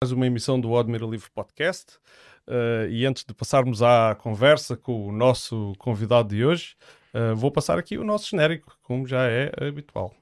mais uma emissão do Odmira Livre Podcast. Uh, e antes de passarmos à conversa com o nosso convidado de hoje, uh, vou passar aqui o nosso genérico, como já é habitual.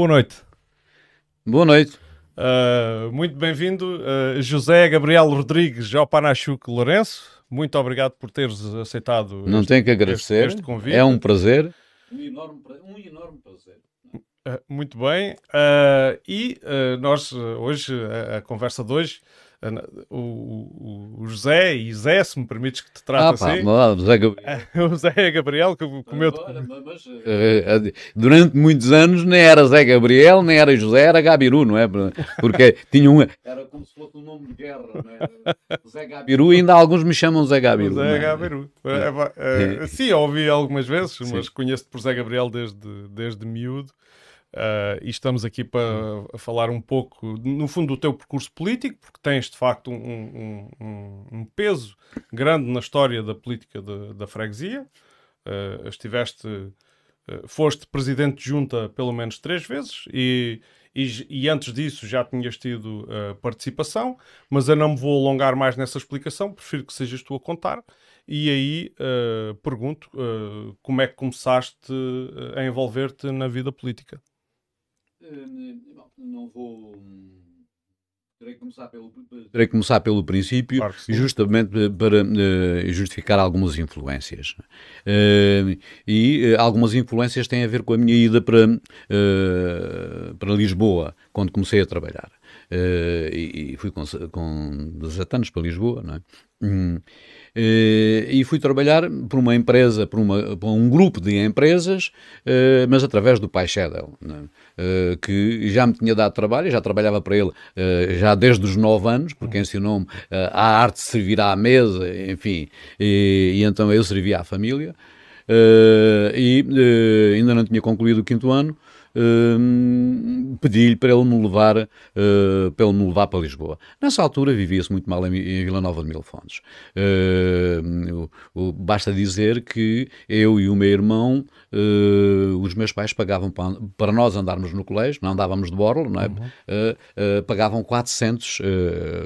Boa noite. Boa noite. Uh, muito bem-vindo, uh, José Gabriel Rodrigues Jopanachuk Lourenço. Muito obrigado por teres aceitado. Não este, tenho que agradecer. Este, este convite. É um prazer. Um enorme, um enorme prazer. Uh, muito bem. e nós, hoje, a, a conversa de hoje o, o, José e Zé, se me permites que te trate ah, assim. Pá, José Gabriel. o Zé é Gabriel, que comeu. Mas, uh, durante muitos anos nem era Zé Gabriel, nem era José, era Gabiru, não é? Porque tinha um. Era como se fosse um nome de guerra, não é? Zé Gabiru, e ainda alguns me chamam Zé Gabiru. Zé é? Gabiru. É. sim, ouvi algumas vezes, mas conheço-te por Zé Gabriel desde, desde miúdo. Uh, e estamos aqui para falar um pouco, no fundo, do teu percurso político, porque tens de facto um, um, um peso grande na história da política de, da freguesia. Uh, estiveste, uh, foste presidente de junta pelo menos três vezes e, e, e antes disso já tinhas tido participação, mas eu não me vou alongar mais nessa explicação, prefiro que sejas tu a contar. E aí pergunto como é que começaste a envolver-te na vida política. Hum, não vou. Terei que começar pelo, Terei que começar pelo princípio, claro justamente para uh, justificar algumas influências. Uh, e uh, algumas influências têm a ver com a minha ida para, para Lisboa, quando comecei a trabalhar. E, e, fui com, com 17 anos para Lisboa, não é? Hum, Uh, e fui trabalhar por uma empresa, por, uma, por um grupo de empresas, uh, mas através do pai Shadow, né? uh, que já me tinha dado trabalho, já trabalhava para ele já desde os 9 anos, porque ensinou-me a arte de servir à mesa, enfim, e, e então eu servia à família. e ainda não tinha concluído o quinto ano, uh, pedi-lhe para ele me levar uh, para ele me levar para Lisboa. Nessa altura vivia-se muito mal em, em Vila Nova de Mil Fontes. Uh, basta dizer que eu e o meu irmão, os meus pais pagavam para, para, nós andarmos no colégio, não andávamos de borla, não é? Uhum. pagavam 400,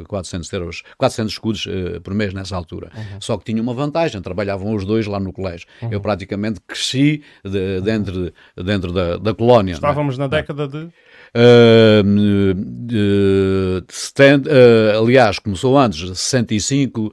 400 euros, 400 escudos por mês nessa altura. Uhum. Só que tinha uma vantagem, trabalhavam os dois lá no colégio. Uhum. Eu praticamente cresci de, dentro, dentro da, da colónia. Estávamos na década de. Uh, uh, stand, uh, aliás, começou antes, 65 uh,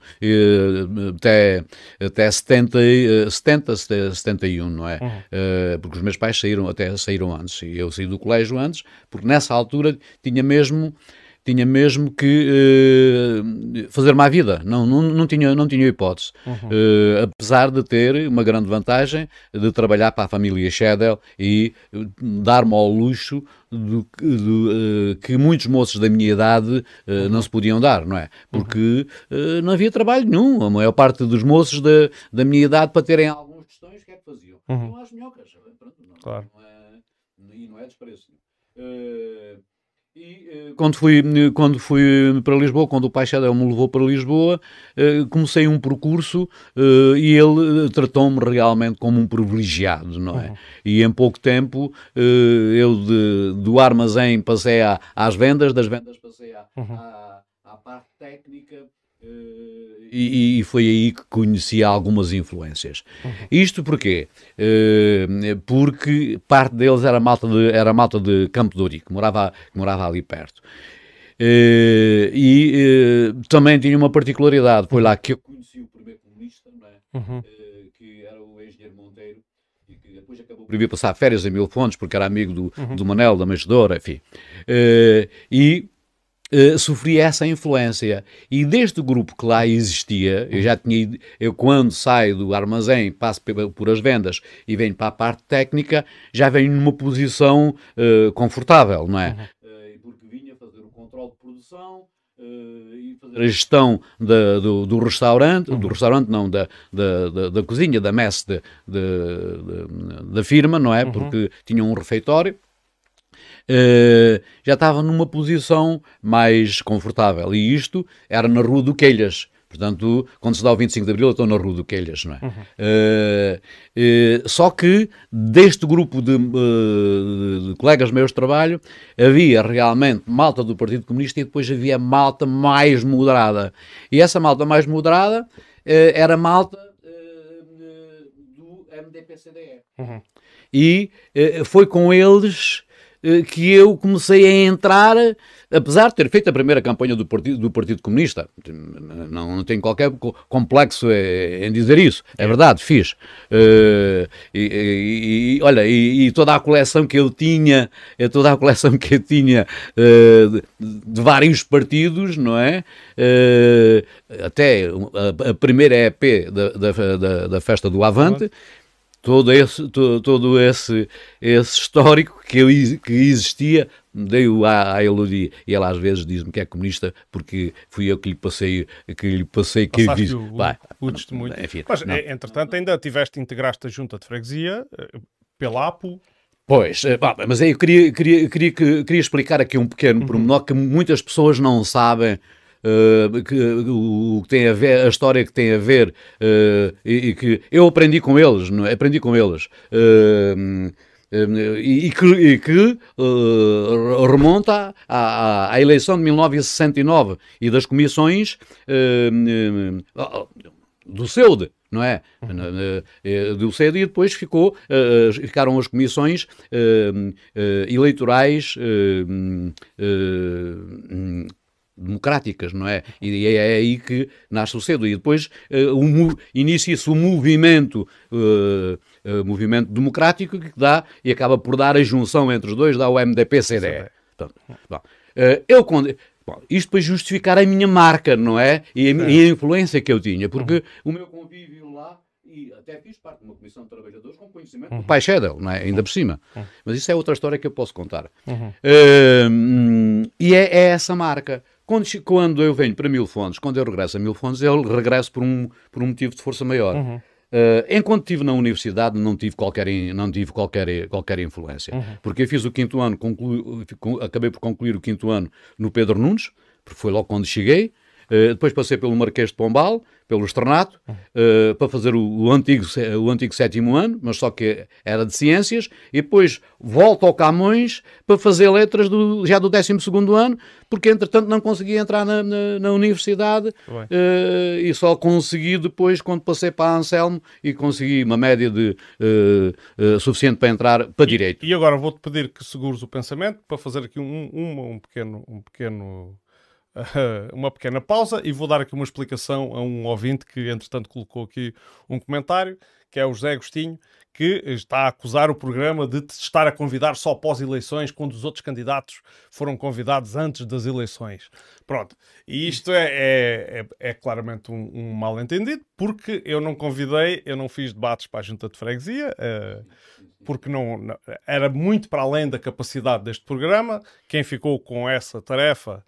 até, até 70, 70, 71, não é? Uhum. porque os meus pais saíram, até saíram antes, e eu saí do colégio antes, porque nessa altura tinha mesmo tinha mesmo que uh, fazer má vida, não, não, não, tinha, não tinha hipótese. Uhum. Uh, apesar de ter uma grande vantagem de trabalhar para a família Shedel e uh, dar-me ao luxo do, do, que muitos moços da minha idade uhum. não se podiam dar, não é? Porque uhum. não havia trabalho nenhum. A maior parte dos moços da, da minha idade, para terem algumas questões, o que é que faziam? Uhum. Iam às minhocas. Pronto, não, claro. não é, e não é desprezo. Uh, e eh, quando fui, quando fui para Lisboa, quando o Pai Xadel me levou para Lisboa, eh, comecei um percurso eh, e ele tratou-me realmente como um privilegiado, não é? Uhum. E em pouco tempo eu de, do armazém passei às vendas, das vendas passei à, uhum. à, à parte técnica e, e, foi aí que conheci algumas influências. Uhum. Isto porquê? Uh, porque parte deles era malta de, era malta de Campo de Ourique, que morava, que morava ali perto. Uh, e uh, também tinha uma particularidade, foi lá que eu conheci o primeiro comunista, é? uhum. que era o engenheiro Monteiro, e que depois acabou por vir passar férias em Mil Fontes, porque era amigo do, uhum. do Manel, da Mexedora, enfim. e Uh, sofria essa influência. E desde o grupo que lá existia, eu já tinha ido, eu quando saio do armazém, passo por as vendas e venho para a parte técnica, já venho numa posição uh, confortável, não é? Uhum. Uh, porque vinha fazer o controle de produção, e fazer a gestão da, do, do, restaurante, uhum. do restaurante não, da, da, da, da, cozinha, da messe de, de, da firma, não é? Uhum. Porque tinha um refeitório uh, já estava numa posição mais confortável. E isto era na Rua do Quelhas. Portanto, quando se dá o 25 de Abril, eu estou na Rua do Quelhas, não é? Uhum. Uh, uh, só que, deste grupo de, uh, de, colegas meus de trabalho, havia realmente malta do Partido Comunista e depois havia malta mais moderada. E essa malta mais moderada era malta do MDP-CDE. Uhum. E foi com eles eh, que eu comecei a entrar, apesar de ter feito a primeira campanha do Partido, do partido Comunista. Não, não tenho qualquer complexo em dizer isso. É verdade, fiz. Uh, e, e, olha, e, e, toda a coleção que eu tinha, eh, toda a coleção que eu tinha uh, de, de, vários partidos, não é? Uh, até a, a, primeira EP da, da, da, da festa do Avante todo esse, todo, todo esse, esse histórico que, eu, que existia, dei-o à, à Elodie. E ela às vezes diz-me que é comunista porque fui eu que lhe passei, que lhe passei que vi. O, Vai, o, o testemunho. Enfim, Mas, não. É, entretanto, ainda tiveste, integraste a junta de freguesia eh, pela APO. Pois, eh, mas aí eu queria, queria, queria, queria explicar aqui um pequeno uhum. pormenor que muitas pessoas não sabem uh, que, o que tem a ver, a história que tem a ver, uh, e, e, que eu aprendi com eles, não é? aprendi com eles. Uh, e, que, e que uh, remonta à, à, eleição de 1969 e das comissões uh, uh, do CEUD, não é? Uhum. Do CEUD e depois ficou, ficaram as comissões eleitorais democráticas, não é? E é aí que nasce o cedo. E depois uh, inicia-se o movimento, uh, uh, movimento democrático que dá e acaba por dar a junção entre os dois, dá o MDP-CDE. eu quando... Bom, isto para justificar a minha marca, não é? E a, e a influência que eu tinha, porque uhum. o meu convívio lá e até fiz parte de uma comissão de trabalhadores com conhecimento uhum. do pai Schedel, não é? ainda uhum. por cima. Uhum. Mas isso é outra história que eu posso contar. Uhum. Uh, e é, é, essa marca. Quando, quando eu venho para Mil Fontes, quando eu regresso a Mil Fontes, eu regresso por um, por um motivo de força maior. Uhum. Uh, enquanto estive na universidade, não tive qualquer, não tive qualquer, qualquer influência. Uhum. Porque eu fiz o quinto ano, conclu, acabei por concluir o quinto ano no Pedro Nunes, porque foi logo quando cheguei. Uh, depois passei pelo Marquês de Pombal, pelo Externato, uh, para fazer o, o, antigo, o antigo sétimo ano, mas só que era de ciências, e depois volto ao Camões para fazer letras do, já do décimo segundo ano, porque entretanto não consegui entrar na, na, na universidade uh, e só consegui depois quando passei para a Anselmo e consegui uma média de uh, suficiente para entrar para e, Direito. E agora vou-te pedir que segures o pensamento para fazer aqui um, um, um pequeno... Um pequeno uma pequena pausa e vou dar aqui uma explicação a um ouvinte que, entretanto, colocou aqui um comentário, que é o José Agostinho, que está a acusar o programa de estar a convidar só pós-eleições, quando os outros candidatos foram convidados antes das eleições. Pronto. E isto é, é, é, é claramente um, um mal-entendido, porque eu não convidei, eu não fiz debates para a junta de freguesia, uh, porque não, não, era muito para além da capacidade deste programa. Quem ficou com essa tarefa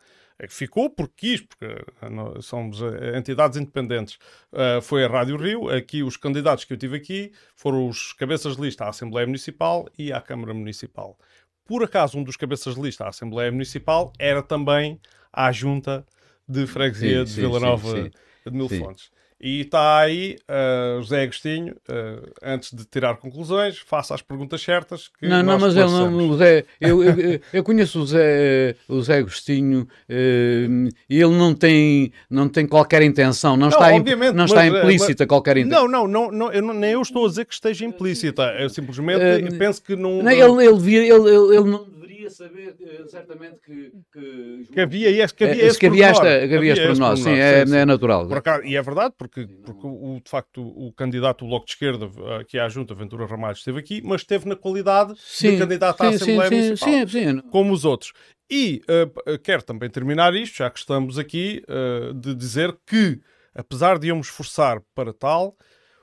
ficou porque quis, porque eh, somos eh, entidades independentes. Uh, foi a Rádio Rio. Aqui, os candidatos que eu tive aqui foram os cabeças de lista à Assembleia Municipal e à Câmara Municipal. Por acaso, um dos cabeças de lista à Assembleia Municipal era também à Junta de Freguesia sim, de Vila Nova de Mil Fontes. E está aí uh, José Agostinho, uh, antes de tirar conclusões, faça as perguntas certas. não, não, mas ele não, o Zé, eu, eu, eu, conheço o Zé, o Zé Agostinho uh, e ele não tem, não tem qualquer intenção, não, não está, obviamente, não está implícita mas, qualquer intenção. Não, não, não, não eu não, nem eu estou a dizer que esteja implícita, eu simplesmente penso que não. não ele, ele, ele, ele, ele não deveria saber uh, certamente que, que, que havia este, que havia, é, que havia, esta, que havia, este pormenor. Sim, é, sim, é natural. Acaso, e é verdade, porque, porque o, de facto o candidato do Bloco de Esquerda, aqui à Junta, Ventura Ramalho, esteve aqui, mas esteve na qualidade sim, de candidato à Assembleia Municipal, como os outros. e uh, quero também terminar isto, já que estamos aqui, uh, de dizer que, apesar de eu me esforçar para tal,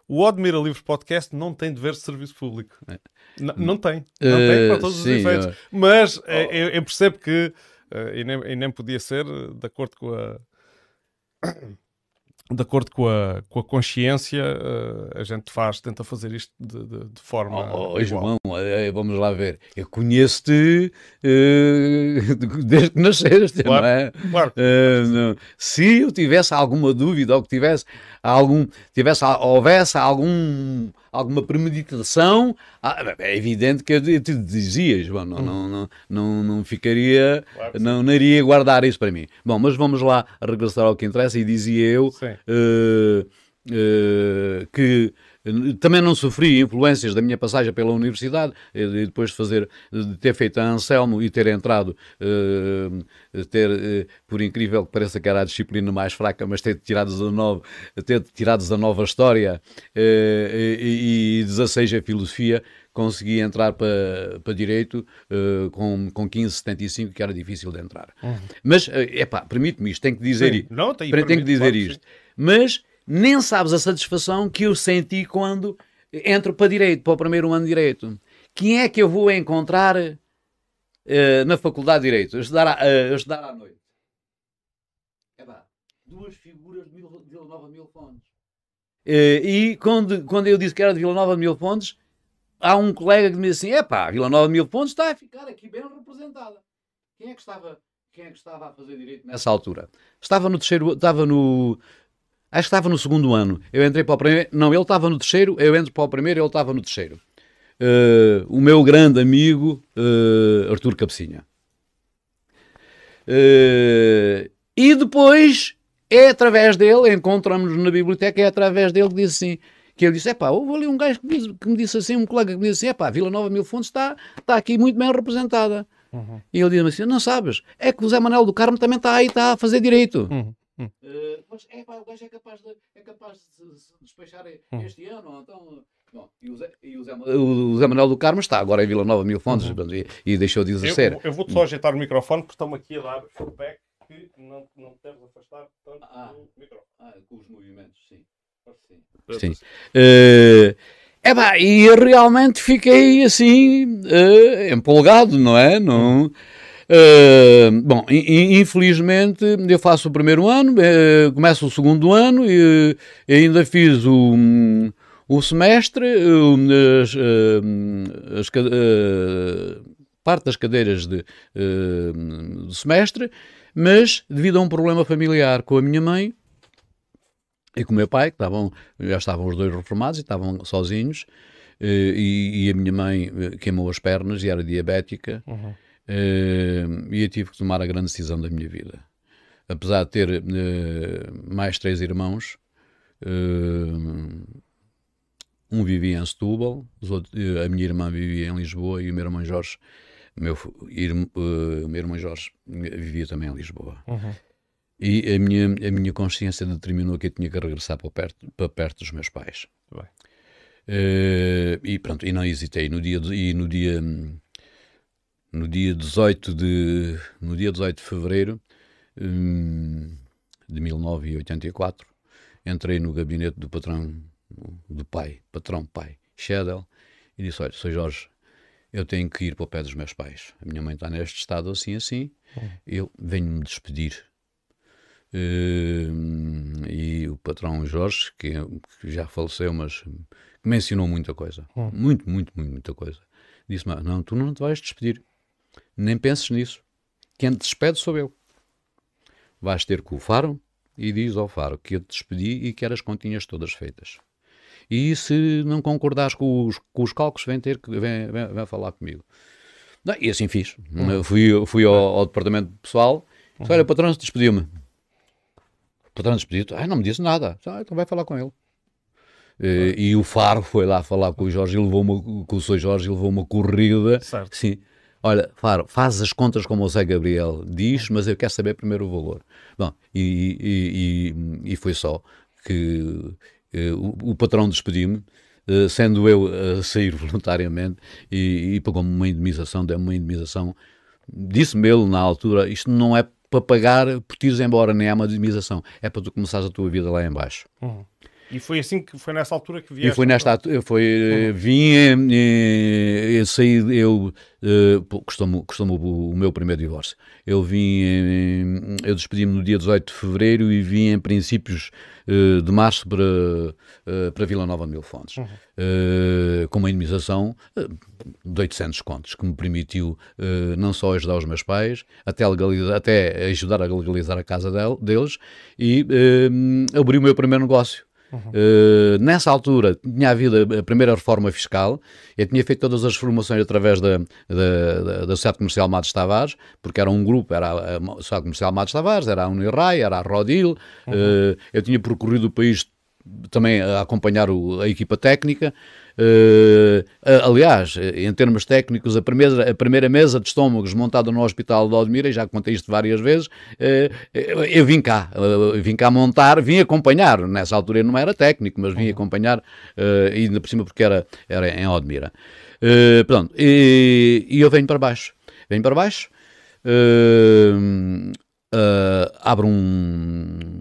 o Odmira Livros Podcast não tem dever de serviço público. É. Não tem. Não uh, tem para todos sim, os efeitos. Mas oh. eu, eu, percebo que, e nem, e, nem, podia ser, de acordo com a de acordo com a, com a consciência, uh, a gente faz, tenta fazer isto de, de, de forma. Oh, oh João, eh, vamos lá ver. Eu conheço-te uh, desde que nasceste, claro, não é? Claro. Uh, não. Se eu tivesse alguma dúvida ou que tivesse algum, tivesse, houvesse algum, alguma premeditação, ah, é evidente que eu te dizia, João, não, não, não, não, não ficaria, claro não, não iria guardar isso para mim. Bom, mas vamos lá regressar ao que interessa e dizia eu uh, uh, que também não sofri influências da minha passagem pela universidade, e depois de fazer, de ter feito a Anselmo e ter entrado, uh, ter, uh, por incrível que pareça que era a disciplina mais fraca, mas ter tirado 19, ter tirado 19 a História uh, e, e 16 a Filosofia, consegui entrar para, para Direito uh, com, com 15,75, que era difícil de entrar. Uhum. Mas, é uh, pá, permite-me isto, tenho que dizer, Sim, não, tem, tenho que dizer isto. Mas nem sabes a satisfação que eu senti quando entro para direito, para o primeiro ano de direito. Quem é que eu vou encontrar uh, na Faculdade de Direito, a estudar, a, uh, à noite? É pá, duas figuras de Vila Nova Mil Fontes. Uh, e quando, quando eu disse que era de Vila Nova Mil Fontes, há um colega que me disse assim: é pá, Vila Nova Mil Fontes está a ficar aqui bem representada. Quem é que estava, quem é que estava a fazer direito nessa altura? Estava no terceiro, estava no, Acho que estava no segundo ano. Eu entrei para o primeiro. Não, ele estava no terceiro, eu entro para o primeiro, ele estava no terceiro. Uh, o meu grande amigo uh, Artur Cabecinha. Uh, e depois é através dele, encontramos-nos na biblioteca, é através dele que diz assim. Que ele disse: é pá, houve ali um gajo que me, disse, que me, disse assim, um colega que me disse assim: é pá, Vila Nova Mil Fontes está, está aqui muito bem representada. Uhum. E ele disse-me assim: não sabes, é que o Zé Manuel do Carmo também está aí, está a fazer direito. Uhum. Uh, mas é pá, o gajo é capaz de, é capaz de se despachar hum. este ano, então. Bom, e o Zé, e o Zé, o Zé Manuel do Carmo está agora em Vila Nova, Mil Fontes, uhum. e, e, deixou de exercer. Eu, eu vou-te só ajeitar o microfone, porque estamos aqui a dar feedback que não, não deves afastar tanto ah, o microfone. Ah, com os movimentos, sim. Sim. sim. Uh, é pá, e eu realmente fiquei assim, uh, empolgado, não é? Não. Uhum. Uh, bom, infelizmente eu faço o primeiro ano, uh, começo o segundo ano e ainda fiz o, o semestre, as, as, uh, parte das cadeiras de, do semestre, mas devido a um problema familiar com a minha mãe e com o meu pai, que estavam, já estavam os dois reformados e estavam sozinhos, e, e, a minha mãe queimou as pernas e era diabética. Uhum. Uh, e eu tive que tomar a grande decisão da minha vida. Apesar de ter uh, mais três irmãos, uh, um vivia em Setúbal, a minha irmã vivia em Lisboa e o meu irmão Jorge, meu, meu irmão Jorge vivia também em Lisboa. Uhum. E a minha, a minha consciência determinou que eu tinha que regressar para perto, para perto dos meus pais. Uh, e pronto, e não hesitei. No dia, e no dia no dia 18 de, no dia 18 de fevereiro hum, de 1984, entrei no gabinete do patrão, do pai, patrão pai, Shedel, e disse: Olha, Sr. Jorge, eu tenho que ir para o pé dos meus pais. A minha mãe está neste estado assim, assim, eu venho-me despedir. Hum, e o patrão Jorge, que, que, já faleceu, mas que me ensinou muita coisa, muito, muito, muito, muita coisa, disse-me: Não, tu não te vais despedir nem penses nisso. Quem te despede sou eu. Vais ter com o Faro e diz ao Faro que eu te despedi e quero as continhas todas feitas. E se não concordares com os, com os cálculos, vem ter que vem, vem, vem falar comigo. Não, e assim fiz. Uhum. Fui, fui ao, ao, departamento pessoal. Uhum. Olha, o patrão despediu-me. O patrão despediu-te. Ah, não me disse nada. Ah, então vai falar com ele. E, e, o Faro foi lá falar com o Jorge e levou uma, com o Sr. Jorge e levou uma corrida. Certo. Sim, Olha, Faro, faz as contas como o Zé Gabriel diz, mas eu quero saber primeiro o valor. Bom, e, e, e, foi só que uh, o, o, patrão despediu-me, uh, sendo eu a sair voluntariamente, e, e pagou-me uma indemnização, deu-me uma indemnização disse-me ele na altura, isto não é para pagar por tires embora, nem é uma indemnização, é para tu começares a tua vida lá em baixo. Uhum. E foi assim que foi nessa altura que vieste? E foi nesta altura, foi, uhum. vim, eh, eu saí, eu, custou-me custou o meu primeiro divórcio. Eu vim, eu despedi-me no dia 18 de fevereiro e vim em princípios de março para, para Vila Nova de Mil Fontes, uhum. uh, com uma indemnização de 800 contos, que me permitiu não só ajudar os meus pais, até, legalizar, até ajudar a legalizar a casa deles e abrir o meu primeiro negócio Uhum. Uh, nessa altura tinha havido a primeira reforma fiscal, eu tinha feito todas as formações através da, da, da, da Sociedade Comercial Matos Tavares, porque era um grupo, era a Sociedade Comercial Matos Tavares, era a Unirrai, era a Rodil, uhum. uh, eu tinha percorrido o país também a acompanhar o, a equipa técnica. Uh, aliás, em termos técnicos, a primeira, a primeira mesa de estômagos montada no Hospital de Odmira, já contei isto várias vezes, uh, eu vim cá, uh, vim cá montar, vim acompanhar. Nessa altura eu não era técnico, mas vim uhum. acompanhar, e ainda por cima porque era, era em Odmira. pronto, e, e, eu venho para baixo. Venho para baixo, abro um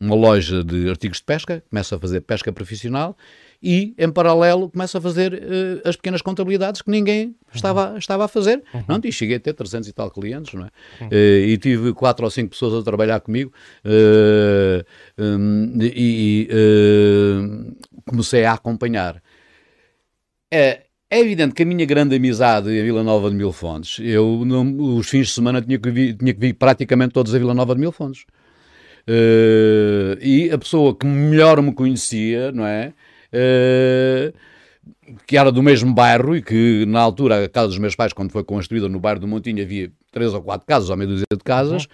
uma loja de artigos de pesca, começa a fazer pesca profissional e, em paralelo, começa a fazer uh, as pequenas contabilidades que ninguém uhum. estava, estava a fazer. Uhum. Não, e cheguei a ter 300 e tal clientes, não é? Uhum. Uh, e tive quatro ou cinco pessoas a trabalhar comigo uh, um, e comecei a acompanhar. É, é evidente que a minha grande amizade em Vila Nova de Mil Fontes, eu, não, os fins de semana tinha que, vir, tinha que vir praticamente todos a Vila Nova de Mil Fontes. Uh, e a pessoa que melhor me conhecia, não é? Uh, que era do mesmo bairro e que na altura a casa dos meus pais, quando foi construída no bairro do Montinho, havia três ou quatro casas, ou meia dúzia de casas. Uhum.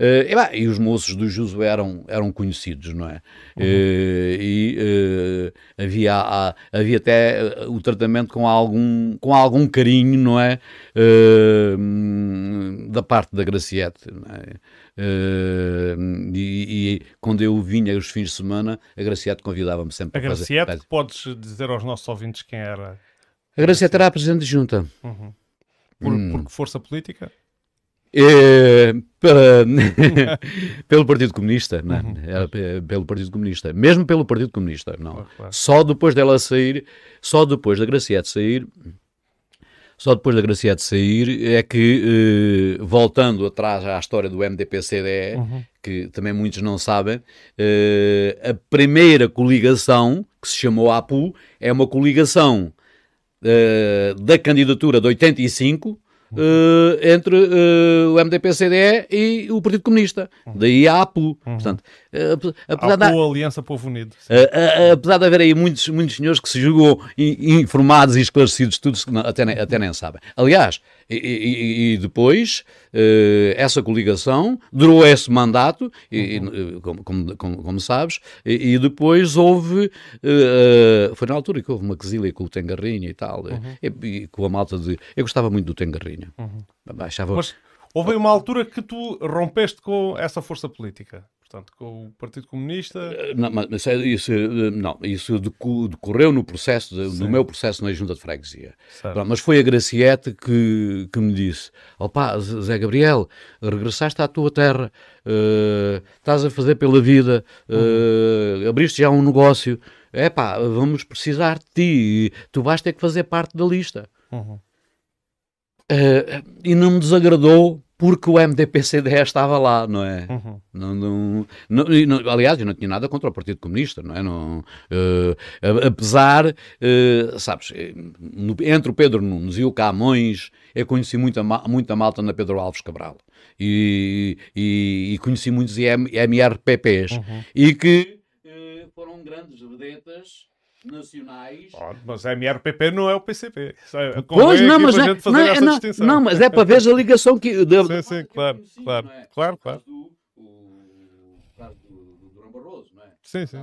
Uh, e, bah, e, os moços do Juso eram, eram conhecidos, não é? Uhum. Uh, e havia, a, havia até o tratamento com algum, com algum carinho, não é? da parte da Graciete, não é? Uh, e, e, quando eu vinha os fins de semana, a Graciete convidava-me sempre a para fazer. Graciete, podes dizer aos nossos ouvintes quem era? A Graciete era a Presidente de Junta. Uhum. Por, hum. por que força política? É, pelo Partido Comunista, não, é? uhum. era pelo Partido Comunista, mesmo pelo Partido Comunista, não. claro. Só depois dela sair, só depois da Graciete sair, só depois da Graciete sair é que, eh, voltando atrás à história do MDP-CDE, uhum. que também muitos não sabem, eh, a primeira coligação, que se chamou APU, é uma coligação eh, da candidatura de 85 uh, entre uh, o MDP-CDE e o Partido Comunista. Uhum. Daí a APU. Uhum. Portanto, apesar da Aliança Povo Unido. apesar de haver aí muitos, muitos senhores que se julgam informados e esclarecidos, tudo até, nem, até nem sabem. Aliás, e, e, e depois uh, essa coligação durou esse mandato, e, uhum. como, como, como, sabes, e, depois houve, foi na altura que houve uma quesilha com o Tengarrinha e tal, uhum. e, com a malta de. Eu gostava muito do Tengarrinha. Uhum. Achava... Mas houve uma altura que tu rompeste com essa força política portanto, com o Partido Comunista. Eh, não, mas isso, eh, não, isso decorreu no processo, no meu processo na Junta de Freguesia. Pronto, mas foi a Graciete que, que me disse: opá, Zé Gabriel, regressaste à tua terra, uh, estás a fazer pela vida, uh, abriste já um negócio, é pá, vamos precisar de ti, tu vais ter que fazer parte da lista. Uhum. Uh, e não me desagradou porque o MDP-CDE estava lá, não é? Uhum. Não, não, não, aliás, eu não tinha nada contra o Partido Comunista, não é? Não, uh, apesar, uh, sabes, no, entre o Pedro Nunes e o Camões, eu conheci muita, muita malta na Pedro Alves Cabral. E, e, e conheci muitos MRPPs. Uhum. E que uh, foram grandes vedetas nacionais. Oh, mas a MRPP não é o PCP. É, pois não, mas é, não, é, não, não, mas é para ver a ligação que. De... Sim, sim, claro, claro, é? claro, claro. O caso do Durão Barroso, não é? Sim, sim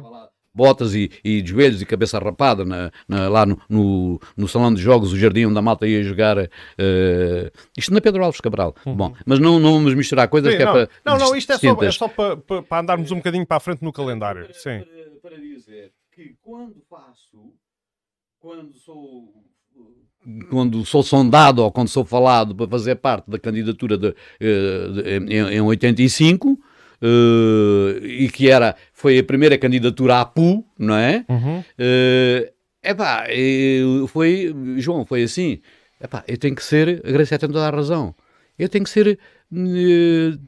botas e, e de joelhos e cabeça rapada na, na, lá no, no, no, salão de jogos, o jardim onde a malta ia jogar. Uh, isto na Pedro Alves Cabral. Uhum. Bom, mas não, não vamos misturar coisas Sim, que não, é para. Não, não, isto é só, é só para, para, para andarmos um bocadinho para a frente no calendário. Sim. Para, para dizer que quando faço, quando sou quando sou sondado ou quando sou falado para fazer parte da candidatura de, de, de, em, em 85, uh, e que era, foi a primeira candidatura à PU, não é? Uhum. Uh, epá, foi, João, foi assim, epá, eu tenho que ser, a Gracia tem toda a razão, eu tenho que ser uh,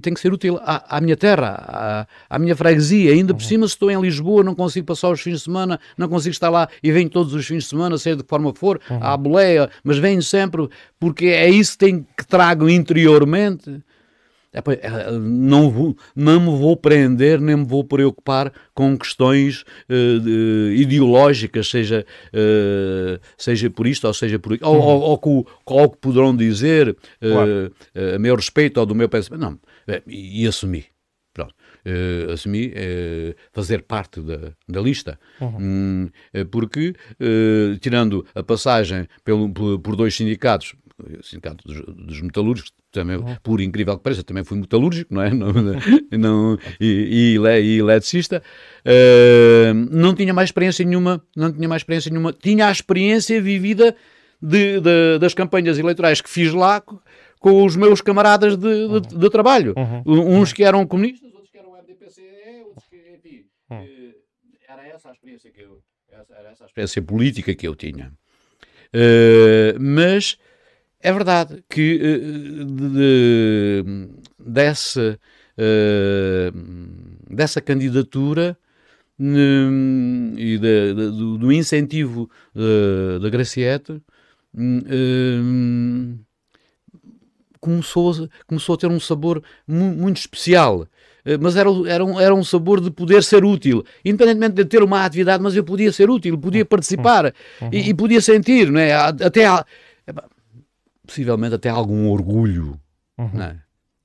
tem que ser útil à, à minha terra, à, à, minha freguesia. Ainda por uhum. cima, se estou em Lisboa, não consigo passar os fins de semana, não consigo estar lá e venho todos os fins de semana, seja de que forma for, uhum. à boleia, mas venho sempre porque é isso que, tem, que trago interiormente. É, é, não, vou, não me vou prender, nem me vou preocupar com questões uh, ideológicas, seja, uh, seja por isto ou seja por isso, ou, ou, ou, com, com o que poderão dizer uh, claro. a meu respeito ou do meu pensamento. Não, e, e assumi. Pronto. Uh, assumi uh, fazer parte da, da lista. Uhum. Uh, porque, tirando a passagem pelo, por, por dois sindicatos, o sindicato dos, dos metalúrgicos, também, uhum. por incrível que pareça, também fui metalúrgico, não é? Não, não, e, e, e eletricista. não tinha mais experiência nenhuma, não tinha mais experiência nenhuma. Tinha a experiência vivida de, de, das campanhas eleitorais que fiz lá com os meus camaradas de, de, uhum. de trabalho. Uhum. Uns que eram comunistas, outros que eram MDPCE, outros que, enfim. Uhum. Era essa a experiência que eu, era essa a experiência política que eu tinha. Uh, mas é verdade que uh, de, dessa, uh, dessa candidatura um, e de, de, do, do, incentivo da Graciete um, começou, começou a ter um sabor mu muito especial. Eh, mas era, era, um, era um sabor de poder ser útil, independentemente de ter uma atividade, mas eu podia ser útil, podia participar uhum. e, e, podia sentir, não é? até possivelmente até algum orgulho. Uhum. Não é?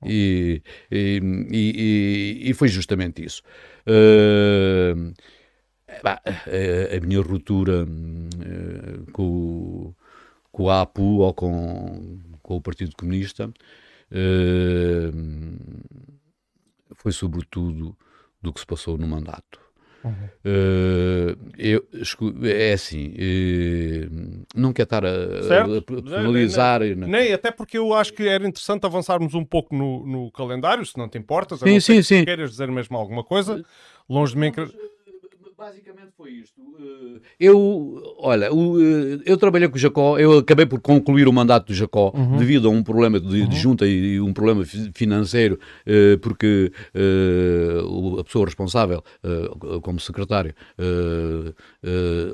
E, e, e, e, foi justamente isso. Uh, bah, a, a, minha ruptura uh, com, com a APU ou com, com o Partido Comunista uh, foi sobretudo do que se passou no mandato. Uhum. Uh, eu, é assim, uh, não quero estar a, a personalizar. Nem, nem, nem, até porque eu acho que era interessante avançarmos um pouco no, no calendário, se não te importas. Sim, sim, sim. Queiras dizer mesmo alguma coisa, longe de mim basicamente foi isto. Eh, eu, olha, eh, eu trabalhei com o Jacó, eu acabei por concluir o mandato do Jacó uhum. devido a um problema de, uhum. de, junta e um problema financeiro, eh, porque a pessoa responsável, como secretário,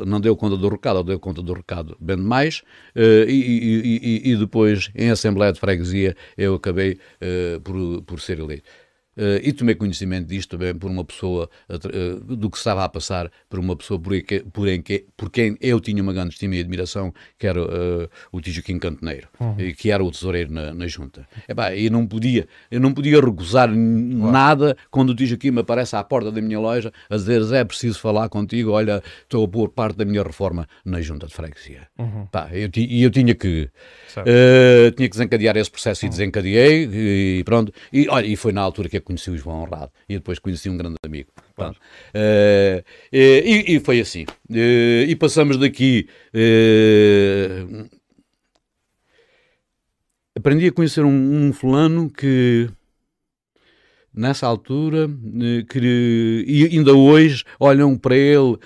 não deu conta do recado, ou deu conta do recado bem demais, e, e, e depois, em Assembleia de Freguesia, eu acabei por, por ser eleito. Uh, e tomei conhecimento disto também por uma pessoa, uh, do que estava a passar por uma pessoa por, que, por, em que, por quem eu tinha uma grande estima e admiração, que era uh, o Tijoquim Cantoneiro, uhum. que era o tesoureiro na, na junta. Epá, eu não podia, eu não podia recusar nada quando o Tijoquim me aparece à porta da minha loja a dizer é preciso falar contigo, olha, estou a pôr parte da minha reforma na junta de freguesia. Uhum. E eu, eu, tinha que tinha que desencadear esse processo uhum. e desencadeei e pronto. E, olha, e foi na altura que conheci o João Honrado e depois conheci um grande amigo. Uh, e, e, foi assim. Uh, e passamos daqui. Uh, aprendi a conhecer um, um fulano que nessa altura que e ainda hoje olham para ele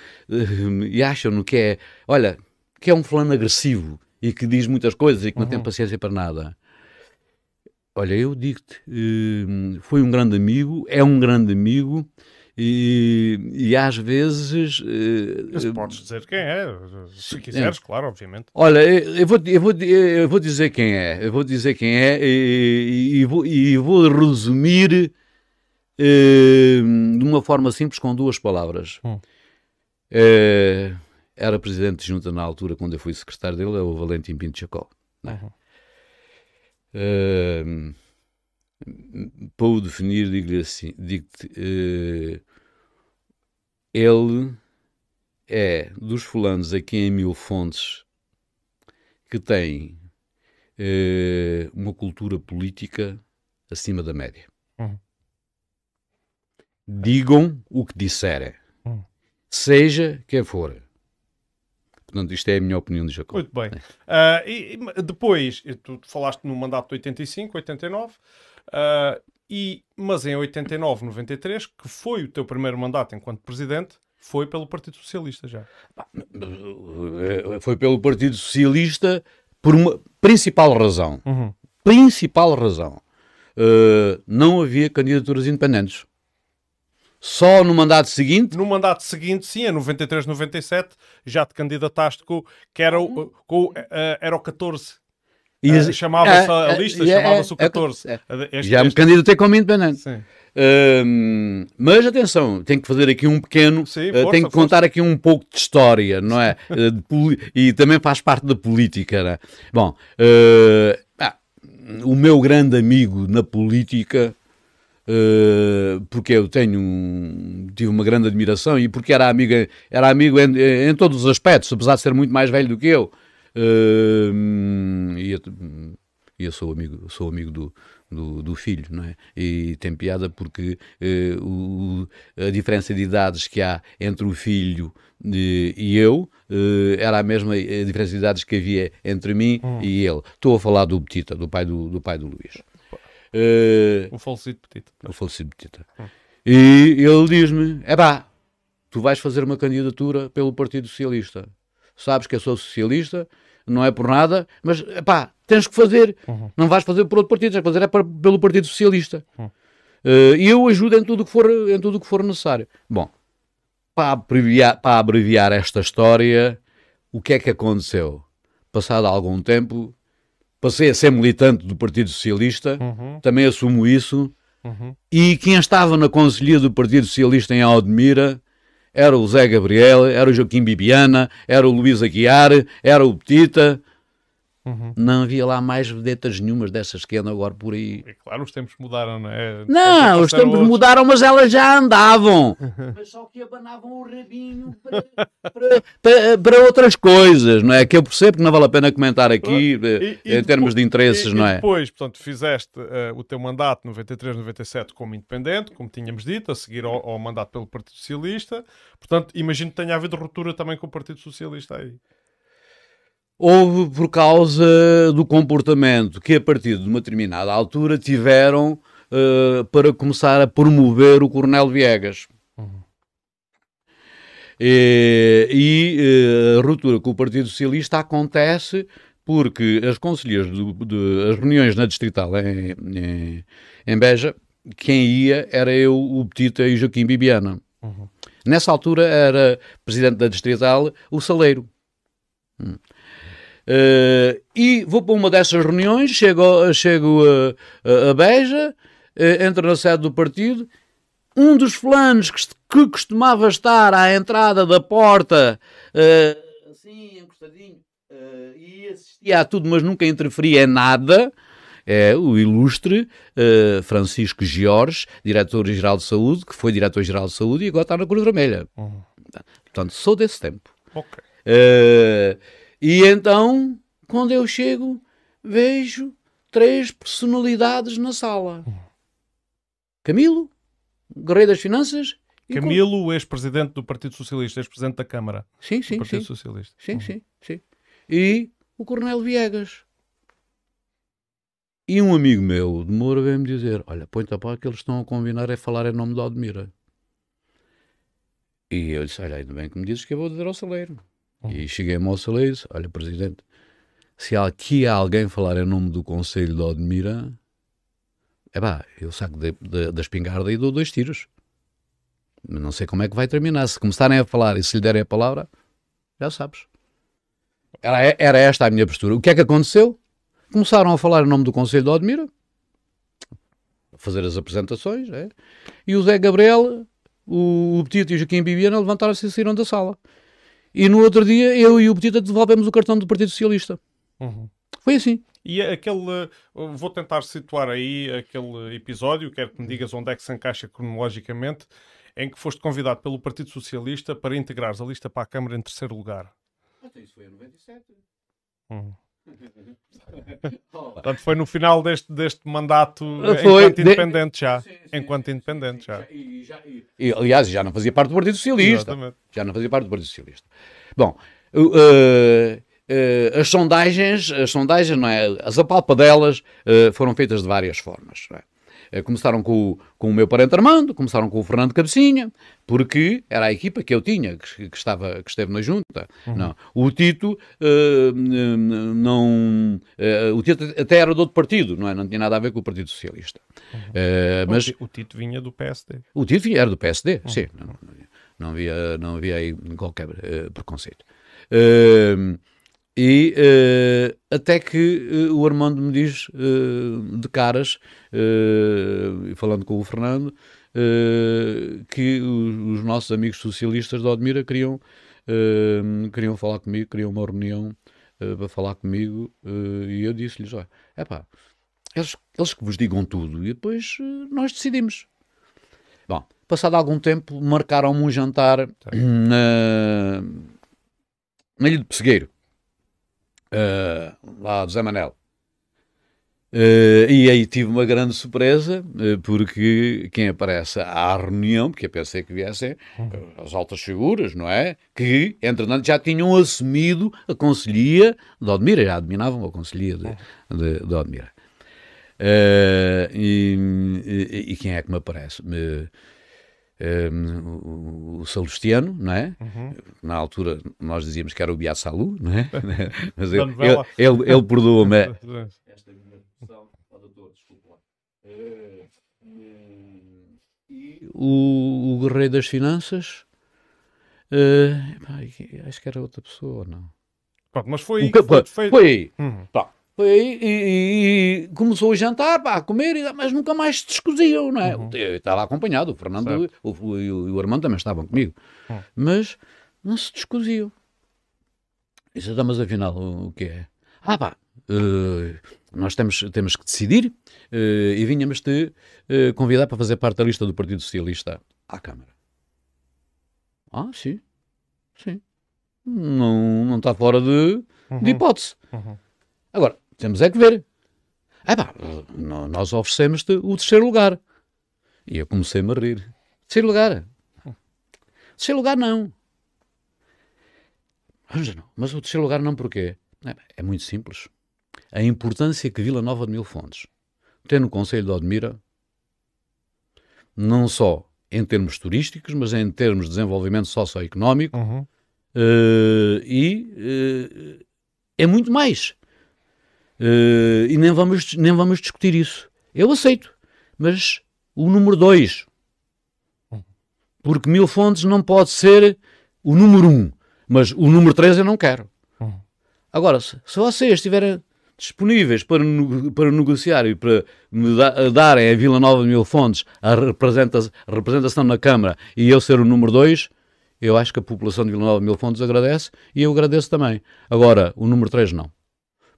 e acham que é olha que é um fulano agressivo e que diz muitas coisas e que não uhum. tem paciência para nada Olha, eu digo-te, hum, foi um grande amigo, é um grande amigo e, e às vezes. Eh, Mas podes dizer quem é, se quiseres, é. claro, obviamente. Olha, eu vou, eu, vou, eu vou dizer quem é, eu vou dizer quem é e, e, vou, e vou resumir hum, de uma forma simples com duas palavras. Hum. Eh, era presidente de junta na altura, quando eu fui secretário dele, é o Valentim Pinto Jacó. É? Uhum. Uh, para o definir, digo-lhe assim: digo-te, uh, ele é dos fulanos aqui em Mil Fontes que tem uh, uma cultura política acima da média. Uhum. Digam o que disserem, uhum. seja quem for. Portanto, isto é a minha opinião de Jacob. Muito bem. Uh, e, e, depois, tu falaste no mandato de 85, 89, uh, e, mas em 89, 93, que foi o teu primeiro mandato enquanto presidente, foi pelo Partido Socialista já. Foi pelo Partido Socialista por uma principal razão. Uhum. Principal razão. Uh, não havia candidaturas independentes. Só no mandato seguinte? No mandato seguinte, sim, em 93, 97, já te candidataste com, que era o, com, uh, era o 14. E, uh, chamava-se a, a lista, chamava-se o 14. É, é, já me candidatei como independente. Sim. Uh, mas atenção, tenho que fazer aqui um pequeno, Sim, força, uh, tenho que força. contar aqui um pouco de história, não é? uh, e também faz parte da política, não é? Bom, ah, o meu grande amigo na política Uh, porque eu tenho tive uma grande admiração e porque era amigo, era amigo em, em, todos os aspectos, apesar de ser muito mais velho do que eu. Uh, e, eu, eu sou amigo, sou amigo do, do, do, filho, não é? E tem piada porque uh, o, a diferença de idades que há entre o filho e, e eu era a mesma a diferença de idades que havia entre mim hum. e ele. Estou a falar do Petita, do pai do, do pai do Luís. Uh, o falecido Petita. O falecido Petita. Hum. E ele diz-me: é pá, tu vais fazer uma candidatura pelo Partido Socialista. Sabes que eu sou socialista, não é por nada, mas pá, tens que fazer. Uhum. Não vais fazer por outro partido, tens que fazer é para, pelo Partido Socialista. Uhum. Uh, e eu ajudo em tudo que for, em tudo que for necessário. Bom, para abreviar, para abreviar esta história, o que é que aconteceu? Passado algum tempo, passei a ser militante do Partido Socialista, uhum. também assumo isso. Uhum. E quem estava na Conselhia do Partido Socialista em Aldemira era o Zé Gabriel, era o Joaquim Bibiana, era o Luís Aguiar, era o Petita, Uhum. Não havia lá mais vedetas nenhumas dessas que andam agora por aí. É claro, os tempos mudaram, não é? Não, os tempos outros. mudaram, mas elas já andavam. mas só que abanavam o rabinho para, para, para, para, outras coisas, não é? Que eu percebo que não vale a pena comentar aqui e, e, em termos de interesses, e, não é? depois, portanto, fizeste uh, o teu mandato 93, 97 como independente, como tínhamos dito, a seguir ao, ao mandato pelo Partido Socialista. Portanto, imagino que tenha havido ruptura também com o Partido Socialista aí houve por causa do comportamento que, a partir de uma determinada altura, tiveram uh, para começar a promover o Coronel Viegas. Uhum. E, e uh, a ruptura com o Partido Socialista acontece porque as conselheiras de, as reuniões na Distrital em, em, em, Beja, quem ia era eu, o Petita e Joaquim Bibiana. Uhum. Nessa altura era presidente da Distrital o Saleiro. Hum. Uh, e vou para uma dessas reuniões, chego, chego a, a, Beja, uh, entro na sede do partido. Um dos fulanos que, que costumava estar à entrada da porta, uh, assim, encostadinho, e assistia a tudo, mas nunca interferia em nada, é o ilustre Francisco Jorge, diretor-geral de saúde, que foi diretor-geral de saúde e agora está na Cruz Vermelha. Uhum. Portanto, sou desse tempo. Ok. E então, quando eu chego, vejo três personalidades na sala: Camilo, Guerreiro das Finanças. Camilo, com... ex-presidente do Partido Socialista, ex-presidente da Câmara. Sim, sim. Do Partido sim. Socialista. Sim, uhum. sim, sim. E o Coronel Viegas. E um amigo meu de Moura veio-me dizer: Olha, põe-te a pá que eles estão a combinar é falar em nome de Aldemira. E eu disse: Olha, ainda bem que me dizes que eu vou dizer ao saleiro. E cheguei-me ao Saleiro olha, Presidente, se aqui há alguém falar em nome do Conselho de Odmira, é pá, eu saco da espingarda e dou dois tiros. Não sei como é que vai terminar. Se começarem a falar e se lhe derem a palavra, já sabes. Era, era esta a minha postura. O que é que aconteceu? Começaram a falar em nome do Conselho de Odmira, a fazer as apresentações, é? e o Zé Gabriel, o, o Petito e o Joaquim Bibiana levantaram-se e saíram da sala. E no outro dia eu e o Petita devolvemos o cartão do Partido Socialista. Uhum. Foi assim. E aquele. Vou tentar situar aí aquele episódio, quero que me digas onde é que se encaixa cronologicamente, em que foste convidado pelo Partido Socialista para integrares a lista para a Câmara em terceiro lugar. Até isso foi em 97. Uhum. Portanto, foi no final deste, deste mandato foi, enquanto independente de... já. Sim, sim, enquanto independente sim, já. E, já e... E, aliás, já não fazia parte do Partido Socialista. Exatamente. Já não fazia parte do Partido Socialista. Bom, uh, uh, as sondagens, as sondagens, não é? As apalpadelas uh, foram feitas de várias formas. Não é? Eh, começaram com o, com o meu parente Armando, começaram com o Fernando Cabecinha, porque era a equipa que eu tinha, que, que estava, que esteve na junta. Uhum. Não. O Tito uh, não. Uh, o Tito até era de outro partido, não, é? não tinha nada a ver com o Partido Socialista. Uhum. Uh, mas, o Tito vinha do PSD. O Tito vinha, era do PSD, uhum. sim. Não, não, havia, não havia aí qualquer preconceito. Uh, e uh, até que uh, o Armando me diz uh, de caras, falando com o Fernando, que os, os, nossos amigos socialistas de Odmira queriam, queriam falar comigo, queriam uma reunião para falar comigo, e eu disse-lhes: é pá, eles, eles que vos digam tudo, e depois nós decidimos. Bom, passado algum tempo, marcaram-me um jantar na, na Ilha de Pessegueiro uh, lá do Zé Manel. Uh, e aí tive uma grande surpresa, uh, porque quem aparece à reunião, porque eu pensei que viessem uh, as altas figuras, não é? Que, entretanto, já tinham assumido a Conselhia de Odmira, já dominavam a Conselhia de, de, de Odmira. E, e, e, quem é que me aparece? Um, o Salustiano, não é? Uhum. Na altura nós dizíamos que era o Beato Salu, não é? Mas ele, ele, ele, ele perdoa-me. Esta é a minha expressão, doutor, desculpa lá. Eh, o, o Guerreiro das Finanças, uh, acho que era outra pessoa, não? Pronto, mas foi aí que foi, foi, foi aí. Uhum. Tá. Foi aí e, e, começou a jantar, pá, a comer, mas nunca mais se descoziam, não é? Uhum. Eu estava acompanhado, o Fernando o, o, e o, Armando também estavam comigo, uhum. mas não se descoziam. Isso está, mas afinal, o, o que é? Ah, pá, uh, nós temos, temos que decidir uh, e vinhamos-te uh, convidar para fazer parte da lista do Partido Socialista à Câmara. Ah, sim, sim. Não, não está fora de, uhum. de hipótese. Uhum. Agora, temos é que ver. Ah pá, nós oferecemos-te o terceiro lugar. E eu comecei-me a rir. Terceiro lugar? Terceiro lugar não. Mas o terceiro lugar não porquê? É, é muito simples. A importância que Vila Nova de Mil Fontes tem no Conselho de Odmira, não só em termos turísticos, mas em termos de desenvolvimento socioeconómico, uhum. uh, e uh, é muito mais. Uh, e nem vamos, nem vamos discutir isso. Eu aceito, mas o número 2. Porque Mil Fontes não pode ser o número 1, um, mas o número 3 eu não quero. Agora, se, se vocês estiverem disponíveis para, para negociar e para me da, darem a Vila Nova de Mil Fontes a, representa, a representação na Câmara e eu ser o número 2, eu acho que a população de Vila Nova de Mil Fontes agradece e eu agradeço também. Agora, o número 3 não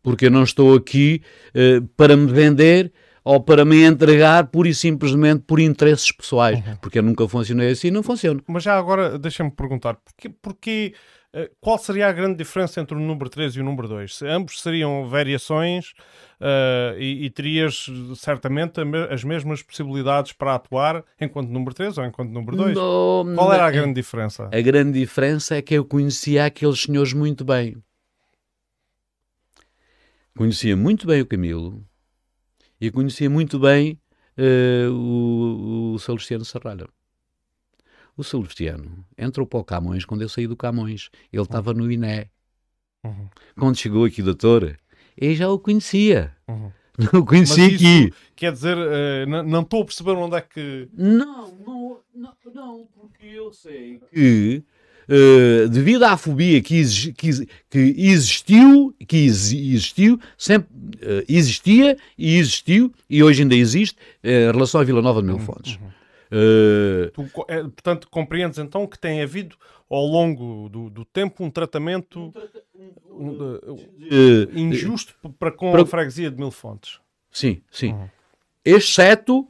porque eu não estou aqui uh, para me vender ou para me entregar pura e simplesmente por interesses pessoais, uhum. porque eu nunca funcionei assim não funciona. Mas já agora deixa-me perguntar, porquê, porquê, uh, qual seria a grande diferença entre o número 3 e o número 2? Se ambos seriam variações uh, e, e, terias certamente as mesmas possibilidades para atuar enquanto número 3 ou enquanto número 2? No, qual era a grande diferença? A grande diferença é que eu conhecia aqueles senhores muito bem conhecia muito bem o Camilo e conhecia muito bem uh, o, o Celestiano Serralho. O Celestiano entrou para o Camões quando eu saí do Camões. Ele estava no INE. Uhum. Quando chegou aqui, doutor, eu já o conhecia. Uhum. Não o conhecia aqui. Quer dizer, uh, não estou a perceber onde é que. Não, não, não, não porque eu sei que uh, devido à fobia que, exi que, que existiu, que existiu, sempre uh, existia e existiu, e hoje ainda existe, uh, em relação à Vila Nova de Mil uhum, Fontes. Uhum. Tu, é, portanto, compreendes então que tem havido ao longo do, do tempo um tratamento injusto para com para... a freguesia de Mil Fontes. Sim, sim. Uhum. Exceto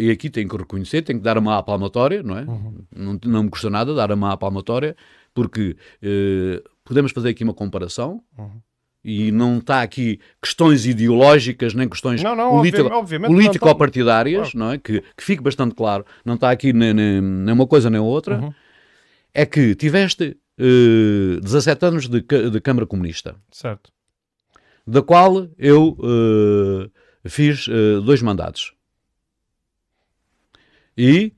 e aqui tenho que reconhecer, tenho que dar uma palmatória, não é? Uhum. Não, não me custa nada dar uma palmatória, porque eh, podemos fazer aqui uma comparação. Uhum. E não está aqui questões ideológicas nem questões político-partidárias, não, não é? Que, que fique bastante claro. Não está aqui nem, nem, nem uma coisa nem outra. Uhum. É que tiveste uh, 17 anos de, de Câmara Comunista. Certo. Da qual eu uh, fiz uh, dois mandados. E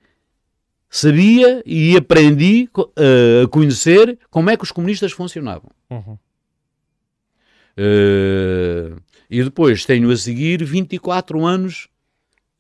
sabia e aprendi uh, a conhecer como é que os comunistas funcionavam. Uhum. Uh, e depois tenho a seguir 24 anos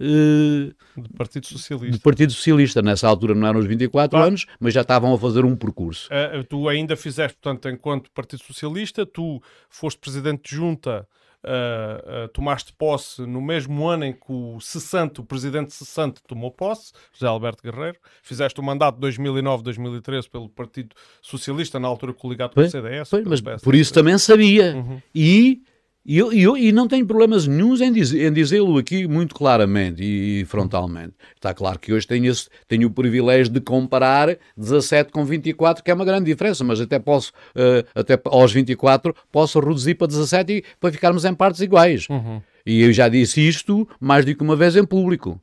uh, do Partido Socialista. Do Partido Socialista. Nessa altura não eram os 24 ah. anos, mas já estavam a fazer um percurso. Uh, tu ainda fizeste, portanto, enquanto Partido Socialista, tu foste presidente de junta Uh, uh, tomaste posse no mesmo ano em que o cessante, o presidente cessante tomou posse, José Alberto Guerreiro. Fizeste o mandato de 2009-2013 pelo Partido Socialista, na altura coligado com o CDS. Foi, mas por isso também sabia. Uhum. E e, eu, eu, e não tenho problemas nenhums em, diz, em dizê-lo aqui muito claramente e, frontalmente. Está claro que hoje tenho, esse, tenho o privilégio de comparar 17 com 24, que é uma grande diferença, mas até posso, uh, até aos 24, posso reduzir para 17 e, para ficarmos em partes iguais. Uhum. E eu já disse isto mais do que uma vez em público.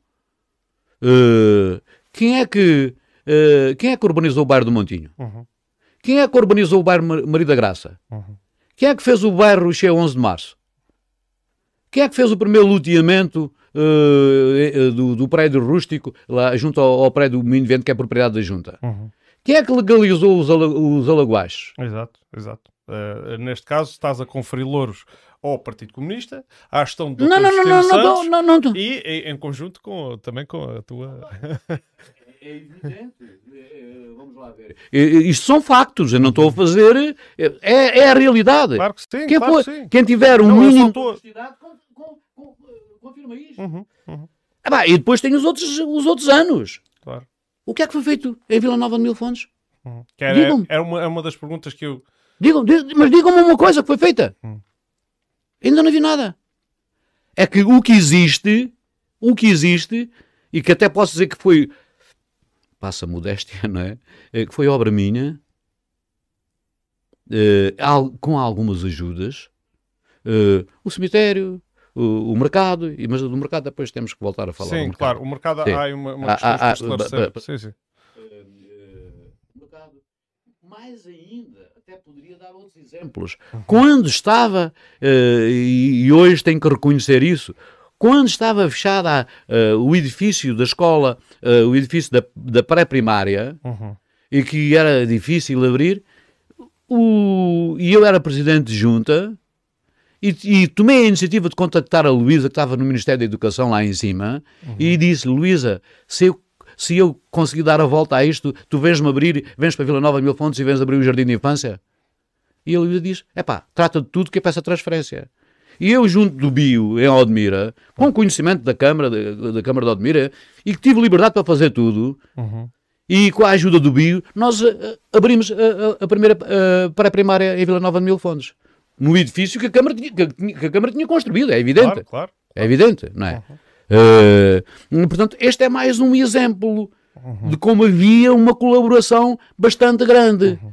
Uh, quem é que uh, quem é que urbanizou o bairro do Montinho? Uhum. Quem é que urbanizou o bairro Maria da Graça? Uhum. Quem é que fez o bairro Cheio 11 de Março? Quem é que fez o primeiro loteamento uh, do, do, prédio rústico, lá junto ao, ao prédio do Minho Vento, que é propriedade da Junta? Uhum. Quem é que legalizou os, ala, os alaguaches? Exato, exato. Uh, neste caso, estás a conferir louros ao Partido Comunista, à gestão do não, não, não, não, Santos, não, não, não, e em, em conjunto com, também com a tua... É evidente. É, é, vamos lá ver. Isto são factos, eu não estou a fazer. É, é a realidade. Claro que sim. Quem, claro que sim. quem tiver um não, mínimo. Tô... Confirma isto. Uhum, uhum. Ah, bah, e depois tem os outros, os outros anos. Claro. O que é que foi feito em Vila Nova de Mil Fontes? Uhum. Era, era uma, é uma das perguntas que eu. Digam, mas digam-me uma coisa que foi feita. Uhum. Ainda não vi nada. É que o que existe, o que existe, e que até posso dizer que foi passa modéstia, não é? Eh, que foi obra minha, uh, com algumas ajudas, uh, o cemitério, o, o, mercado, mas do mercado depois temos que voltar a falar. Sim, claro, o mercado sim. há uma, uma questão ah, esclarecer. sim, sim. Uh, mercado, mais ainda, até poderia dar outros exemplos. Uhum. Quando estava, e, e hoje tenho que reconhecer isso, quando estava fechada uh, o edifício da escola, uh, o edifício da, da pré-primária, uhum. e que era difícil abrir, o, e eu era presidente de junta, e, e, tomei a iniciativa de contactar a Luísa, que estava no Ministério da Educação lá em cima, uhum. e disse: Luísa, se eu, se eu conseguir dar a volta a isto, tu vens-me abrir, vens para Vila Nova de Mil Fontes e vens abrir o Jardim de Infância? E a Luísa diz: é pá, trata de tudo que é para essa transferência. E eu, junto do Bio, em Odmira, com conhecimento da Câmara, da, da Câmara de Odmira, e que tive liberdade para fazer tudo, uhum. e com a ajuda do Bio, nós uh, abrimos a, a primeira pré-primária em Vila Nova de Mil Fontes. No edifício que a Câmara tinha, que, que a Câmara tinha construído, é evidente. Claro, claro. É evidente, não é? Uhum. Uh, portanto, este é mais um exemplo uhum. de como havia uma colaboração bastante grande. Uhum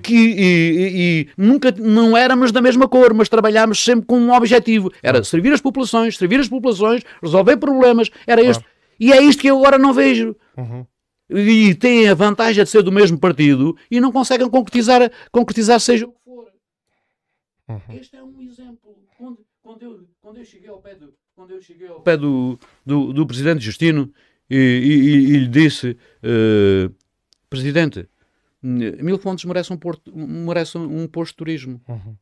que e, e, nunca não éramos da mesma cor, mas trabalhámos sempre com um objetivo. Era servir as populações, servir as populações, resolver problemas. Era claro. este. E é isto que eu agora não vejo. Uhum. E têm a vantagem de ser do mesmo partido e não conseguem concretizar, concretizar seja o que for. Uhum. Este é um exemplo. Quando, quando, eu, quando eu cheguei ao pé do, quando eu cheguei ao pé do, do, do presidente Justino e, e, e lhe disse, uh, presidente, Mil Fontes merece um, porto, merece um posto de turismo. Uhum.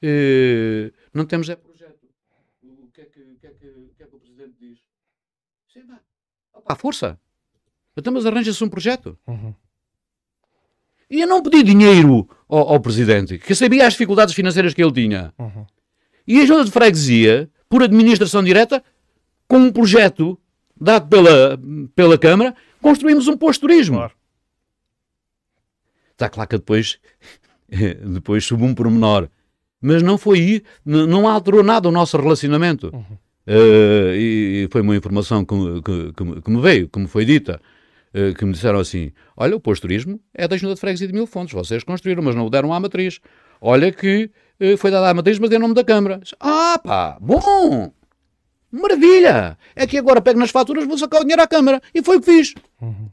Uh, não temos é projeto. O que é que, que, é que, que, é que o Presidente diz? Sim, pá, força. Então, mas arranja-se um projeto. Uhum. E eu não pedi dinheiro ao, ao, Presidente, que sabia as dificuldades financeiras que ele tinha. Uhum. E a junta de freguesia, por administração direta, com um projeto dado pela, pela Câmara, construímos um posto de turismo. Claro. Está claro que depois, depois subiu um pormenor. Mas não foi, não alterou nada o nosso relacionamento. Uhum. Uh, e foi uma informação que, que, que, me veio, que me foi dita, uh, que me disseram assim: Olha, o posto turismo é da Junta de Freguesia de Mil Fontes, vocês construíram, mas não o deram à matriz. Olha que uh, foi dada à matriz, mas deu nome da Câmara. Ah, pá, bom! Maravilha! É que agora pego nas faturas, vou sacar o dinheiro à Câmara. E foi o que fiz. Uhum.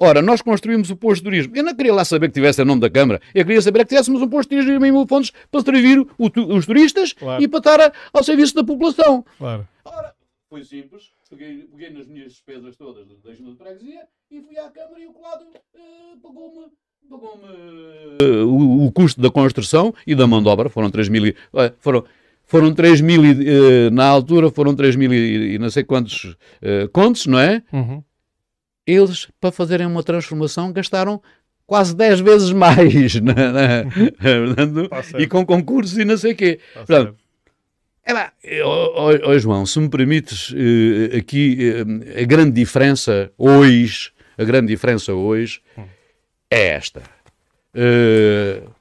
Ora, nós construímos o posto de turismo. Eu não queria lá saber que tivesse o nome da Câmara. Eu queria saber que tivéssemos um posto de turismo em Mil Fontes para servir o, os turistas claro. e para estar a, ao serviço da população. Claro. Ora, foi simples. Peguei, peguei nas minhas despesas todas da ajuda de freguesia e fui à Câmara e o colado uh, pagou-me pagou uh, o, o, custo da construção e da mão de obra. Foram 3 mil, uh, foram, foram 3 mil, uh, na altura foram 3 mil e, e não sei quantos contos, não é? Uhum. Eles, para fazerem uma transformação, gastaram quase 10 vezes mais, né? e com concursos e não sei o quê. Portanto, é lá, oh, oh, João, se me permites uh, aqui uh, a grande diferença hoje, a grande diferença hoje hum. é esta. Uh,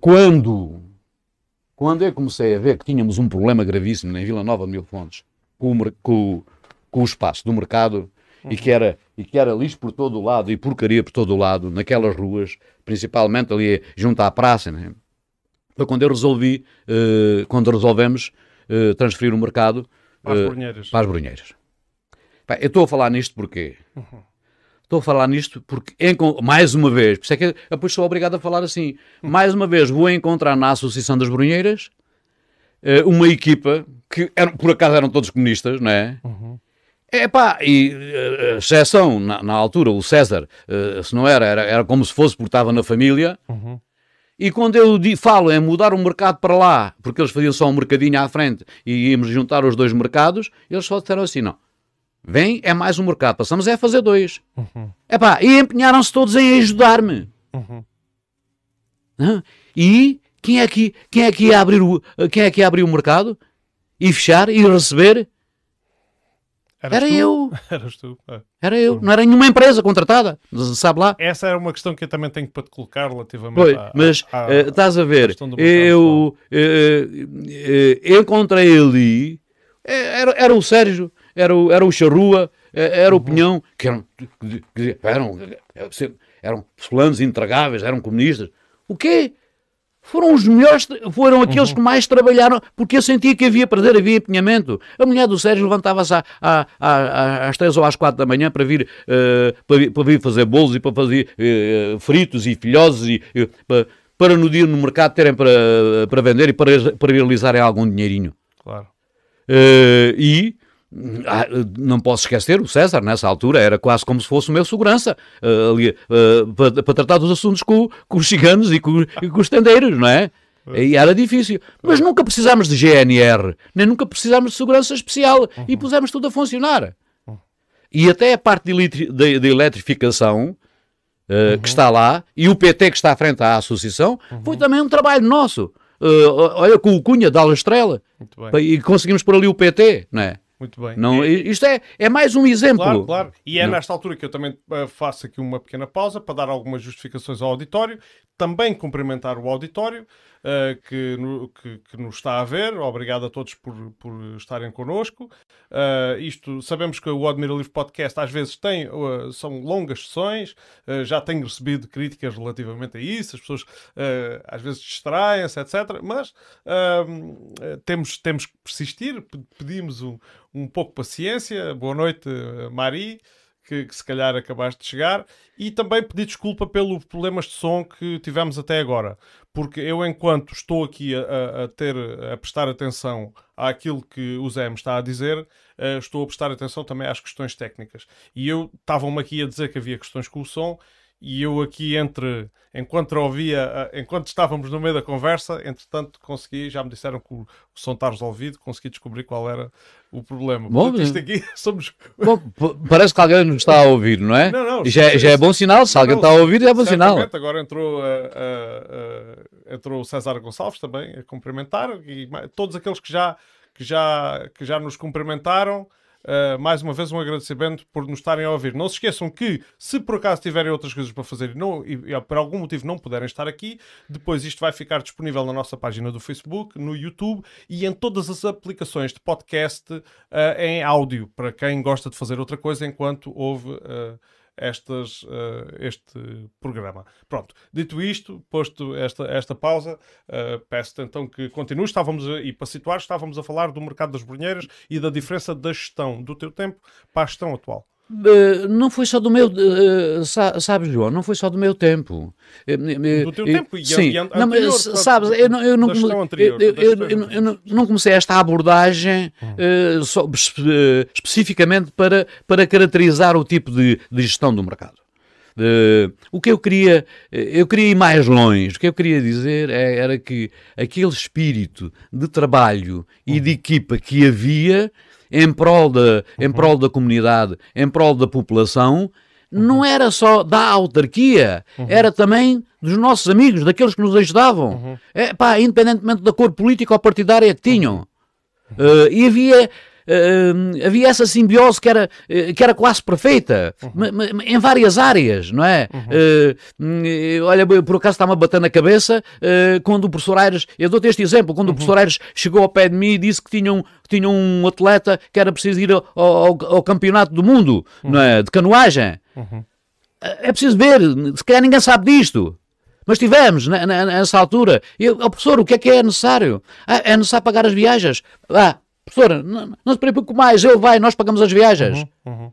quando, quando eu comecei a ver que tínhamos um problema gravíssimo em Vila Nova de Mil Fontes com o, com, com o espaço do mercado uhum. e, que era, e que era lixo por todo o lado e porcaria por todo o lado, naquelas ruas, principalmente ali junto à praça, né? foi quando eu resolvi, uh, quando resolvemos uh, transferir o mercado para as Brunheiras. Para as Brunheiras. eu estou a falar nisto porque... Uhum. Estou a falar nisto porque, mais uma vez, por isso é que eu depois sou obrigado a falar assim, mais uma vez vou encontrar na Associação das Brunheiras uma equipa que, eram, por acaso eram todos comunistas, não é? Uhum. É pá, e uh, exceção, na, na, altura, o César, uh, se não era, era, era como se fosse porque estava na família. Uhum. E quando eu falo em mudar o mercado para lá, porque eles faziam só um mercadinho à frente e íamos juntar os dois mercados, eles só disseram assim: não, vem, é mais um mercado, passamos é a fazer dois. Uhum. É pá, e empenharam-se todos em ajudar-me. Uhum. E quem é, que, quem, é que ia abrir o, quem é que ia abrir o mercado? E fechar e receber? Eras era tu? eu. Eras tu. É. Era eu. Não era nenhuma empresa contratada. Sabe lá? Essa era uma questão que eu também tenho para te colocar relativamente à, Mas à, uh, estás a ver, eu uh, uh, encontrei ali, era, era o Sérgio, era o, era o Charrua, era o uhum. Pinhão, que eram, eram, eram fulanos intragáveis, eram comunistas. O quê? Foram os melhores, foram aqueles uhum. que mais trabalharam, porque eu sentia que havia perder, havia empenhamento. A mulher do Sérgio levantava-se às três ou às quatro da manhã para vir, uh, para, vir para, vir, fazer bolos e para fazer uh, fritos e filhosos e, uh, para, para, no dia no mercado terem para, para vender e para, para realizarem algum dinheirinho. Claro. e ah, não posso esquecer, o César, nessa altura, era quase como se fosse o meu segurança uh, ali, uh, para, para, tratar dos assuntos com, com os ciganos e com, e com os tendeiros, não é? E era difícil. Mas nunca precisámos de GNR, nem nunca precisámos de segurança especial uhum. e pusemos tudo a funcionar. Uhum. E até a parte de, de, de eletrificação, uh, uhum. que está lá, e o PT que está à frente à associação, foi também um trabalho nosso. olha, com o Cunha, da Estrela, e conseguimos pôr ali o PT, não é? Muito bem. Não, isto é, é mais um exemplo. Claro, claro. E é não. nesta altura que eu também uh, faço aqui uma pequena pausa para dar algumas justificações ao auditório, também cumprimentar o auditório uh, que, no, que, que, nos está a ver. Obrigado a todos por, por estarem connosco. Uh, isto, sabemos que o Admira Livre Podcast às vezes tem, uh, são longas sessões, já tenho recebido críticas relativamente a isso, as pessoas às vezes distraem-se, etc. Mas temos, temos que persistir, pedimos um, um pouco de paciência. Boa noite, Mari que, que, se calhar acabaste de chegar, e também pedir desculpa pelos problemas de som que tivemos até agora, porque eu, enquanto estou aqui a, a ter, a prestar atenção àquilo que o Zé me está a dizer, uh, estou a prestar atenção também às questões técnicas. E eu estava-me aqui a dizer que havia questões com o som, e eu aqui entre enquanto ouvia, enquanto estávamos no meio da conversa, entretanto consegui, já me disseram que o, o som está resolvido, consegui descobrir qual era o problema. Bom, Portanto, isto aqui somos. Bom, parece que alguém nos está a ouvir, não é? Não, não. Já, já é bom sinal, se alguém não, está a ouvir, é bom sinal. Agora entrou, uh, uh, entrou o César Gonçalves também a cumprimentar, e todos aqueles que já, que já, que já nos cumprimentaram. Uh, mais uma vez um agradecimento por nos estarem a ouvir. Não se esqueçam que, se por acaso tiverem outras coisas para fazer e, não, e, e por algum motivo não puderem estar aqui, depois isto vai ficar disponível na nossa página do Facebook, no YouTube e em todas as aplicações de podcast uh, em áudio, para quem gosta de fazer outra coisa enquanto ouve. Uh, estas, uh, este programa. Pronto, dito isto, posto esta, esta pausa, uh, peço-te então que continue. Estávamos, a, e para situar, estávamos a falar do mercado das brunheiras e da diferença da gestão do teu tempo para a gestão atual. Uh, não foi só do meu, uh, sabes, João, não foi só do meu tempo. Do teu tempo e, sim, não, mas, sabes, eu não, eu não, anterior, eu, eu, eu, não comecei esta abordagem uh, só, especificamente para, para caracterizar o tipo de, de gestão do mercado. Uh, o que eu queria, eu queria ir mais longe. O que eu queria dizer é, era que aquele espírito de trabalho e de equipa que havia em prol da, em uhum. prol da comunidade, em prol da população, não uhum. era só da autarquia, uhum. era também dos nossos amigos, daqueles que nos ajudavam. Uhum. É, pá, independentemente da cor política ou partidária que tinham. Uh, e havia uh, havia essa simbiose que era, uh, que era quase perfeita, uhum. em várias áreas, não é? Uhum. Uh, olha, por acaso está-me a bater na cabeça quando o professor Aires, eu dou-te este exemplo, quando uhum. o professor Aires chegou ao pé de mim e disse que tinha um, tinha um atleta que era preciso ir ao, ao, ao campeonato do mundo, não é? De canoagem. Uhum. É preciso ver, se calhar ninguém sabe disto. Mas tivemos nessa altura. Eu, oh, professor, o que é que é necessário? Ah, é necessário pagar as viagens. Ah, professora, não, não se preocupe mais, eu vai, nós pagamos as viagens. Uhum, uhum.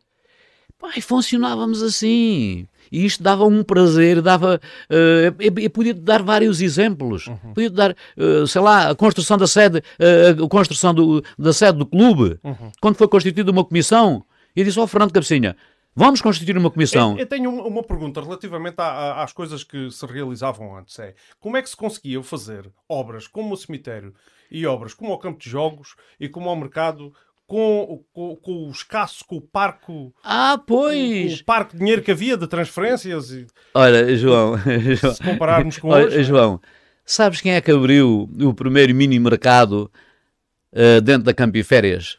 Pai, funcionávamos assim. E isto dava um prazer, dava. Uh, eu, eu podia dar vários exemplos. Uhum. Podia dar, uh, sei lá, a construção da sede, uh, a construção do, da sede do clube. Uhum. Quando foi constituída uma comissão, eu disse ao Fernando Cabecinha: Vamos constituir uma comissão. Eu, eu tenho uma pergunta relativamente às coisas que se realizavam antes. É como é que se conseguia fazer obras como o cemitério e obras como o campo de jogos e como o mercado com, com, com, o escasso, com o parco. Ah, pois! O, o parco de dinheiro que havia de transferências. E... Olha, João. Se compararmos com Olha, hoje. João, sabes quem é que abriu o primeiro mini mercado uh, dentro da Campo e Férias?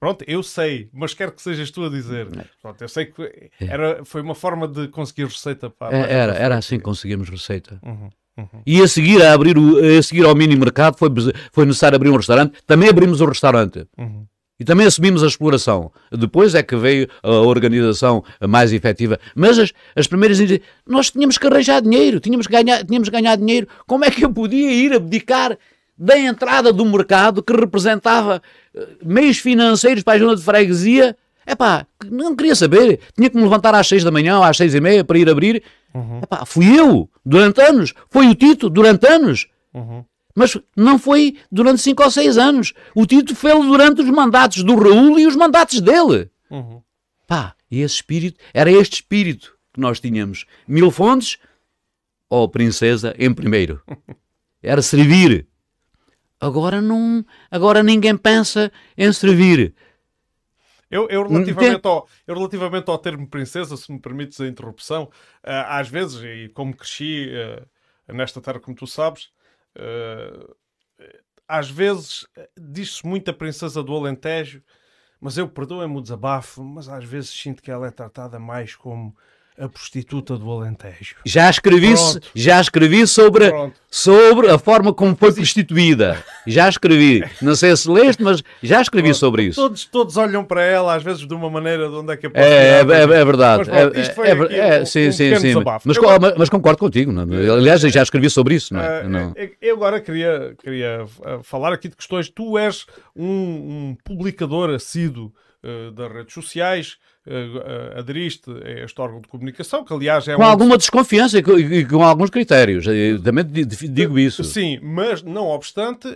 Pronto, eu sei, mas quero que sejas tu a dizer. É. Pronto, eu sei que era, foi uma forma de conseguir receita para. É, era, era assim que conseguimos receita. Uhum. Uhum. E a seguir, a, abrir o, a seguir ao mini mercado foi, foi necessário abrir um restaurante. Também abrimos o restaurante. Uhum. E também assumimos a exploração. Depois é que veio a organização mais efetiva. Mas as, as primeiras nós tínhamos que arranjar dinheiro, tínhamos que ganhar, tínhamos que ganhar dinheiro. Como é que eu podia ir abdicar da entrada do mercado que representava eh, meios financeiros para a junta de freguesia? É pá, não queria saber. Tinha que me levantar às seis da manhã ou às seis e meia para ir abrir Uhum. Epá, fui eu, durante anos. Foi o Tito, durante anos. Uhum. Mas não foi durante 5 ou 6 anos. O Tito fez durante os mandatos do Raul e os mandatos dele. Uhum. Pá, e esse espírito, era este espírito que nós tínhamos. Mil fontes ou princesa em primeiro. Era servir. Agora não, agora ninguém pensa em servir. Eu, eu, relativamente ao, eu, relativamente ao termo princesa, se me permites a interrupção, uh, às vezes, e como cresci uh, nesta terra, como tu sabes, uh, às vezes diz-se muito a princesa do Alentejo, mas eu perdoe-me o desabafo, mas às vezes sinto que ela é tratada mais como a prostituta do Alentejo. Já escrevi, já escrevi sobre, sobre a forma como foi prostituída. Já escrevi. Não sei se leste, mas já escrevi Pronto. sobre isso. Todos, todos olham para ela, às vezes de uma maneira de onde é que é é, é, é, é verdade. Mas, isto foi é, é, um, sim, um sim, sim. Mas, eu, mas, concordo contigo. Não? Aliás, já escrevi sobre isso. Não é? Uh, não. Eu agora queria, queria falar aqui de questões. Tu és um, um publicador assíduo uh, das redes sociais uh, aderiste a este órgão de comunicação, que aliás é Com um... alguma desconfiança e com, e com, alguns critérios, eu também digo isso. Sim, mas não obstante,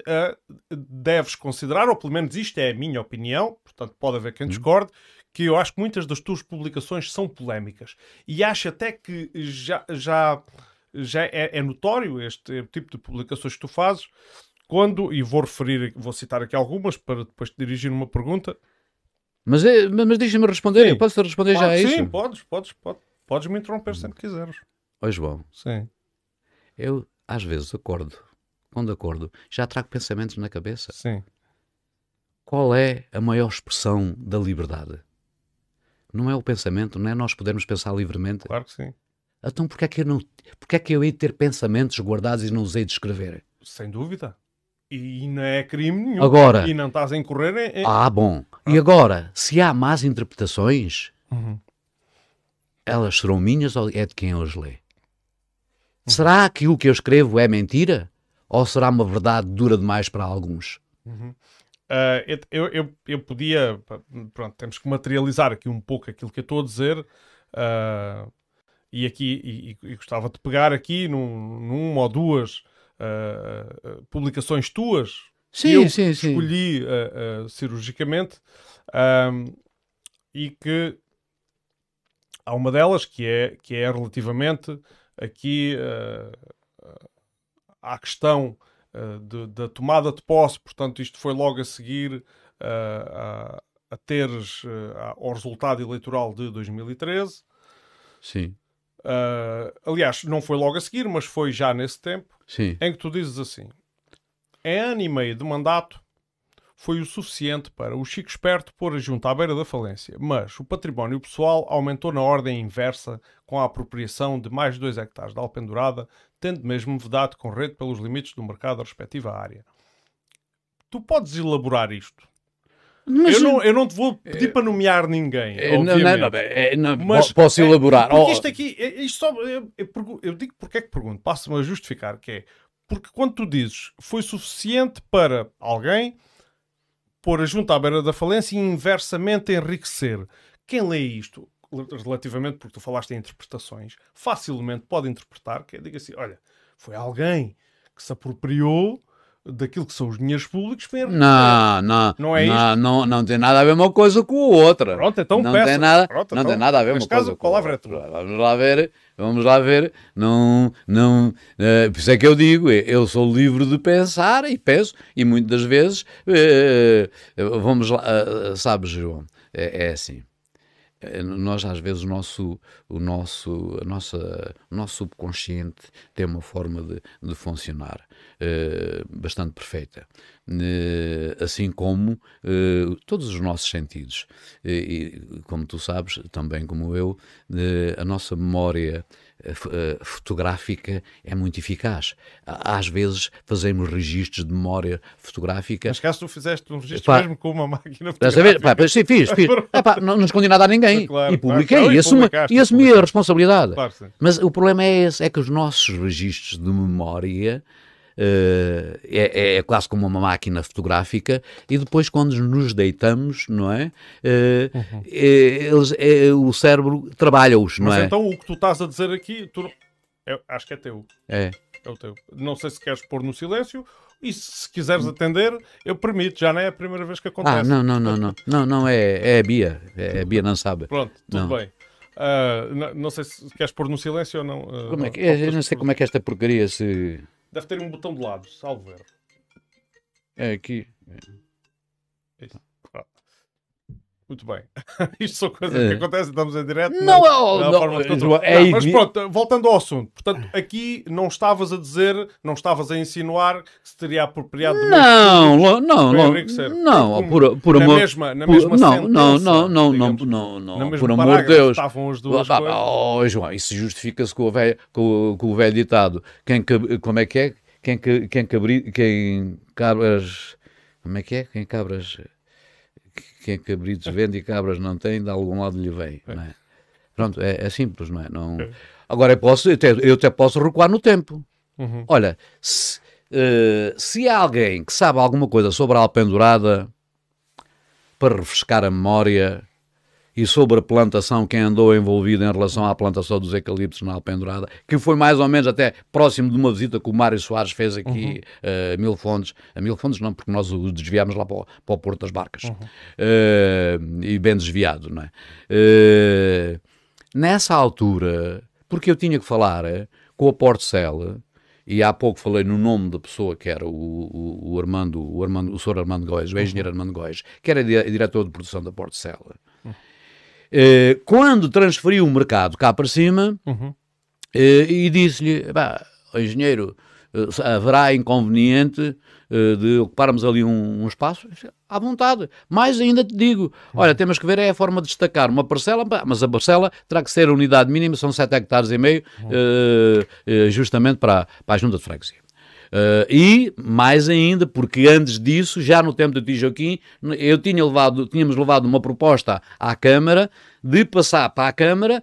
deves considerar, ou pelo menos isto é a minha opinião, portanto pode haver quem uhum. discorde, que eu acho que muitas das tuas publicações são polémicas. E acho até que já, já, já é, é notório este tipo de publicações que tu fazes, quando, e vou referir, vou citar aqui algumas para depois te dirigir uma pergunta, mas, é, mas deixa-me responder, sim. posso responder Pode, já a isso? Sim, podes, podes, podes, podes me interromper sempre que quiseres. Oi, João. Sim. Eu, às vezes, acordo, quando acordo, já trago pensamentos na cabeça. Sim. Qual é a maior expressão da liberdade? Não é o pensamento, não é nós podermos pensar livremente? Claro que sim. Então porquê é que eu, não, porquê é que eu hei de ter pensamentos guardados e não os hei de escrever? Sem dúvida. E não é crime nenhum. Agora, e não estás a incorrer em... Ah, bom. Ah. E agora, se há más interpretações, uhum. elas serão minhas ou é de quem eu as lê? Uhum. Será que o que eu escrevo é mentira? Ou será uma verdade dura demais para alguns? Uhum. Uh, eu, eu, eu podia, pronto, temos que materializar aqui um pouco aquilo que eu estou a dizer. Uh, e aqui e, e, gostava de pegar aqui num, numa ou duas uh, publicações tuas sim, que eu sim, escolhi sim. Uh, uh, cirurgicamente e que há uma delas que é, que é relativamente aqui à questão de, da tomada de posse, portanto isto foi logo a seguir a, a teres ao resultado eleitoral de 2013 Sim. Uh, aliás, não foi logo a seguir, mas foi já nesse tempo Sim. em que tu dizes assim: em ano e meio de mandato foi o suficiente para o Chico Esperto pôr a junta à beira da falência, mas o património pessoal aumentou na ordem inversa com a apropriação de mais de 2 hectares de alpendurada, tendo mesmo vedado com rede pelos limites do mercado da respectiva área. Tu podes elaborar isto? Mas, eu, não, eu não te vou pedir é, para nomear ninguém. É, não, não, não, mas, posso elaborar. Porque isto aqui, isto só, eu, eu, eu digo porque é que pergunto, passo-me a justificar, que é porque quando tu dizes foi suficiente para alguém pôr a junta à beira da falência e inversamente enriquecer. Quem lê isto, relativamente, porque tu falaste em interpretações, facilmente pode interpretar que é, diga assim, olha, foi alguém que se apropriou daquilo que são os dinheiros públicos para não, não, não é não, não, não tem nada a ver uma coisa com a outra. Pronto, então não peça. tem nada, Pronto, não então, tem nada a ver uma caso, coisa com a palavra outra. É vamos lá ver, vamos lá ver. Não, não, uh, por isso é que eu digo, eu sou livre de pensar e penso e muitas vezes uh, vamos lá, uh, sabes, João, é, é assim nós às vezes o nosso o nosso a nossa o nosso subconsciente tem uma forma de, de funcionar bastante perfeita assim como uh, todos os nossos sentidos e como tu sabes também como eu a nossa memória fotográfica é muito eficaz. Às vezes fazemos registros de memória fotográfica. Mas caso tu fizeste um registro Pá, mesmo com uma máquina fotográfica. Saber? Pá, sim, fiz, fiz. Epá, não, não escondi nada a ninguém. Claro, e publiquei claro, e, assumi, e assumi a responsabilidade. Claro, Mas o problema é esse, é que os nossos registros de memória Uh, é, é, quase como uma máquina fotográfica e depois quando nos deitamos, não é? Uh, uhum. é eles, é, o cérebro trabalha-os, não Mas é? então o que tu estás a dizer aqui, tu, é, acho que é teu. É. É o teu. Não sei se queres pôr no silêncio e se quiseres atender, eu permito, já não é a primeira vez que acontece. Ah, não, não, não, não, não, não é, é a Bia, é a Bia não sabe. Pronto, tudo não. bem. Uh, não, não, sei se queres pôr no silêncio ou não. Uh, como é que, eu não sei como é que esta porcaria se. Deve ter um botão de lado, salvo ver. É aqui. É isso. Muito bem. Isto são coisas é. que acontecem, estamos em direto. Não, mas, oh, não, não, é não, mas pronto, voltando ao assunto. Portanto, aqui não estavas a dizer, não estavas a insinuar que se teria apropriado de Não, não, não, não, por, por na amor. Mesma, na mesma não, não, não, não, não, não, não, por amor de Deus. Estavam as duas ah, coisas. Oh, João, isso justifica-se com o velho, com, com o velho ditado. Quem, como é que é? Quem, quem, quem, quem cabras. Como é que é? Quem cabras quem cabritos vende e cabras não tem, de algum lado lhe vem. É. É? Pronto, é, é, simples, não é? Não... É. Agora eu, posso, eu, até, eu até posso recuar no tempo. Uhum. Olha, se, uh, se há alguém que sabe alguma coisa sobre a alpendurada, para refrescar a memória, e sobre a plantação, quem andou envolvido em relação à plantação dos eucaliptos na Alpendurada, que foi mais ou menos até próximo de uma visita que o Mário Soares fez aqui uhum. uh, a Mil Fontes, a Mil Fontes não, porque nós o desviámos lá para o, para o Porto das Barcas, uhum. uh, e bem desviado, não é? Uh, nessa altura, porque eu tinha que falar com a Portcel, e há pouco falei no nome da pessoa que era o, o, o Armando, o Armando, o Sr. Armando Góes, o engenheiro Armando Góes, que era diretor de produção da Portcel. Eh, quando transferiu o mercado cá para cima uhum. Eh, e disse-lhe, engenheiro, eh, haverá inconveniente de ocuparmos ali um, um, espaço? À vontade. Mais ainda te digo, olha, uhum. temos que ver é a forma de destacar uma parcela, mas a parcela terá que ser a unidade mínima, são 7 hectares e meio, uhum. justamente para, para a junta de freguesia. Uh, e, mais ainda, porque antes disso, já no tempo do Tijoquim, eu tinha levado, tínhamos levado uma proposta à Câmara de passar para a Câmara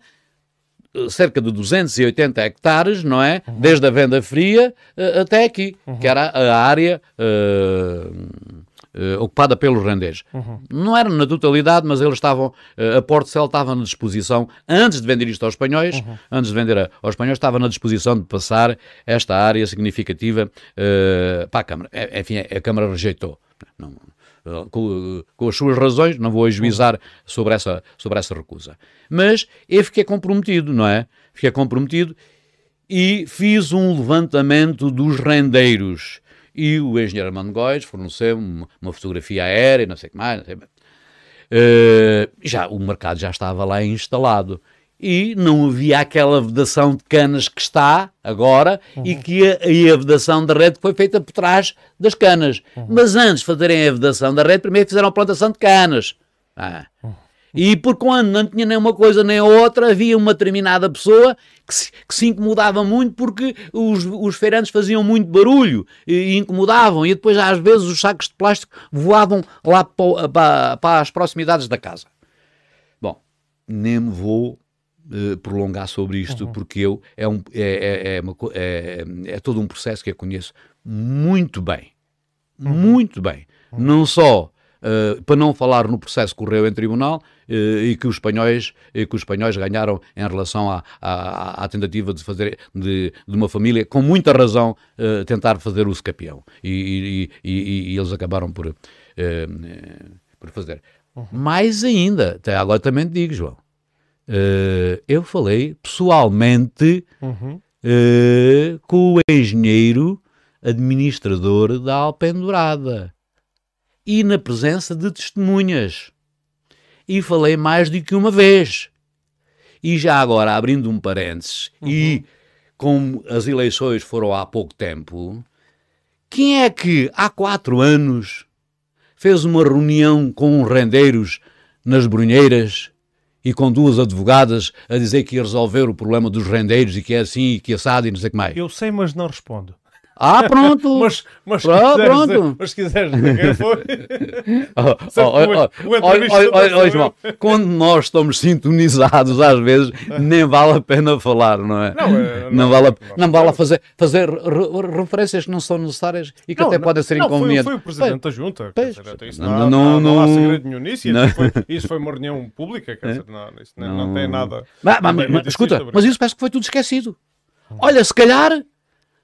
eh, cerca de 280 hectares, não é? Uhum. Desde a venda fria uh, até aqui, uhum. que era a área uh, uh, ocupada pelos rendeiros. Uhum. Não era na totalidade, mas eles estavam, uh, a Portcel estava na disposição, antes de vender isto aos espanhóis, uhum. antes de vender a, aos espanhóis, estava na disposição de passar esta área significativa uh, para a Câmara. É, enfim, a Câmara rejeitou. Não, com, com, as suas razões, não vou ajuizar sobre essa, sobre essa recusa. Mas eu fiquei comprometido, não é? Fiquei comprometido e fiz um levantamento dos rendeiros e o engenheiro Armando Góes forneceu uma, uma fotografia aérea, não sei o que mais. Sei, uh, já, o mercado já estava lá instalado e não havia aquela vedação de canas que está agora uhum. e que a, e a vedação da rede foi feita por trás das canas. Uhum. Mas antes de fazerem a vedação da rede, primeiro fizeram a plantação de canas. Ah. Uhum. E por quando não tinha nem uma coisa nem outra, havia uma determinada pessoa que se, que se incomodava muito porque os, os feirantes faziam muito barulho e, e, incomodavam, e depois às vezes os sacos de plástico voavam lá para, para, para as proximidades da casa. Bom, nem me vou uh, prolongar sobre isto, uhum. porque eu é, um, é, é, é, uma, é, é todo um processo que eu conheço muito bem. Uhum. Muito bem. Uhum. Não só Uh, para não falar no processo que correu em tribunal e que os espanhóis que os espanhóis ganharam em relação à, à, à tentativa de fazer de, de, uma família com muita razão uh, tentar fazer o campeão e, e, e, e, eles acabaram por por fazer uhum. mais ainda até agora também te digo João eu falei pessoalmente uhum. com o engenheiro administrador da Alpendurada e na presença de testemunhas. E falei mais do que uma vez. E já agora, abrindo um parênteses, uhum. e como as eleições foram há pouco tempo, quem é que há quatro anos fez uma reunião com rendeiros nas Brunheiras e com duas advogadas a dizer que ia resolver o problema dos rendeiros e que é assim e que assado e não sei o que mais? Eu sei, mas não respondo. Ah, pronto! mas, mas, ah, quiseres, pronto. mas se quiseres quem foi. Olha, João, quando nós estamos sintonizados, às vezes nem vale a pena falar, não é? Não, é, não, não vale, a, não, não vale a fazer, fazer referências que não são necessárias e que até podem ser inconvenientes. Foi, foi o Presidente da Junta. Dizer, não, não, não, há segredo nenhum nisso. Isso foi, isso foi uma reunião pública, quer dizer, não, isso não, não tem nada. Mas, mas, mas escuta, mas isso parece que foi tudo esquecido. Olha, se calhar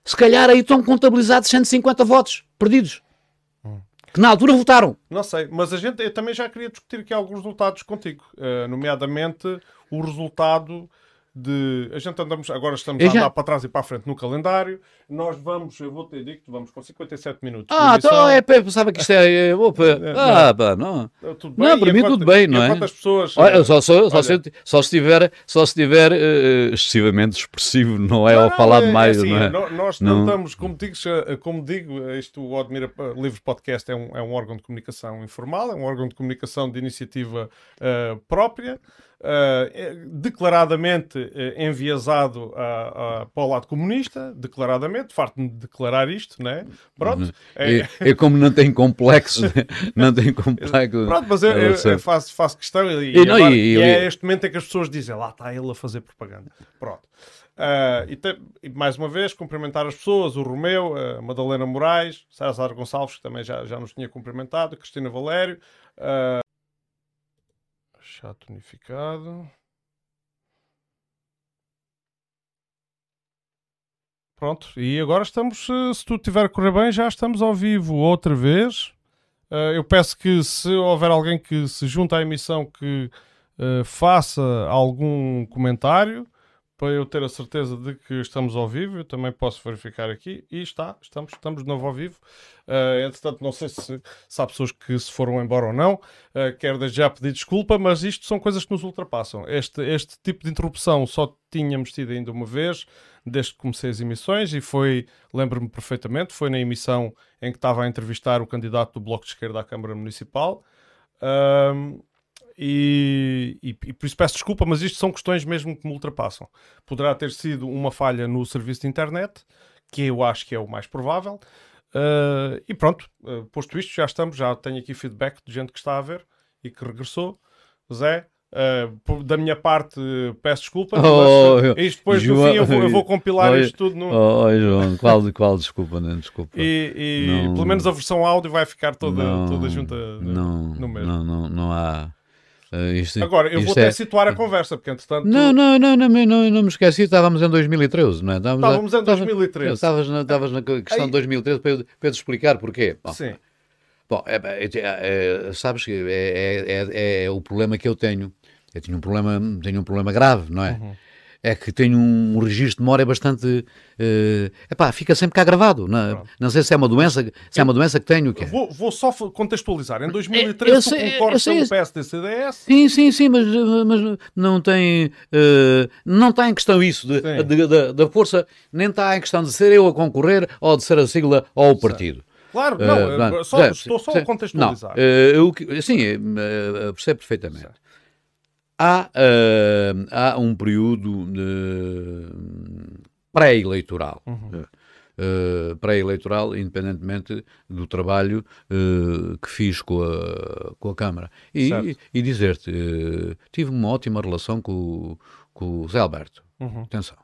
se calhar aí estão contabilizados 150 votos perdidos. Que na altura votaram. Não sei, mas a gente, eu também já queria discutir aqui alguns resultados contigo, uh, nomeadamente o resultado de. A gente andamos, agora estamos a andar para trás e para a frente no calendário. Nós vamos, eu vou ter dito, vamos com 57 minutos. Ah, então é, pensava que isto é. Opa, é, ah, pá, não. Tudo bem, não, para mim tudo bem, não é? Quantas pessoas. Olha, só, só, só, se, só se estiver, só se estiver uh, excessivamente expressivo, não é? Ao falar é, demais, assim, não é? Nós não, estamos, como digo, como digo, isto, o Admira Livre Podcast é um, é um órgão de comunicação informal, é um órgão de comunicação de iniciativa própria. Uh, declaradamente uh, enviesado a, a, para o lado comunista, declaradamente, farto-me de declarar isto, né? Pronto. Uhum. É... E, como não tem complexo, não tem complexo. Pronto, mas eu, eu, eu faço, faço, questão e, e, agora, e, e é este momento em que as pessoas dizem lá está ele a fazer propaganda. Pronto. Uh, e, te, e, mais uma vez cumprimentar as pessoas, o Romeu, a Madalena Moraes, César Gonçalves, que também já, já nos tinha cumprimentado, Cristina Valério, uh, Chat unificado. Pronto, e agora estamos, eh, se tudo estiver a correr bem, já estamos ao vivo outra vez. Uh, eu peço que se houver alguém que se junta à emissão que uh, faça algum comentário para eu ter a certeza de que estamos ao vivo. Eu também posso verificar aqui e está, estamos, estamos de novo ao vivo. Uh, entretanto, não sei se, se há pessoas que se foram embora ou não. Uh, quero desde já pedir desculpa, mas isto são coisas que nos ultrapassam. Este, este tipo de interrupção só tínhamos tido ainda uma vez, desde que comecei as emissões, e foi, lembro-me perfeitamente, foi na emissão em que estava a entrevistar o candidato do Bloco de Esquerda à Câmara Municipal. Uh, e, e, e, por isso peço desculpa, mas isto são questões mesmo que me ultrapassam. Poderá ter sido uma falha no serviço de internet, que eu acho que é o mais provável. Uh, e pronto, uh, posto isto, já estamos, já tenho aqui feedback de gente que está a ver e que regressou. Zé, Uh, da minha parte, peço desculpa. Oh, mas, isto depois João, no fim eu vou, eu vou compilar oh, isto tudo. No... Oh, João, qual, qual desculpa, não desculpa. E, e não, pelo menos a versão áudio vai ficar toda, não, toda junta não, no mesmo. Não, não, não há. Uh, isto, Agora, eu vou até é... situar a conversa, porque entretanto. Não, não, não, não, não, não me esqueci, estávamos em 2013, não é? Estávamos, em 2013. Estavas na, estavas na questão de 2013 para eu, para eu te explicar porquê. Bom, Sim. Bom, é, é, é, sabes que é, é, é, o problema que eu tenho. Eu tenho um problema, tenho um problema grave, não é? Uhum. É que tenho um, registro de memória bastante. Uh, epá, fica sempre cá gravado. Não, é? não sei se é uma doença, se é uma doença que tenho. Que vou, vou, só contextualizar. Em 2013, eu sei, tu o PSD-CDS? Sim, sim, sim, mas, mas não tem. Uh, não está em questão isso da força, nem está em questão de ser eu a concorrer ou de ser a sigla ou o partido. Claro, não, uh, só, é, estou só a contextualizar. Não, eu, sim, percebo perfeitamente. Certo. Há, uh, há um período pré-eleitoral. Uhum. Uh, pré-eleitoral, independentemente do trabalho uh, que fiz com a, com a Câmara. E, e dizer-te, tive uma ótima relação com, com o Zé Alberto. Uhum. Atenção.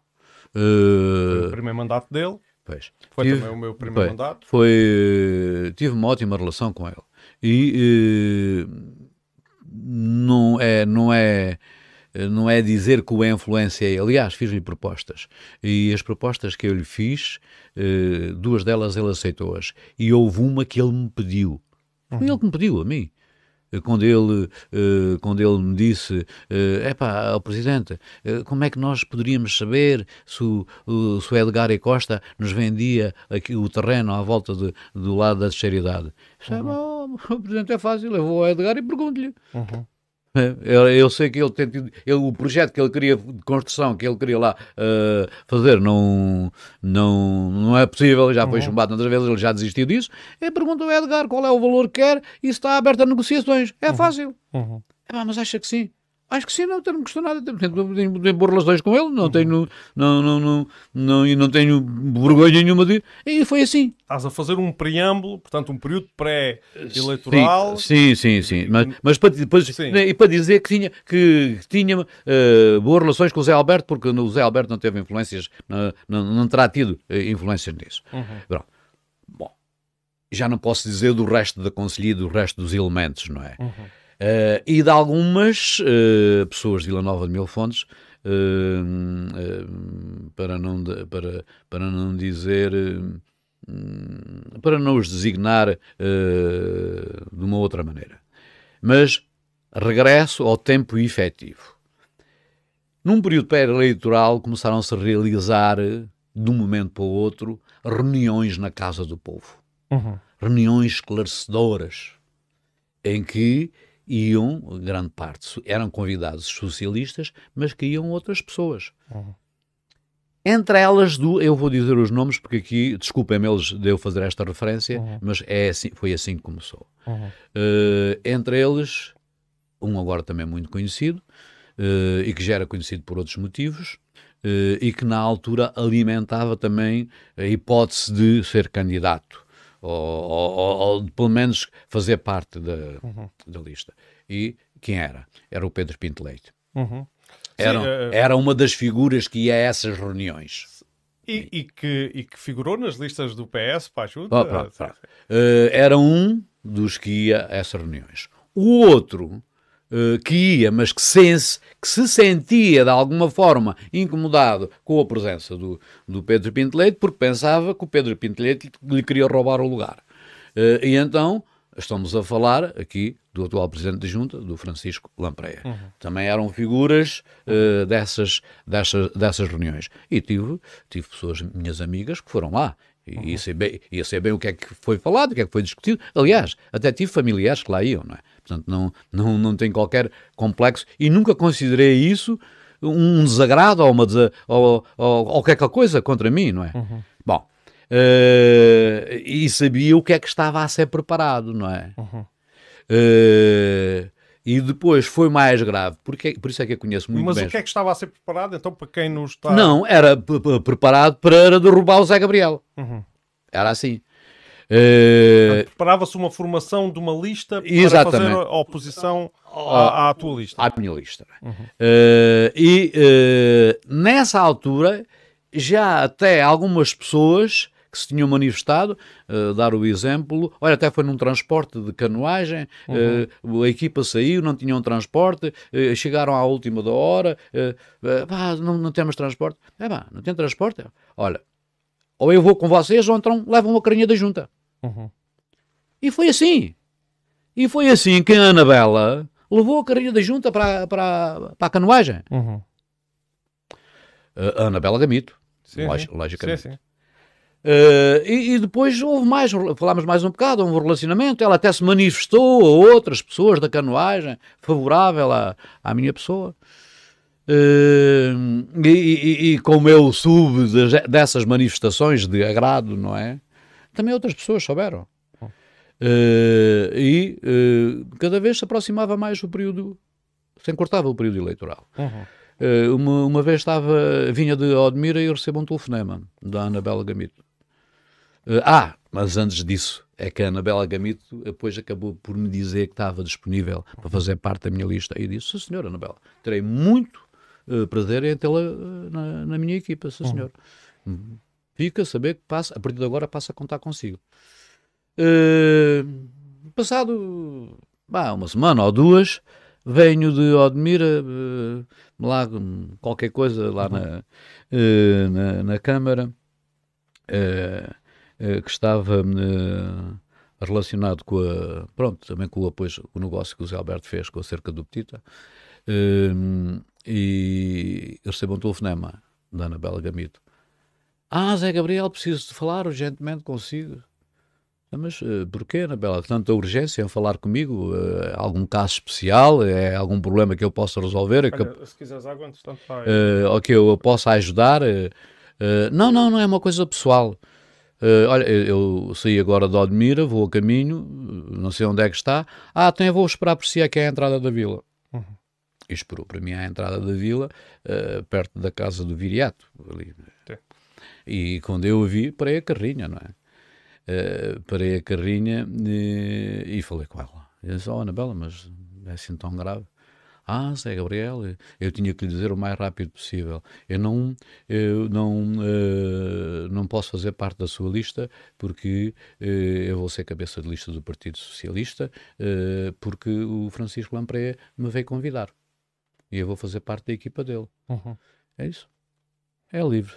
Foi o primeiro mandato dele. Pois. Foi tive, também o meu primeiro mandato. Foi, tive uma ótima relação com ele. E não é, não é, não é dizer que o influência é. Aliás, fiz-lhe propostas. E as propostas que eu lhe fiz, eh, duas delas ele aceitou-as. E houve uma que ele me pediu. Foi uhum. ele que me pediu, a mim quando ele, eh, quando ele me disse, é eh, pá, ao Presidente, como é que nós poderíamos saber se o, se o Edgar e Costa nos vendia aqui o terreno à volta de, do lado da terceira Uhum. o Presidente é fácil, eu vou ao Edgar e pergunto-lhe. Uhum. Eu, eu, sei que ele tem tido, ele, o projeto que ele queria de construção, que ele queria lá uh, fazer, não, não, não é possível, já foi uhum. chumbado outras vezes, ele já desistiu disso. Eu pergunto ao Edgar qual é o valor que quer e está aberto a negociações. É uhum. fácil. Uhum. É, mas acha que sim? Acho que sim, não tenho gostado nada. Tenho, tenho, tenho boas relações com ele, não tenho, não, não, não, não, e não tenho vergonha nenhuma de. E foi assim. Estás a fazer um preâmbulo, portanto, um período pré-eleitoral. Sim, sim, sim, sim. Mas, mas para, depois, sim. e para dizer que tinha, que tinha uh, boas relações com o Zé Alberto, porque o Zé Alberto não teve influências, não, não, não terá tido uh, influências nisso. Uhum. Bom, já não posso dizer do resto da conselhia, do resto dos elementos, não é? Uhum. Uh, e de algumas uh, pessoas de Vila Nova de Mil Fontes, uh, para, não de, para, para não dizer, para não os designar de uma outra maneira. Mas regresso ao tempo efetivo. Num período pré-eleitoral começaram-se a realizar, de um momento para o outro, reuniões na Casa do Povo. Uhum. Reuniões esclarecedoras, em que iam, grande parte, eram convidados socialistas, mas que iam outras pessoas. Uhum. Entre elas, do, eu vou dizer os nomes, porque aqui, desculpem-me eles de eu fazer esta referência, uhum. mas é assim, foi assim que começou. Uhum. Uh, entre eles, um agora também muito conhecido, uh, e que já era conhecido por outros motivos, uh, e que na altura alimentava também a hipótese de ser candidato ou, ou, ou, pelo menos fazer parte da, uhum. da lista. E quem era? Era o Pedro Pinto Leite. Uhum. Era, Sim, uh... era uma das figuras que ia a essas reuniões. E, e, que, e que figurou nas listas do PS para a ajuda? Oh, pronto, pronto. Uh, era um dos que ia a essas reuniões. O outro uh, que ia, mas que, sense, que se sentia de alguma forma incomodado com a presença do, do Pedro Pinto Leite, porque pensava que o Pedro Pinto Leite lhe queria roubar o lugar. Uh, e então estamos a falar aqui do atual Presidente da Junta, do Francisco Lampreia. Uhum. Também eram figuras uh, dessas, dessas, dessas reuniões. E tive, tive pessoas, minhas amigas, que foram lá. E uhum. ia, ser bem, ia ser bem o que é que foi falado, o que é que foi discutido. Aliás, até tive familiares que lá iam, não é? Portanto, não, não, não tem qualquer complexo e nunca considerei isso um desagrado ou, uma desa, ou, ou, ou qualquer coisa contra mim, não é? Uhum. Bom, uh, e sabia o que é que estava a ser preparado, não é? Uhum. Uh, e depois foi mais grave, porque, por isso é que eu conheço muito Mas bem. Mas o que é que estava a ser preparado, então, para quem nos está... Não, era preparado para derrubar o Zé Gabriel. Uhum. Era assim. Uh, Preparava-se uma formação de uma lista para exatamente. fazer a oposição à, à, tua lista. À minha lista. Uhum. Uh, e uh, nessa altura, já até algumas pessoas que se tinham manifestado, uh, dar o exemplo, olha, até foi num transporte de canoagem, uhum. uh, a equipa saiu, não tinham transporte, uh, chegaram à última da hora, pá, não, não temos transporte. É pá, não tem transporte? Olha, ou eu vou com vocês, ou então levam uma carinha da junta. Uhum. E foi assim. E foi assim que a Anabela levou a carinha da junta para, para, para a canoagem. Uhum. A Anabela Gamito, sim, logicamente. Sim, sim. Uh, e, e, depois houve mais, falámos mais um bocado, um relacionamento. Ela até se manifestou a outras pessoas da canoagem, favorável à, à minha pessoa. Uh, e, e, e, como eu soube de, dessas manifestações de agrado, não é? Também outras pessoas souberam. Uh, e cada vez se aproximava mais o período, se encurtava o período eleitoral. Uhum. Uma, uma, vez estava, vinha de Odmira e recebo um telefonema da Anabela Gamito Uh, ah, mas antes disso, é que a Anabela Gamito depois acabou por me dizer que estava disponível para fazer parte da minha lista. E disse: senhora Anabela, terei muito uh, prazer em tê-la uh, na, na, minha equipa, sim, senhor. Uhum. Fica a saber que passa, a partir de agora passa a contar consigo. Uh, passado bah, uma semana ou duas, venho de Odmira, uh, lá qualquer coisa lá uhum. na, uh, na, na, Câmara. Eh, que estava eh, relacionado com a, pronto, também com o apoio, o negócio que o Zé Alberto fez com a cerca do Petita, eh, e recebo um telefonema da Anabela Gamito. Ah, Zé Gabriel, preciso de falar urgentemente consigo. Ah, mas uh, porquê, Anabela? Tanta urgência em falar comigo? Uh, algum caso especial? É algum problema que eu possa resolver? Olha, que, se quiseres água, entretanto, vai. Uh, ou que eu possa ajudar? não, não, não é uma coisa pessoal. Olha, eu, saí agora de Odmira, vou a caminho, não sei onde é que está. Ah, então eu vou esperar por si aqui é a entrada da vila. Uhum. E esperou para mim à entrada da vila, uh, perto da casa do Viriato. Ali. E quando eu o vi, parei a carrinha, não é? Uh, parei a carrinha e, e falei com ela. E disse, oh, Anabela, mas é assim tão grave? Ah, Zé Gabriel, eu tinha que lhe dizer o mais rápido possível. Eu não, eu não, uh, não posso fazer parte da sua lista porque uh, eu vou ser cabeça de lista do Partido Socialista uh, porque o Francisco Lampreia me veio convidar. E eu vou fazer parte da equipa dele. Uhum. É isso. É livre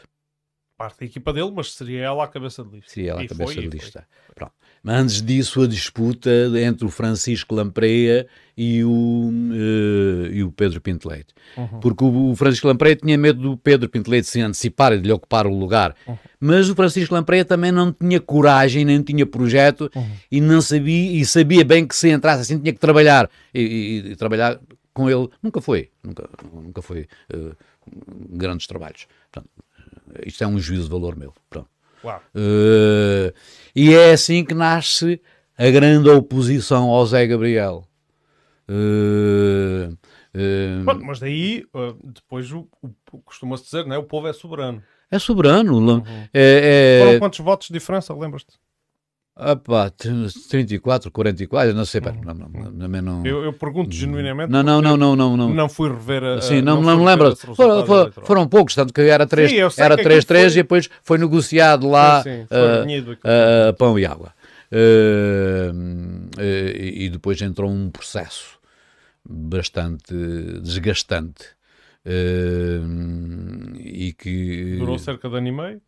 parte da equipa dele, mas seria ela a cabeça de lista. Seria ela a cabeça foi, de lista. Pronto. Mas antes disso, a disputa entre o Francisco Lampreia e o, uh, e o Pedro Pinto Leite. Uhum. Porque o, o, Francisco Lampreia tinha medo do Pedro Pinto Leite se antecipar e de lhe ocupar o lugar. Uhum. Mas o Francisco Lampreia também não tinha coragem, nem tinha projeto uhum. e não sabia, e sabia bem que se entrasse assim tinha que trabalhar. E, e, e trabalhar com ele nunca foi, nunca, nunca foi uh, grandes trabalhos. Portanto, isto é um juízo de valor meu. Pronto. Uh, e é assim que nasce a grande oposição ao Zé Gabriel. Uh, uh, Bom, mas daí, depois, o, o costuma-se dizer, né? o povo é soberano. É soberano. Uhum. É, é... Foram quantos votos de diferença, lembras-te? Ah pá, 34, 44, não sei, pá, não, não, não, não, eu, eu pergunto genuinamente. Não, não, não, não, não, não. Não fui rever a. Sim, não, não, me lembro. Foram, foram, foram, poucos, tanto que era 3, sim, era 3, 3 foi... e depois foi negociado lá sim, sim, uh, uh, pão e água. Uh, e depois entrou um processo bastante desgastante. e que. Durou cerca de ano e meio?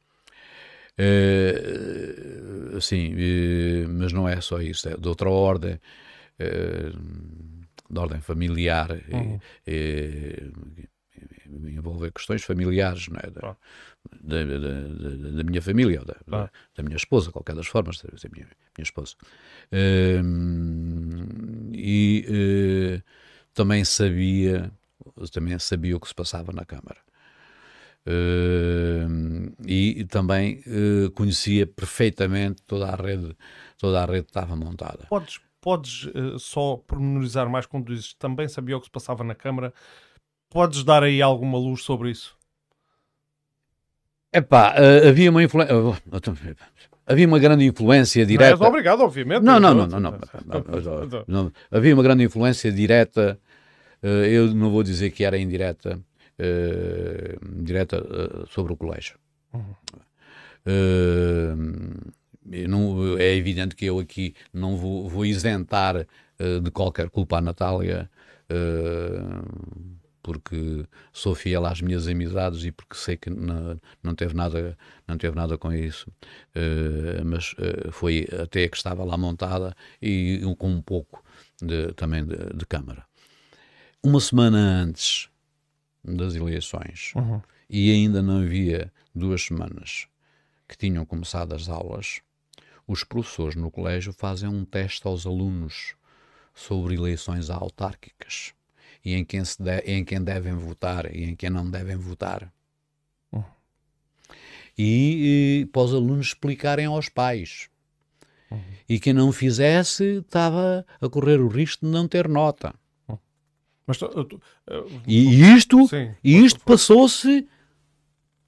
Uh, sim, uh, mas não é só isso, é de outra ordem, uh, de ordem familiar, uhum. envolver questões familiares, não é? Da, da, da, da minha família, ou da, ah. da, minha esposa, qualquer das formas, da minha, minha esposa. e também sabia, também sabia o que se passava na Câmara. Uh, e também uh, conhecia perfeitamente toda a rede, toda a rede que estava montada. Podes, podes uh, só pormenorizar mais quando dizes também sabia o que se passava na Câmara? Podes dar aí alguma luz sobre isso? Epá, uh, havia uma influência. Uh, havia uma grande influência direta. Não és obrigado, obviamente. Não, não, não, não, não, não, Havia uma grande influência direta. Eu não vou dizer que era indireta, direta sobre o colégio. Uhum. Não, é evidente que eu aqui não vou, vou isentar de qualquer culpa à Natália porque sou fiel às minhas amizades e porque sei que não, não teve nada não teve nada com isso uh, mas uh, foi até que estava lá montada e com um pouco de, também de, de câmara uma semana antes das eleições uhum. e ainda não havia duas semanas que tinham começado as aulas os professores no colégio fazem um teste aos alunos sobre eleições autárquicas e em quem, se de, em quem devem votar e em quem não devem votar. Uhum. E, e, para os alunos explicarem aos pais. Uhum. E quem não fizesse estava a correr o risco de não ter nota. Uhum. Mas, e isto, sim, isto passou-se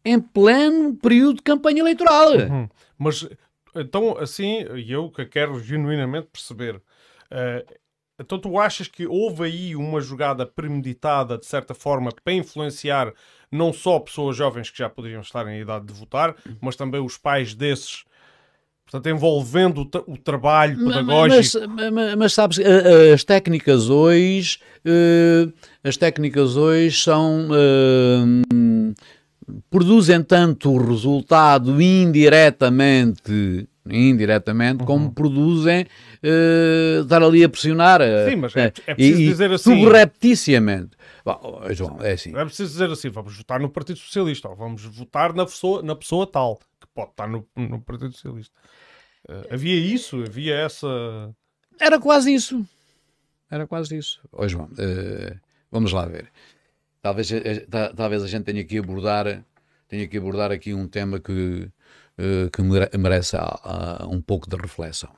em pleno período de campanha eleitoral. Uhum. Mas então, assim, eu que quero genuinamente perceber, uh, então tu achas que houve aí uma jogada premeditada, de certa forma, para influenciar não só pessoas jovens que já poderiam estar em idade de votar, mas também os pais desses Portanto, envolvendo o, o trabalho pedagógico. Mas, mas, mas, sabes, as técnicas hoje, eh, as técnicas hoje são uh, produzem tanto resultado indiretamente indiretamente, uhum. como produzem uh, estar ali a pressionar. Sim, mas é, é preciso e, dizer assim. Subrepticiamente. Bom, João, é assim. É preciso dizer assim: vamos votar no Partido Socialista, ou vamos votar na pessoa, na pessoa tal, pode estar no, no Partido Socialista. Uh, havia isso, havia essa. Era quase isso. Era quase isso. Ô, João, uh, vamos lá ver. Talvez, talvez a gente tenha que abordar, tenha que abordar aqui um tema que eh, que merece um pouco de reflexão.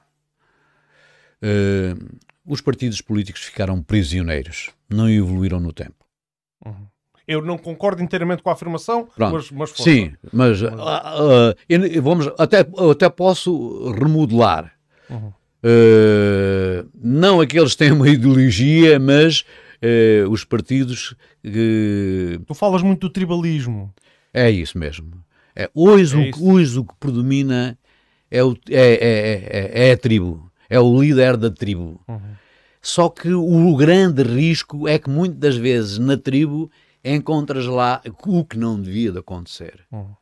Uh, os partidos políticos ficaram prisioneiros, não evoluíram no tempo. Uhum. Eu não concordo inteiramente com a afirmação, Pronto. mas, mas Sim, mas, mas... Uh, vamos, até, até posso remodelar. Uhum. Uh, não aqueles que têm uma ideologia, mas uh, os partidos. Tu falas muito do tribalismo. É isso mesmo. É, hoje, é o, hoje o que predomina é, o, é, é, é, a tribo, é o líder da tribo. Uhum. Só que o grande risco é que muitas das vezes na tribo encontras lá o que não devia de acontecer. Uhum.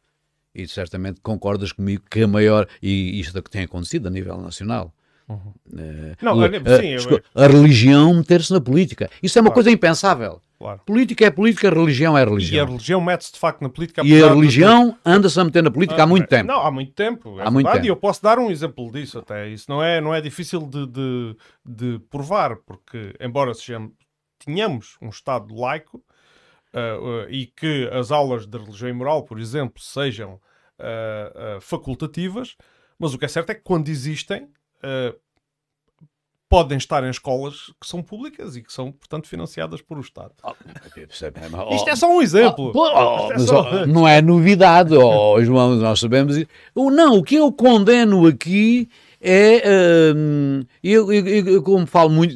E certamente concordas comigo que a maior, e isto é que tem acontecido a nível nacional, Uhum. Uh, não, a, sim, a, a, religião meter-se na política. Isso é uma claro. coisa impensável. Claro. Política é política, religião é religião. E a religião mete-se de facto na política. E a religião de... anda-se a meter na política ah, há muito tempo. Não, há muito tempo. É há muito tempo. E eu posso dar um exemplo disso até. Isso não é, não é difícil de, de, de provar, porque embora sejamos, tenhamos um Estado laico uh, e que as aulas de religião e moral, por exemplo, sejam uh, facultativas, mas o que é certo é que quando existem, podem estar em escolas que são públicas e que são, portanto, financiadas por o Estado. Oh, Isto é só um exemplo. Oh, oh, é só... Não é novidade, oh, João, nós sabemos. Não, o que eu condeno aqui é. Uh, eu, eu, eu, como falo muito,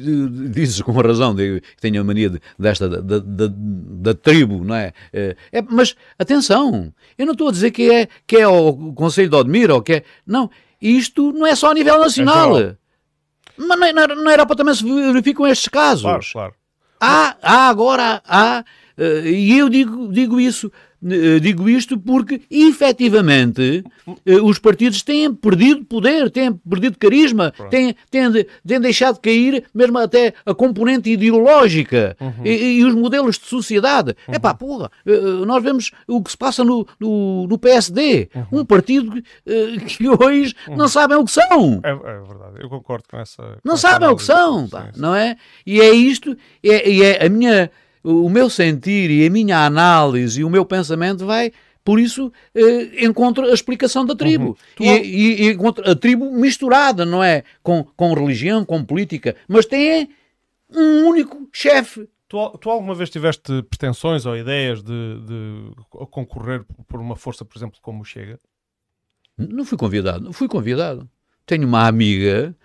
dizes com razão, tenho a mania de, desta da, da, da, tribo, não é? Uh, é? Mas atenção, eu não estou a dizer que é, que é o Conselho de Odmir ou que é. Não, isto não é só a nível nacional. É mas não era, não era para também se verificam estes casos. Claro, claro. Há, há agora, há, uh, e eu digo, digo isso, digo isto porque, efetivamente, uh, os partidos têm perdido poder, têm perdido carisma, têm, têm, têm deixado de cair mesmo até a componente ideológica uhum. e, e, os modelos de sociedade. É uhum. pá, porra, nós vemos o que se passa no, no, no PSD, uhum. um partido que hoje não uhum. sabem o que são. É, é verdade eu concordo com essa. Com não essa sabem o que são, pá, não é? E é isto, é, e é a minha, o meu sentir e a minha análise e o meu pensamento vai. Por isso eh, encontro a explicação da tribo. Uhum. E, e, e, encontro a tribo misturada, não é? Com, com religião, com política, mas tem um único chefe Tu, tu, alguma vez tiveste pretensões ou ideias de, de, concorrer por uma força, por exemplo, como Chega? Não fui convidado, não fui convidado. Tenho uma amiga,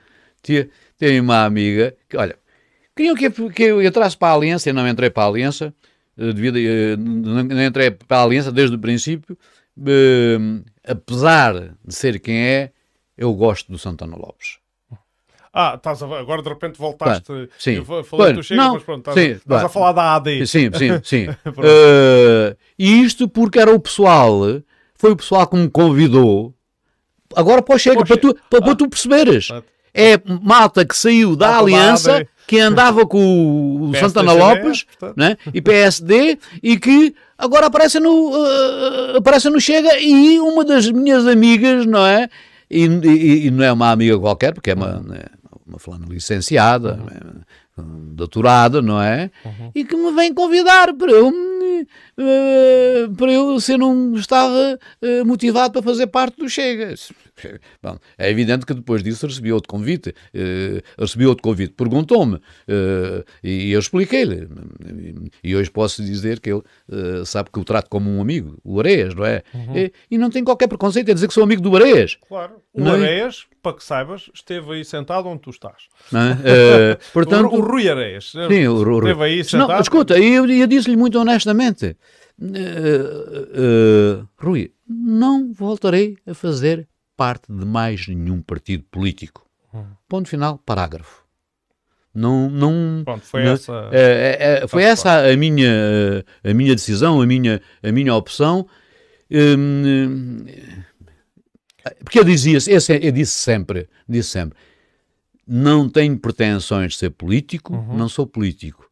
tenho uma amiga que, olha, queriam que, que eu entrasse para a Aliança, eu não entrei para a Aliança, eh, devido, eh, não entrei para a Aliança desde o princípio, uh, apesar de ser quem é, eu gosto do Santana Lopes. Ah, estás a, agora de repente voltaste. Sim. Eu falei do Chega, não, mas pronto, estás, sim, estás a falar da AD. Sim, sim, sim. uh, e isto porque era o pessoal, foi o pessoal que me convidou. Agora para o Chega, para, tu, para, ah, para tu perceberes. É malta que saiu da aliança, que andava com o Santana Lopes né, e PSD e que agora aparece no, uh, aparece no Chega e uma das minhas amigas, não é? E, e, e não é uma amiga qualquer, porque é uma, né, uma fulana licenciada, uhum. Né, doutorada, não é? Uhum. E que me vem convidar para eu, uh, para eu se eu não estava uh, motivado para fazer parte do Chega. Bom, é evidente que depois disso recebi outro convite, uh, recebi outro convite, perguntou-me uh, e eu expliquei-lhe. E hoje posso dizer que ele uh, sabe que eu trato como um amigo, o Areias, não é? Uhum. E, e, não tem qualquer preconceito em dizer que sou amigo do Areias. Claro, o não é? Areias para que saibas, esteve aí sentado onde tu estás. Uh, portanto, o, o, Rui Areias sim, o, o, esteve aí sentado. Não, escuta, eu, eu disse-lhe muito honestamente, uh, uh, Rui, não voltarei a fazer parte de mais nenhum partido político. Hum. Ponto final, parágrafo. Não, não, Pronto, foi não, essa, é, é, foi essa a minha, a minha decisão, a minha, a minha opção. Hum, porque eu dizia, eu disse sempre, disse sempre, não tenho pretensões de ser político, uhum. não sou político.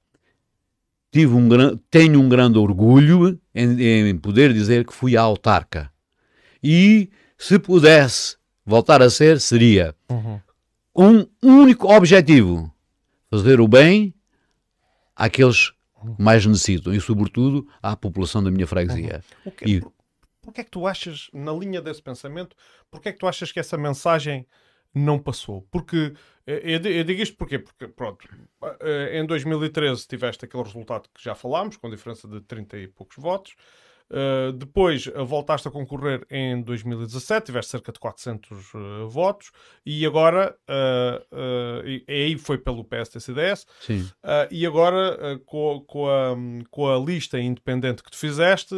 Tive um tenho um grande orgulho em, em, poder dizer que fui autarca. E se pudesse voltar a ser, seria uhum. um único objetivo: fazer o bem àqueles que mais necessitam e, sobretudo, à população da minha freguesia. Uhum. Okay. E, Porquê é que tu achas, na linha desse pensamento, porquê é que tu achas que essa mensagem não passou? Porque, eh, eu, eu digo isto porquê? porque, pronto, eh, em 2013 tiveste aquele resultado que já falámos, com diferença de 30 e poucos votos, Uh, depois uh, voltaste a concorrer em 2017, tiveste cerca de 400 uh, votos, e agora, e, e, aí foi pelo PSTCDS, e agora com, com, a, com a lista independente que tu fizeste,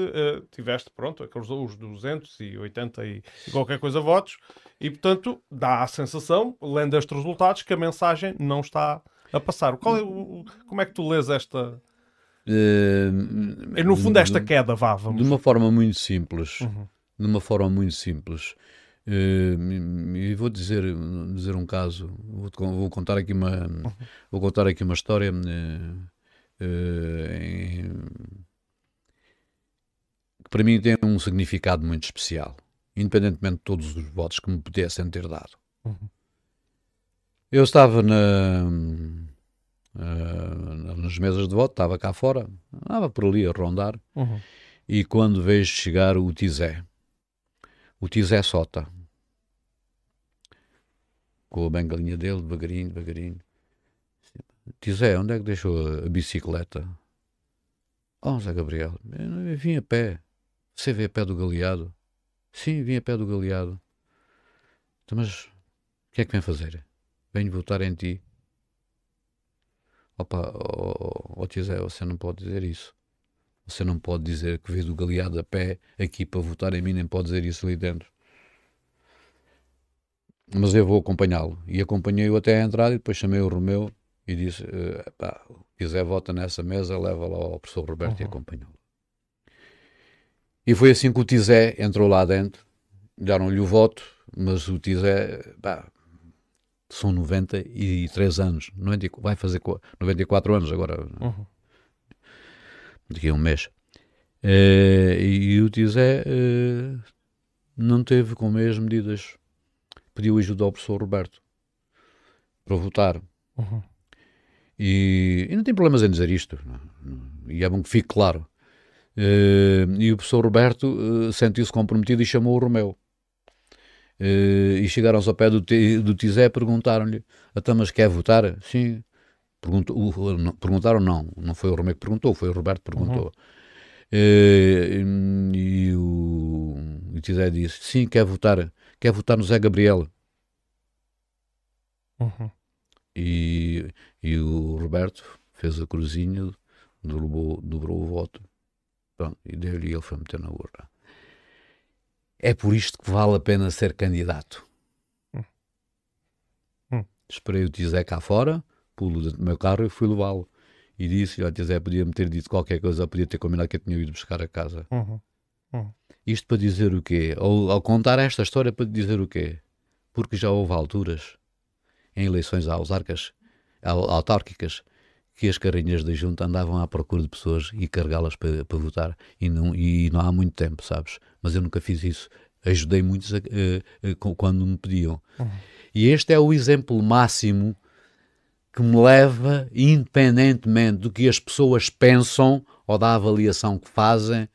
tiveste, pronto, aqueles, os 280 e, e qualquer coisa votos, e portanto dá a sensação, lendo estes resultados, que a mensagem não está a passar. É como é que tu lês esta Uh, é no fundo esta queda, vá, vamos. De uma forma muito simples. Uhum. De uma forma muito simples. Uh, e vou dizer, dizer um caso. Vou, vou contar aqui uma, uhum. vou contar aqui uma história uh, em, que para mim tem um significado muito especial, independentemente de todos os votos que me pudessem ter dado. Uhum. Eu estava na uh, nas mesas de voto, estava cá fora, andava por ali a rondar, uhum. e quando vejo chegar o Tizé, o Tizé Sota, com a bengalinha dele, devagarinho, devagarinho. Tizé, onde é que deixou a bicicleta? Oh, Zé Gabriel, eu vim a pé. Você veio a pé do galeado? Sim, vim a pé do galeado. Então, mas o que é que vem fazer? Venho votar em ti. Opa, oh, oh, Zé, você não pode dizer isso. Você não pode dizer que veio do galeado a pé aqui para votar em mim, nem pode dizer isso ali dentro. Mas eu vou acompanhá-lo. E acompanhei-o até a entrada e depois chamei o Romeu e disse: uh, pá, o Zé vota nessa mesa, leva lá ao professor Roberto uhum. e acompanhou-lo. E foi assim que o Tizé entrou lá dentro, deram-lhe o voto, mas o Tizé, pá, são 93 anos, 90, vai fazer 94 anos agora, uhum. daqui a um mês. Uh, e o Tizé uh, não teve com as medidas, pediu ajuda ao professor Roberto para votar. Uhum. E, e, não tem problemas em dizer isto, e é bom que fique claro. Uh, e o professor Roberto sentiu-se comprometido e chamou o Romeu. Uh, e chegaram-se ao pé do, do Tizé e perguntaram-lhe: Até, mas quer votar? Sim. Perguntou, o, perguntaram não, não foi o Romeu que perguntou, foi o Roberto que perguntou. Uhum. E, e o, o Tizé disse, sim, quer votar, quer votar no Zé Gabriel. Uhum. E, e o Roberto fez a cruzinha, dobrou, dobrou o voto pronto, e deu-lhe e ele foi meter na urna. É por isto que vale a pena ser candidato. Hum. Hum. Esperei o Tizé cá fora, pulo dentro do meu carro e fui levá-lo. E disse: Olha, Tizé, podia-me ter dito qualquer coisa, podia ter combinado que eu tinha ido buscar a casa. Uhum. Uhum. Isto para dizer o quê? Ou ao contar esta história para dizer o quê? Porque já houve alturas em eleições autárquicas, autárquicas que as carrinhas da junta andavam à procura de pessoas e carregá-las para, para, votar e não, e não há muito tempo, sabes? Mas eu nunca fiz isso. Ajudei muitos a, a, a, quando me pediam. Uhum. E este é o exemplo máximo que me leva, independentemente do que as pessoas pensam ou da avaliação que fazem,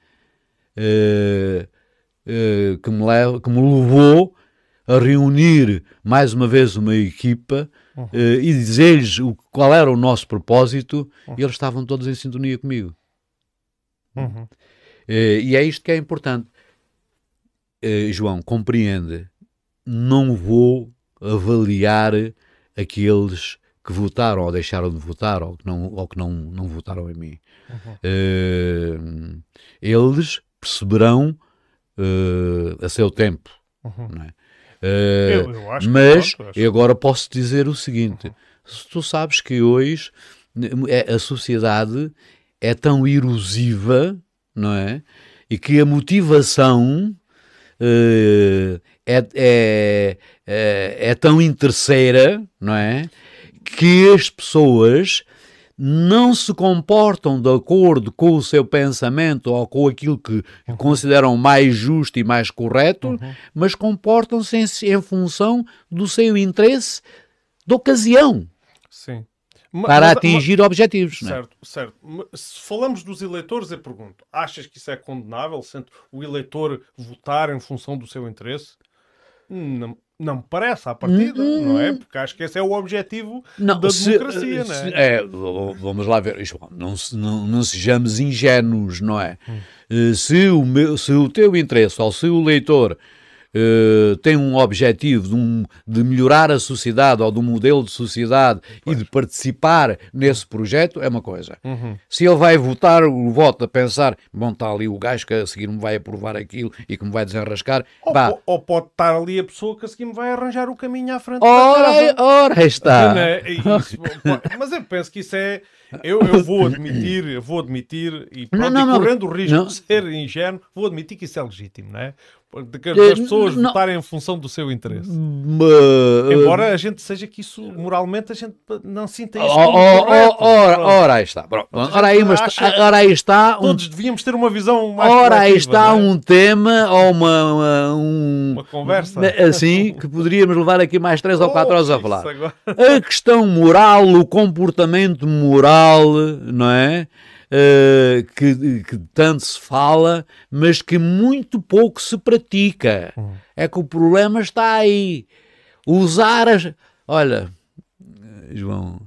uh, que, me leva, que me levou a reunir mais uma vez uma equipa uhum. uh, e dizer-lhes qual era o nosso propósito uhum. e eles estavam todos em sintonia comigo. Uhum. Uh, e é isto que é importante. Uh, João, compreende, não vou avaliar aqueles que votaram ou deixaram de votar ou que não, ou que não, não votaram em mim. eles perceberão a seu tempo. Uhum. Não é? Uh, eu, eu mas pronto, eu agora posso dizer o seguinte: se tu sabes que hoje é, a sociedade é tão erosiva, não é? E que a motivação uh, é, é, é, é, tão interesseira, não é? Que as pessoas não se comportam de acordo com o seu pensamento ou com aquilo que uhum. consideram mais justo e mais correto, uhum. mas comportam-se em, em, função do seu interesse de ocasião. Sim. Para mas, atingir mas, objetivos. Certo, é? certo. Se falamos dos eleitores, eu pergunto: achas que isso é condenável, sendo o eleitor votar em função do seu interesse? Não, não me parece à partida, hum, não é? Porque acho que esse é o objetivo não, da se, democracia, se, não é? é? Vamos lá ver, não, não, não sejamos ingênuos, não é? Hum. Eh, se, o meu, se o teu interesse ou se o leitor uh, tem um objetivo de, um, de, melhorar a sociedade ou do modelo de sociedade pois. e de participar nesse projeto, é uma coisa. Uhum. Se ele vai votar o voto a pensar, bom, está ali o gajo que a seguir me vai aprovar aquilo e que me vai desenrascar, ou, ou pode estar ali a pessoa que a seguir me vai arranjar o caminho à frente ora, Ora, está. É? Isso, mas eu penso que isso é eu, eu vou admitir, eu vou admitir, e, pronto, não, não, e correndo não, o risco de ser ingênuo, vou admitir que isso é legítimo, não é? de que as eh, pessoas não. votarem em função do seu interesse. Mas... Embora a gente seja que isso, moralmente, a gente não sinta isso. Oh, oh, correto, oh, ora, ora, aí está. Ora, aí, mas, ora aí está. Um... Todos devíamos ter uma visão mais. Ora aí está é? um tema ou uma, uma, um... uma conversa assim que poderíamos levar aqui mais três ou quatro horas a falar. Agora... A questão moral, o comportamento moral, não é? uh, que, que, tanto se fala, mas que muito pouco se pratica. Hum. É que o problema está aí. Usar as. Olha, João,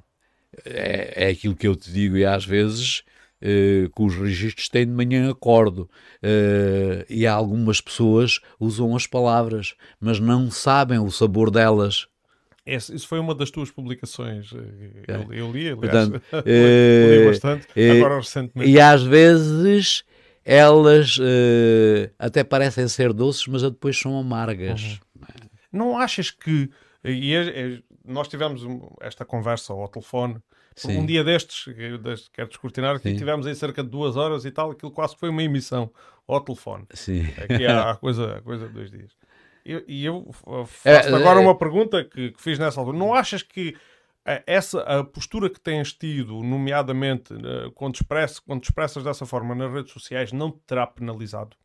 é, é aquilo que eu te digo e às vezes. Uh, que os registros têm de manhã acordo uh, e algumas pessoas usam as palavras, mas não sabem o sabor delas. Isso foi uma das tuas publicações. Eh, é. Eu, eu li, aliás. Portanto, li eh, bastante, é, agora recentemente. E às vezes elas uh, até parecem ser doces, mas depois são amargas. Uhum. Não achas que. E é, é, nós tivemos esta conversa ao telefone. Sim. Um dia destes, quero descortinar, que tivemos aí cerca de duas horas e tal, aquilo quase foi uma emissão ao telefone. Sim. Aqui há, há coisa, há coisa de dois dias. E eu, eu faço é, agora é, uma pergunta que, que, fiz nessa altura. Não achas que eh, essa a postura que tens tido, nomeadamente eh, quando, express, quando expressas dessa forma nas redes sociais, não te terá penalizado?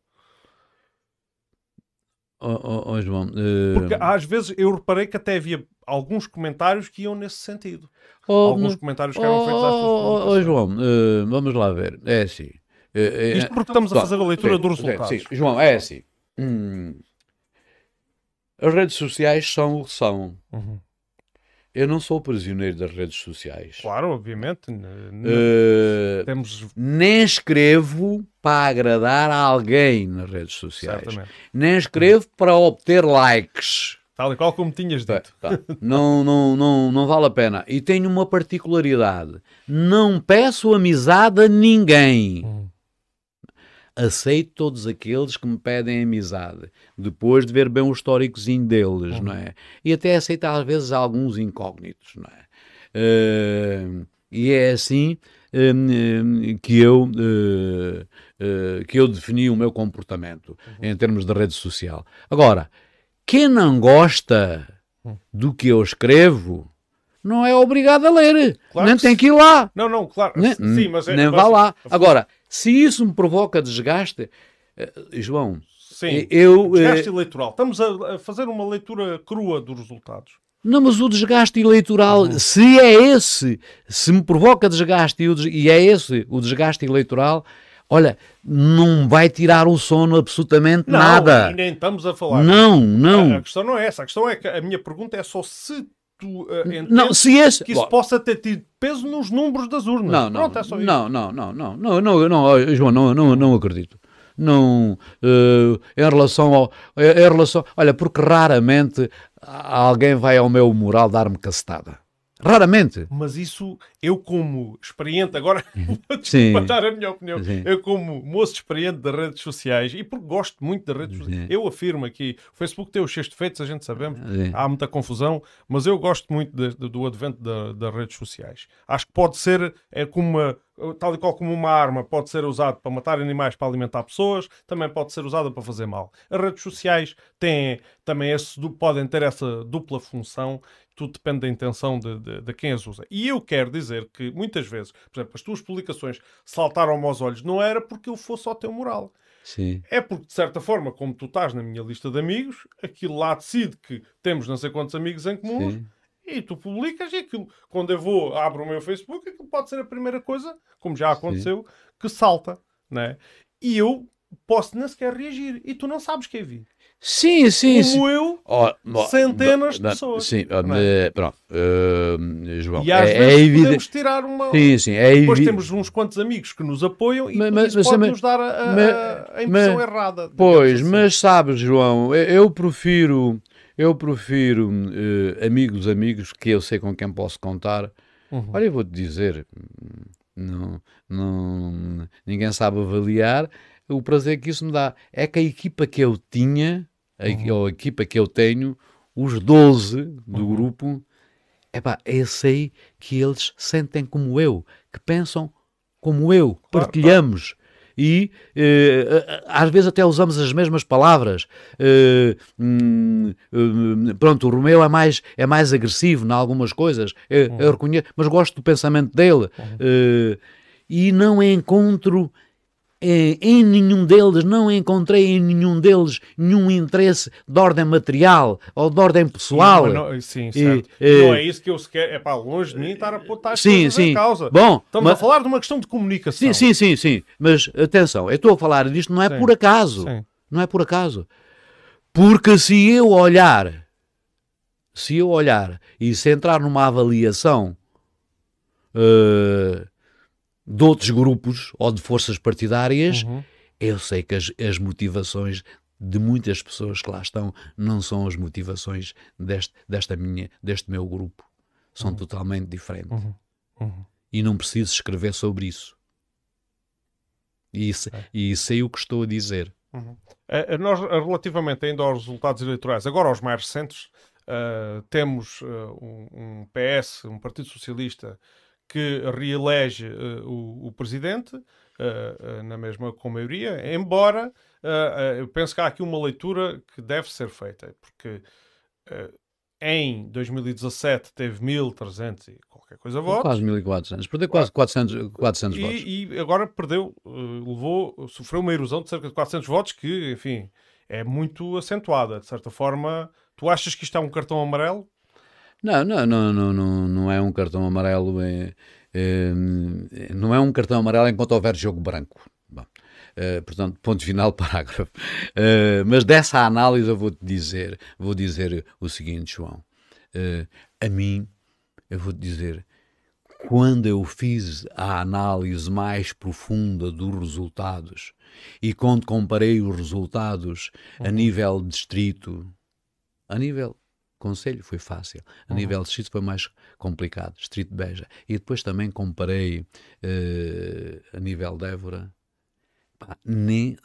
Oh, oh, oh João, uh... Porque às vezes eu reparei que até havia alguns comentários que iam nesse sentido. Oh, alguns comentários que eram feitos às tuas Oh, João, uh, vamos lá ver. É assim. Uh, Isto porque estamos a fazer a leitura sim, do resultado. Sim, João, é assim. Hum, as redes sociais são o que são. Uhum. eu não sou prisioneiro das redes sociais. Claro, obviamente. Uh, Temos... Nem escrevo para agradar a alguém nas redes sociais. Certamente. Nem escrevo para obter likes. Tal e qual como tinhas dito. Tá, tá. Não, não, não, não vale a pena. E tenho uma particularidade: não peço amizade a ninguém. Hum. Aceito todos aqueles que me pedem amizade, depois de ver bem o históricozinho deles, hum. não é? E até aceito às vezes alguns incógnitos, não é? Uh, e é assim uh, que eu. Uh, que eu defini o meu comportamento uhum. em termos de rede social. Agora, quem não gosta do que eu escrevo não é obrigado a ler. Claro nem tem que ir lá. Não, não, claro. Nem, Sim, mas é, nem mas... vá lá. Agora, se isso me provoca desgaste, eh, João, Sim, eu, desgaste uh, eleitoral. Estamos a, fazer uma leitura crua dos resultados. Não, mas o desgaste eleitoral, uhum. se é esse, se me provoca desgaste e, e é esse o desgaste eleitoral, Olha, não vai tirar o sono absolutamente não, nada. E nem estamos a falar. Não, não. A, a, questão não é essa. A questão é que a minha pergunta é só se tu uh, não, se esse... que isso Bom, possa ter tido peso nos números das urnas. Não, não, Pronto, é só não, não, não, não, não, não, não, João, não, não, não acredito. Não, uh, em relação ao, em relação, olha, porque raramente alguém vai ao meu moral dar-me cacetada. Raramente. Mas isso, eu como experiente, agora vou dar a minha opinião, Sim. eu como moço experiente das redes sociais, e porque gosto muito das redes sociais, eu afirmo aqui, o Facebook tem os seus defeitos, a gente sabemos, Sim. há muita confusão, mas eu gosto muito de, de, do advento da, das redes sociais. Acho que pode ser é como uma, tal e qual como uma arma, pode ser usado para matar animais, para alimentar pessoas, também pode ser usada para fazer mal. As redes sociais têm também esse, podem ter essa dupla função tudo depende da intenção de, de, de, quem as usa. E eu quero dizer que muitas vezes, por exemplo, as tuas publicações saltaram-me aos olhos, não era porque eu fosse ao teu moral. Sim. É porque, de certa forma, como tu estás na minha lista de amigos, aquilo lá decide que temos não sei quantos amigos em comum e tu publicas e aquilo, quando eu vou, abro o meu Facebook, aquilo pode ser a primeira coisa, como já aconteceu, Sim. que salta, né? E eu posso nem sequer reagir e tu não sabes quem vi. Sim, sim. Como sim. eu, oh, centenas de pessoas. Sim, é? pronto. Uh, João, e às é, vezes é evidente... podemos tirar uma. Sim, sim, é Depois temos uns quantos amigos que nos apoiam e mas, isso pode nos dar a, a, a impressão mas, errada. Pois, assim. mas sabes, João, eu prefiro. Eu prefiro uh, amigos, amigos que eu sei com quem posso contar. Uhum. Olha, eu vou-te dizer, não, não, ninguém sabe avaliar o prazer que isso me dá. É que a equipa que eu tinha a, uhum. a equipa que eu tenho, os 12 do uhum. grupo, epá, eu sei que eles sentem como eu, que pensam como eu, claro, partilhamos. Claro. E eh, às vezes até usamos as mesmas palavras. Eh, hum, hum, pronto, o Romeu é mais, é mais agressivo em algumas coisas, eu, uhum. eu reconheço, mas gosto do pensamento dele. Uhum. Eh, e não encontro em nenhum deles, não encontrei em nenhum deles nenhum interesse de ordem material ou de ordem pessoal. Não, sim, certo. E, não é isso que eu sequer. É para longe de mim estar a botar as sim, sim. em causa. Bom, Estamos mas, a falar de uma questão de comunicação. Sim, sim, sim, sim. Mas atenção, eu estou a falar disto não é sim, por acaso. Sim. Não é por acaso. Porque se eu olhar, se eu olhar e se entrar numa avaliação. Uh, de outros grupos ou de forças partidárias, uhum. eu sei que as, as, motivações de muitas pessoas que lá estão não são as motivações deste, desta minha, deste meu grupo. São uhum. totalmente diferentes. Uhum. uhum. E não preciso escrever sobre isso. E, isso, é. e sei o que estou a dizer. Uh, nós, relativamente ainda aos resultados eleitorais, agora aos mais recentes, uh, temos uh, um, um, PS, um Partido Socialista, que reelege uh, o, o, presidente, uh, na mesma com maioria, embora eu penso que há aqui uma leitura que deve ser feita, porque em 2017 teve 1.300 e qualquer coisa votos. Quase 1.400, perdeu quase 400, 400 e, votos. E agora perdeu, levou, sofreu uma erosão de cerca de 400 votos, que, enfim, é muito acentuada. De certa forma, tu achas que isto é um cartão amarelo? Não, não, não, não, não, não é um cartão amarelo. É, é, não é um cartão amarelo enquanto houver jogo branco. Bom, é, portanto, ponto final, parágrafo. É, mas dessa análise eu vou dizer, vou dizer o seguinte, João. É, a mim eu vou-te dizer, quando eu fiz a análise mais profunda dos resultados e quando comparei os resultados uhum. a nível distrito, a nível conselho foi fácil, a uhum. nível distrito foi mais complicado, distrito de Beja. E depois também comparei uh, a nível de Évora, Pá, nem,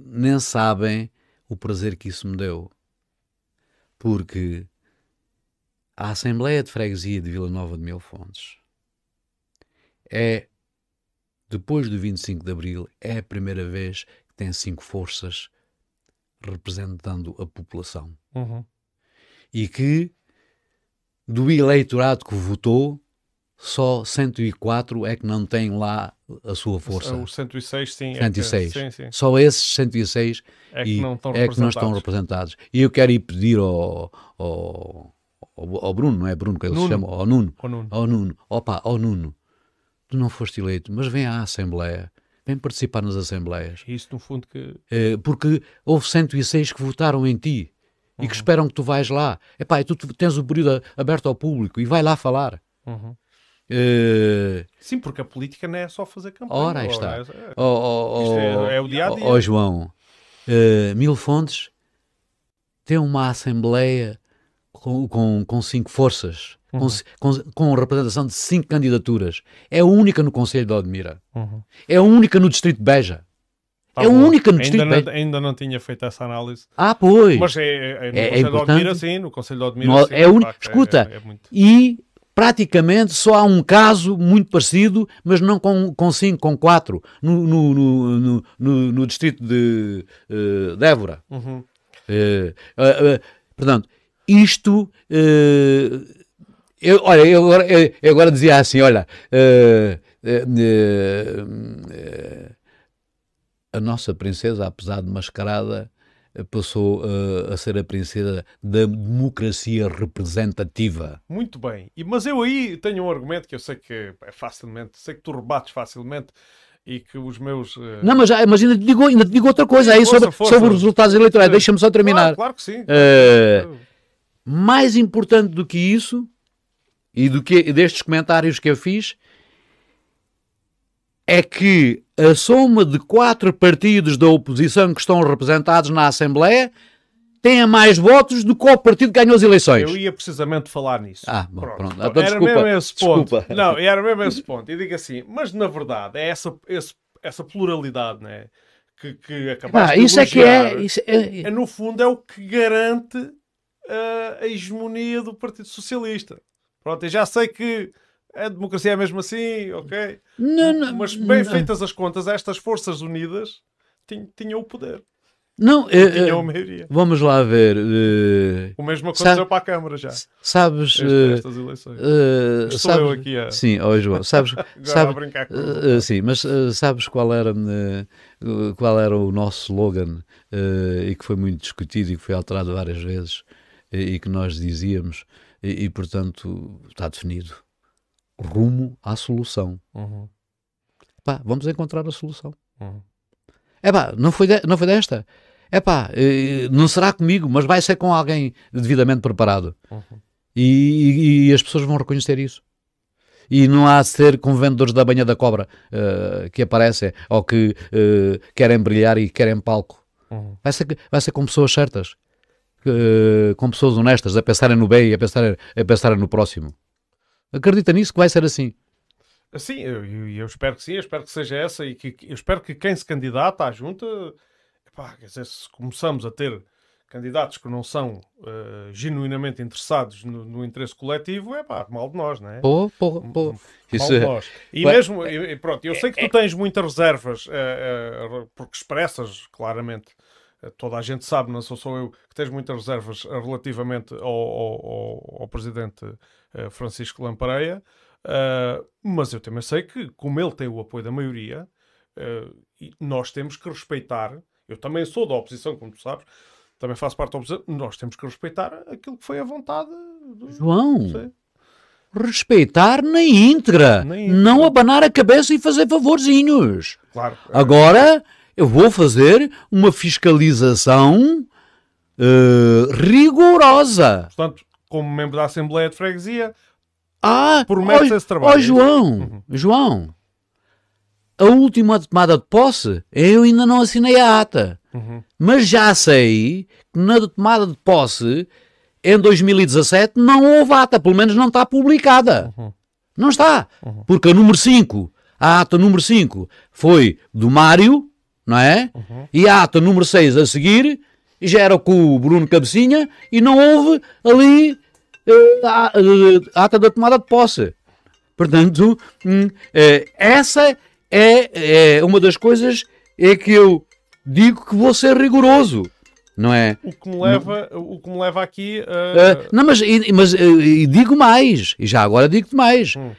nem sabem o prazer que isso me deu. Porque a Assembleia de Freguesia de Vila Nova de Mil Fontes é, depois do 25 de Abril, é a primeira vez que tem cinco forças representando a população. Uhum. E que, do eleitorado que votou, só 104 é que não tem lá a sua força. Os 106, sim. 106. É que, sim, sim. Só esses 106 é que, não, é que não estão representados. E eu quero ir pedir ao, ao, ao, Bruno, não é Bruno que ele Nuno. se chama, ao Nuno. Ao Nuno. Ao Nuno. Opa, ao Nuno. Tu não foste eleito, mas vem à Assembleia. Vem participar nas Assembleias. Isso, no fundo, que. É, porque houve 106 que votaram em ti uhum. e que uhum. esperam que tu vais lá. Epá, e tu tens o período aberto ao público e vai lá falar. Uhum. Uh... Sim, porque a política não é só fazer campanha. Ora, aí está. É, oh, oh, é, é, o dia a dia. Ó oh, João, uh, Mil Fontes tem uma Assembleia com, com, com cinco forças, uhum. com, com, com representação de cinco candidaturas. É a única no Conselho de Odmira. Uhum. É a única no Distrito de Beja. Tá é a única no Distrito ainda. Não, ainda não tinha feito essa análise. Ah, pois. Mas é, é, no é, Conselho de Odmira, sim. No Conselho de Odmira, no, sim. É un... Escuta, é, muito... e praticamente só há um caso muito parecido, mas não com, com cinco, com quatro, no, no, no, no, no distrito de, uh, de Évora. Uhum. Uh, uh, portanto, isto. eu, olha, eu agora, eu, eu agora dizia assim: olha. A nossa princesa, apesar de mascarada, passou uh, a ser a princesa da democracia representativa. Muito bem. E, mas eu aí tenho um argumento que eu sei que é facilmente, sei que tu rebates facilmente e que os meus. Uh... Não, mas, mas ainda, te digo, ainda te digo outra coisa aí sobre, força. sobre os resultados eleitorais. Deixa-me só terminar. Claro, claro que sim. Uh, mais importante do que isso e do que destes comentários que eu fiz é que a soma de quatro partidos da oposição que estão representados na Assembleia tenha mais votos do que o partido que ganhou as eleições. Eu ia precisamente falar nisso. Ah, bom, pronto. pronto. Então, era desculpa, mesmo esse ponto. Desculpa. Não, era mesmo esse ponto. E digo assim, mas na verdade é essa, esse, essa pluralidade, né? Que, que acabaste ah, isso de é que é, isso é... é, no fundo, é o que garante uh, a hegemonia do Partido Socialista. Pronto, eu já sei que a democracia é mesmo assim, ok? Não, não, Mas bem não. feitas as contas, estas forças unidas tinham o poder. Não, é, tinham a maioria. Vamos lá ver. Uh, o mesmo aconteceu sabe, para a Câmara já. Sabes. Estas eleições. Uh, Estou sabes, eu aqui a. Sim, oh, João. Sabes, sabe, a brincar com uh, Sim, mas sabes qual era, qual era o nosso slogan e que foi muito discutido e que foi alterado várias vezes e que nós dizíamos e, e portanto está definido rumo à solução. Uhum. Pá, vamos encontrar a solução. Uhum. É pá, não foi, de, não foi desta. É pá, eh, não será comigo, mas vai ser com alguém devidamente preparado. Uhum. E, e, e, as pessoas vão reconhecer isso. E não há de ser com vendedores da banha da cobra uh, que aparecem ou que uh, querem brilhar e querem palco. Uhum. Vai, ser, vai ser com pessoas certas, uh, com pessoas honestas, a pensarem no bem e a pensarem, a pensarem no próximo. Acredita nisso que vai ser assim? Sim, eu, eu, espero que sim, eu espero que seja essa e que eu espero que quem se candidata à junta, epá, quer dizer, se começamos a ter candidatos que não são uh, genuinamente interessados no, no, interesse coletivo, é pá, mal de nós, não é? Pô, pô, pô. Mal Isso de é- nós. E mesmo, e, pronto, eu sei que tu tens muitas reservas, uh, uh, porque expressas claramente toda a gente sabe, não sou só eu, que tens muitas reservas relativamente ao, ao, ao presidente uh, Francisco Lampareia, uh, mas eu também sei que, como ele tem o apoio da maioria, uh, nós temos que respeitar. Eu também sou da oposição, como tu sabes, também faço parte da oposição. Nós temos que respeitar aquilo que foi a vontade do. João! respeitar na íntegra, na íntegra, não abanar a cabeça e fazer favorzinhos. Claro. Agora eu vou fazer uma fiscalização uh, rigorosa. Portanto, como membro da Assembleia de Freguesia, Ah, promete esse trabalho. Ó, João, uhum. João, a última tomada de posse, eu ainda não assinei a ata. Uhum. Mas já sei que na tomada de posse, em 2017, não houve ata, pelo menos não está publicada. Uhum. Não está. Uhum. Porque a número 5, a ata número 5 foi do Mário, não é? Uhum. E a ata número 6 a seguir já era com o Bruno Cabecinha e não houve ali uh, a, uh, a, ata da tomada de posse. Portanto, uh, essa é, é uma das coisas é que eu digo que vou ser rigoroso não é? O que me leva, não, o que me leva aqui a... Uh, não, mas, mas uh, digo mais, e já agora digo-te mais. Hum.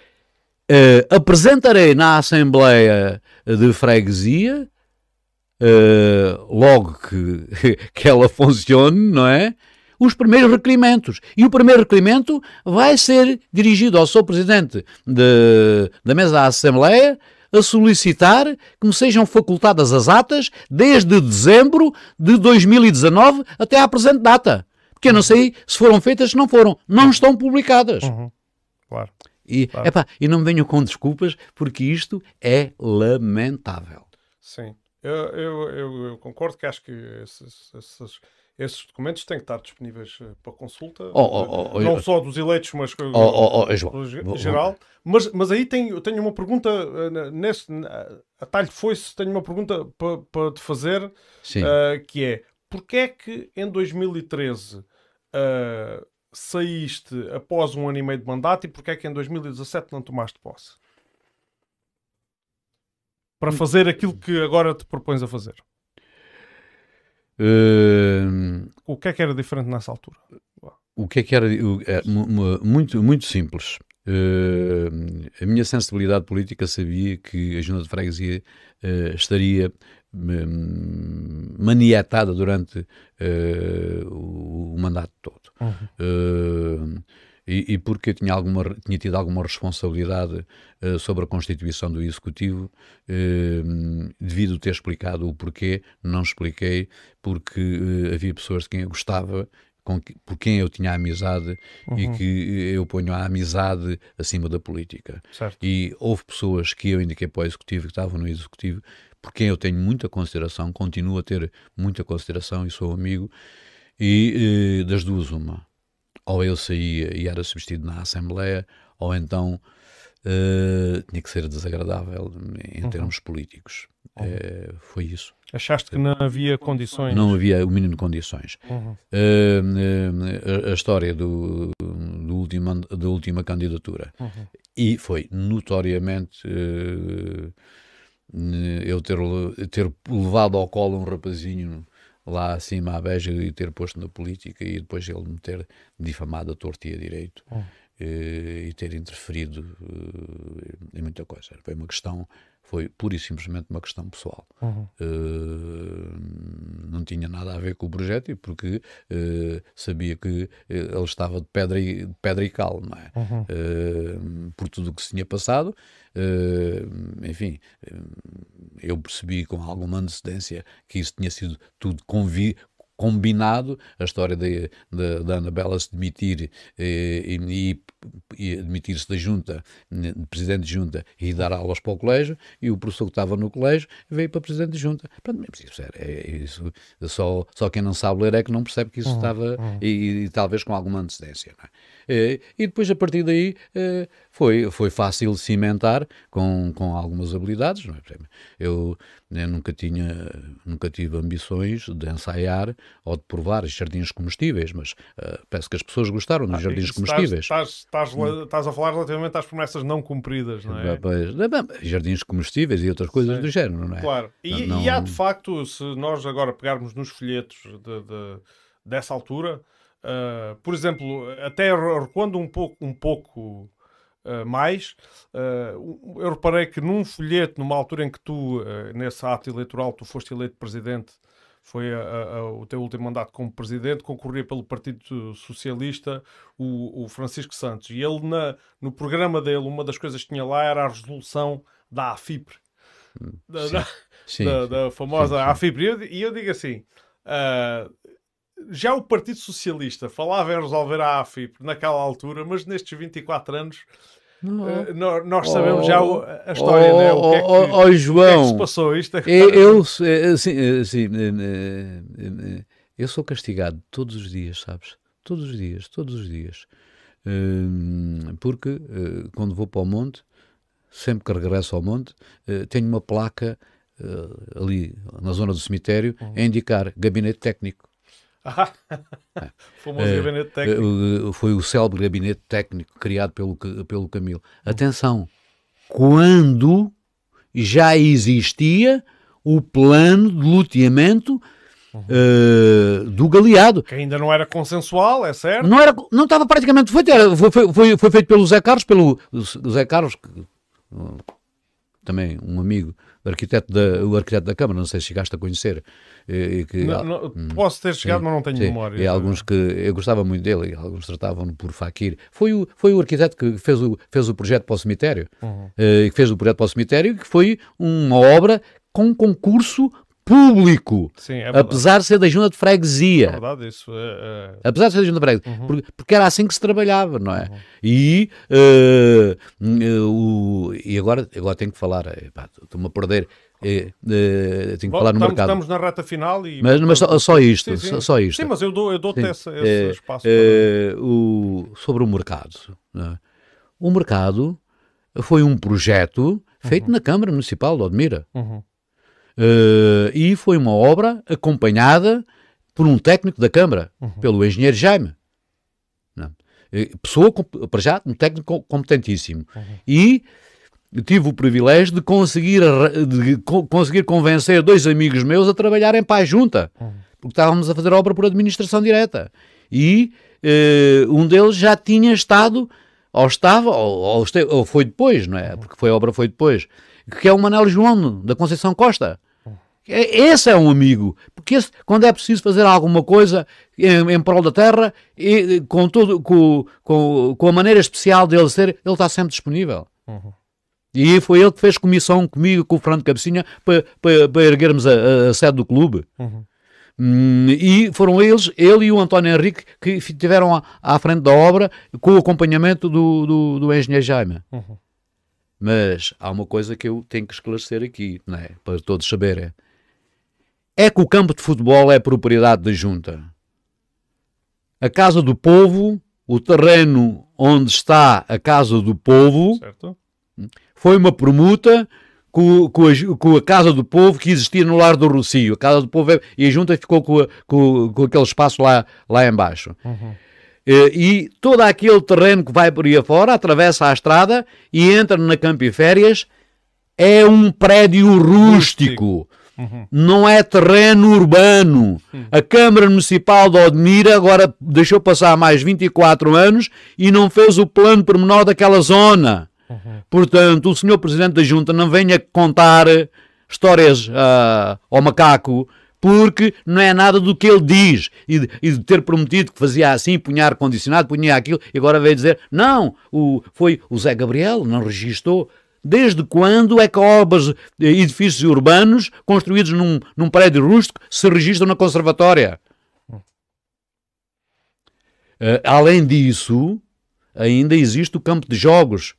Uh, apresentarei na Assembleia de Freguesia, logo que, que ela funcione, não é? Os primeiros requerimentos. E o primeiro requerimento vai ser dirigido ao seu Presidente de, da mesa da Assembleia, a solicitar que me sejam facultadas as atas desde dezembro de 2019 até à presente data. Porque eu não sei se foram feitas, se não foram. Não estão publicadas. Uhum. Claro. E, claro. Epá, e não me venham com desculpas, porque isto é lamentável. Sim. Eu, eu, eu, eu concordo que acho que esses, esses esses documentos têm que estar disponíveis eh, para consulta, oh, oh, oh, não só dos eleitos, mas oh, oh, em geral. Mas, mas aí tenho, tenho uma pergunta, eh, nesse, a talho foi-se, tenho uma pergunta para, para te fazer, uh, que é, porquê é que em 2013 uh, saíste após um ano e meio de mandato e porquê é que em 2017 não tomaste posse? Para hum. fazer aquilo que agora te propões a fazer. Uh, o que é que era diferente nessa altura? O que é que era é, muito, muito simples. Uh, a minha sensibilidade política sabia que a Junta de Freguesia uh, estaria um, maniatada durante uh, o, o, mandato todo. Uhum e, e, porque tinha, alguma, tinha tido alguma responsabilidade uh, sobre a constituição do Executivo, uh, devido ter explicado o porquê, não expliquei, porque uh, havia pessoas de quem eu gostava, com que, por quem eu tinha amizade uhum. e que eu ponho a amizade acima da política. Certo. E houve pessoas que eu indiquei para o Executivo, que estavam no Executivo, por quem eu tenho muita consideração, continuo a ter muita consideração e sou amigo, e das duas uma ou eu saía e era substituído na Assembleia, ou então uh, tinha que ser desagradável em uhum. termos políticos. Uhum. Uh, foi isso. Achaste que não havia condições? Não havia o mínimo de condições. Uhum. Uh, a, a, história do, do último, da última candidatura. Uhum. E foi notoriamente eu ter, ter levado ao colo um rapazinho lá acima à beja e ter posto na política e depois ele me ter difamado a torta e a direito oh. e, e ter interferido uh, em muita coisa. Foi uma questão, foi pura e simplesmente uma questão pessoal. Uhum. Uh, não tinha nada a ver com o projeto porque uh, sabia que ele estava de pedra e, de pedra e cal, não é? Uhum. por tudo o que se tinha passado. enfim, eu percebi com alguma antecedência que isso tinha sido tudo convi combinado, a história da Anabela se demitir eh, e, e admitir-se da junta, de presidente de junta e dar aulas para o colégio, e o professor que estava no colégio veio para presidente de junta. Pronto, isso, é, é, isso, só, só quem não sabe ler é que não percebe que isso uhum, estava, uhum. E, e, talvez com alguma antecedência. É? E, e, depois, a partir daí, eh, foi, foi fácil cimentar com, com algumas habilidades. É? Eu, eu nunca, tinha, nunca tive ambições de ensaiar ou de provar jardins comestíveis, mas uh, peço que as pessoas gostaram dos ah, jardins comestíveis. Estás, estás, estás, a falar relativamente às promessas não cumpridas, não é? Pois, jardins comestíveis e outras coisas Sim. do género, não é? Claro. E, não... e, há de facto, se nós agora pegarmos nos folhetos de, de, dessa altura, uh, por exemplo, até recuando um pouco, um pouco Uh, mais. Uh, eu reparei que num folheto, numa altura em que tu, uh, nesse ato eleitoral, tu foste eleito presidente, foi a, a, o teu último mandato como presidente, concorria pelo Partido Socialista o, o Francisco Santos. E ele, na, no programa dele, uma das coisas que tinha lá era a resolução da AFIPRE. Da, sim, da, sim, da, da, famosa sim, AFIPRE. E eu, e eu digo assim, já o Partido Socialista falava em resolver a AFI naquela altura, mas nestes 24 anos Uh, nós sabemos oh, já a história, oh, né? o que é que, oh, oh, João, que, é que se passou isto? É eu, eu, assim, assim, eu sou castigado todos os dias, sabes? Todos os dias, todos os dias. Hum, porque quando vou para o monte, sempre que regresso ao monte, tenho uma placa ali na zona do cemitério uhum. a indicar gabinete técnico. Ah, famoso gabinete técnico. foi o célebre gabinete técnico criado pelo, pelo Camilo. Uhum. Atenção, quando já existia o plano de luteamento uh, do Galeado. Que ainda não era consensual, é certo? Não, era, não estava praticamente feito. Era, foi, foi, foi, feito pelo Zé Carlos, pelo Zé Carlos, que, uh, também um amigo, arquiteto da, o arquiteto da Câmara, não sei se chegaste a conhecer. E, que, não, não, hum, posso ter chegado, sim, mas não tenho sim, memória. E alguns que eu gostava muito dele, e alguns tratavam-no por Fakir. Foi o, foi o arquiteto que fez o, fez o projeto para o cemitério, uhum. uh, que fez o projeto para o cemitério, que foi uma obra com concurso público, Sim, é apesar de ser da junta de freguesia. É verdade, isso é, é... Apesar de ser da junta de freguesia, uhum. porque, porque, era assim que se trabalhava, não é? Uhum. E, uh, uh, uh, e agora, agora tenho que falar, estou-me a perder. Eh, tenho que Bom, falar no estamos, mercado. Estamos na reta final e. Mas, mas só, só isto, sim, sim. Só, isto. Sim, mas eu dou-te eu dou esse, esse espaço. Para... O, sobre o mercado. É? O mercado foi um projeto feito uhum. na Câmara Municipal de Odmira. Uhum. Uh, e foi uma obra acompanhada por um técnico da Câmara, uhum. pelo engenheiro Jaime. Não. Eh, pessoa, para já, um técnico competentíssimo. Uhum. E tive o privilégio de conseguir, de conseguir convencer dois amigos meus a trabalharem para a junta, uhum. porque estávamos a fazer obra por administração direta. E uh, um deles já tinha estado, ou estava, ou, ou, esteve, ou foi depois, não é? Uhum. Porque foi a obra foi depois, que é o Manel João da Conceição Costa. É, esse é um amigo, porque esse, quando é preciso fazer alguma coisa em, em prol da terra, e, com, todo, com, com, com a maneira especial dele ser, ele está sempre disponível. Uhum. E foi ele que fez comissão comigo, com o Fernando Cabecinha, para, erguermos a, a, sede do clube. Uhum. Hum, e foram eles, ele e o António Henrique, que estiveram à, frente da obra com o acompanhamento do, do, do engenheiro Jaime. Uhum. Mas há uma coisa que eu tenho que esclarecer aqui, não é? para todos saberem é que o campo de futebol é propriedade da junta. A Casa do Povo, o terreno onde está a Casa do Povo, certo. foi uma permuta com, com, a, com, a, Casa do Povo que existia no Lar do Rocio. A Casa do Povo é, e a junta ficou com, a, com, com, aquele espaço lá, lá embaixo. Uhum. E, e todo aquele terreno que vai por aí afora, atravessa a estrada e entra na Campiférias, é um prédio rústico. rústico Uhum. Não é terreno urbano. Uhum. A Câmara Municipal de Odmira agora deixou passar mais 24 anos e não fez o plano pormenor daquela zona. Uhum. Portanto, o senhor Presidente da Junta não venha contar histórias uh, ao macaco porque não é nada do que ele diz e de, e de, ter prometido que fazia assim, punha ar-condicionado, punha aquilo e agora veio dizer não, o, foi o Zé Gabriel, não registou Desde quando é que obras, eh, edifícios urbanos construídos num, num prédio rústico se registram na conservatória? Uh, além disso, ainda existe o campo de jogos.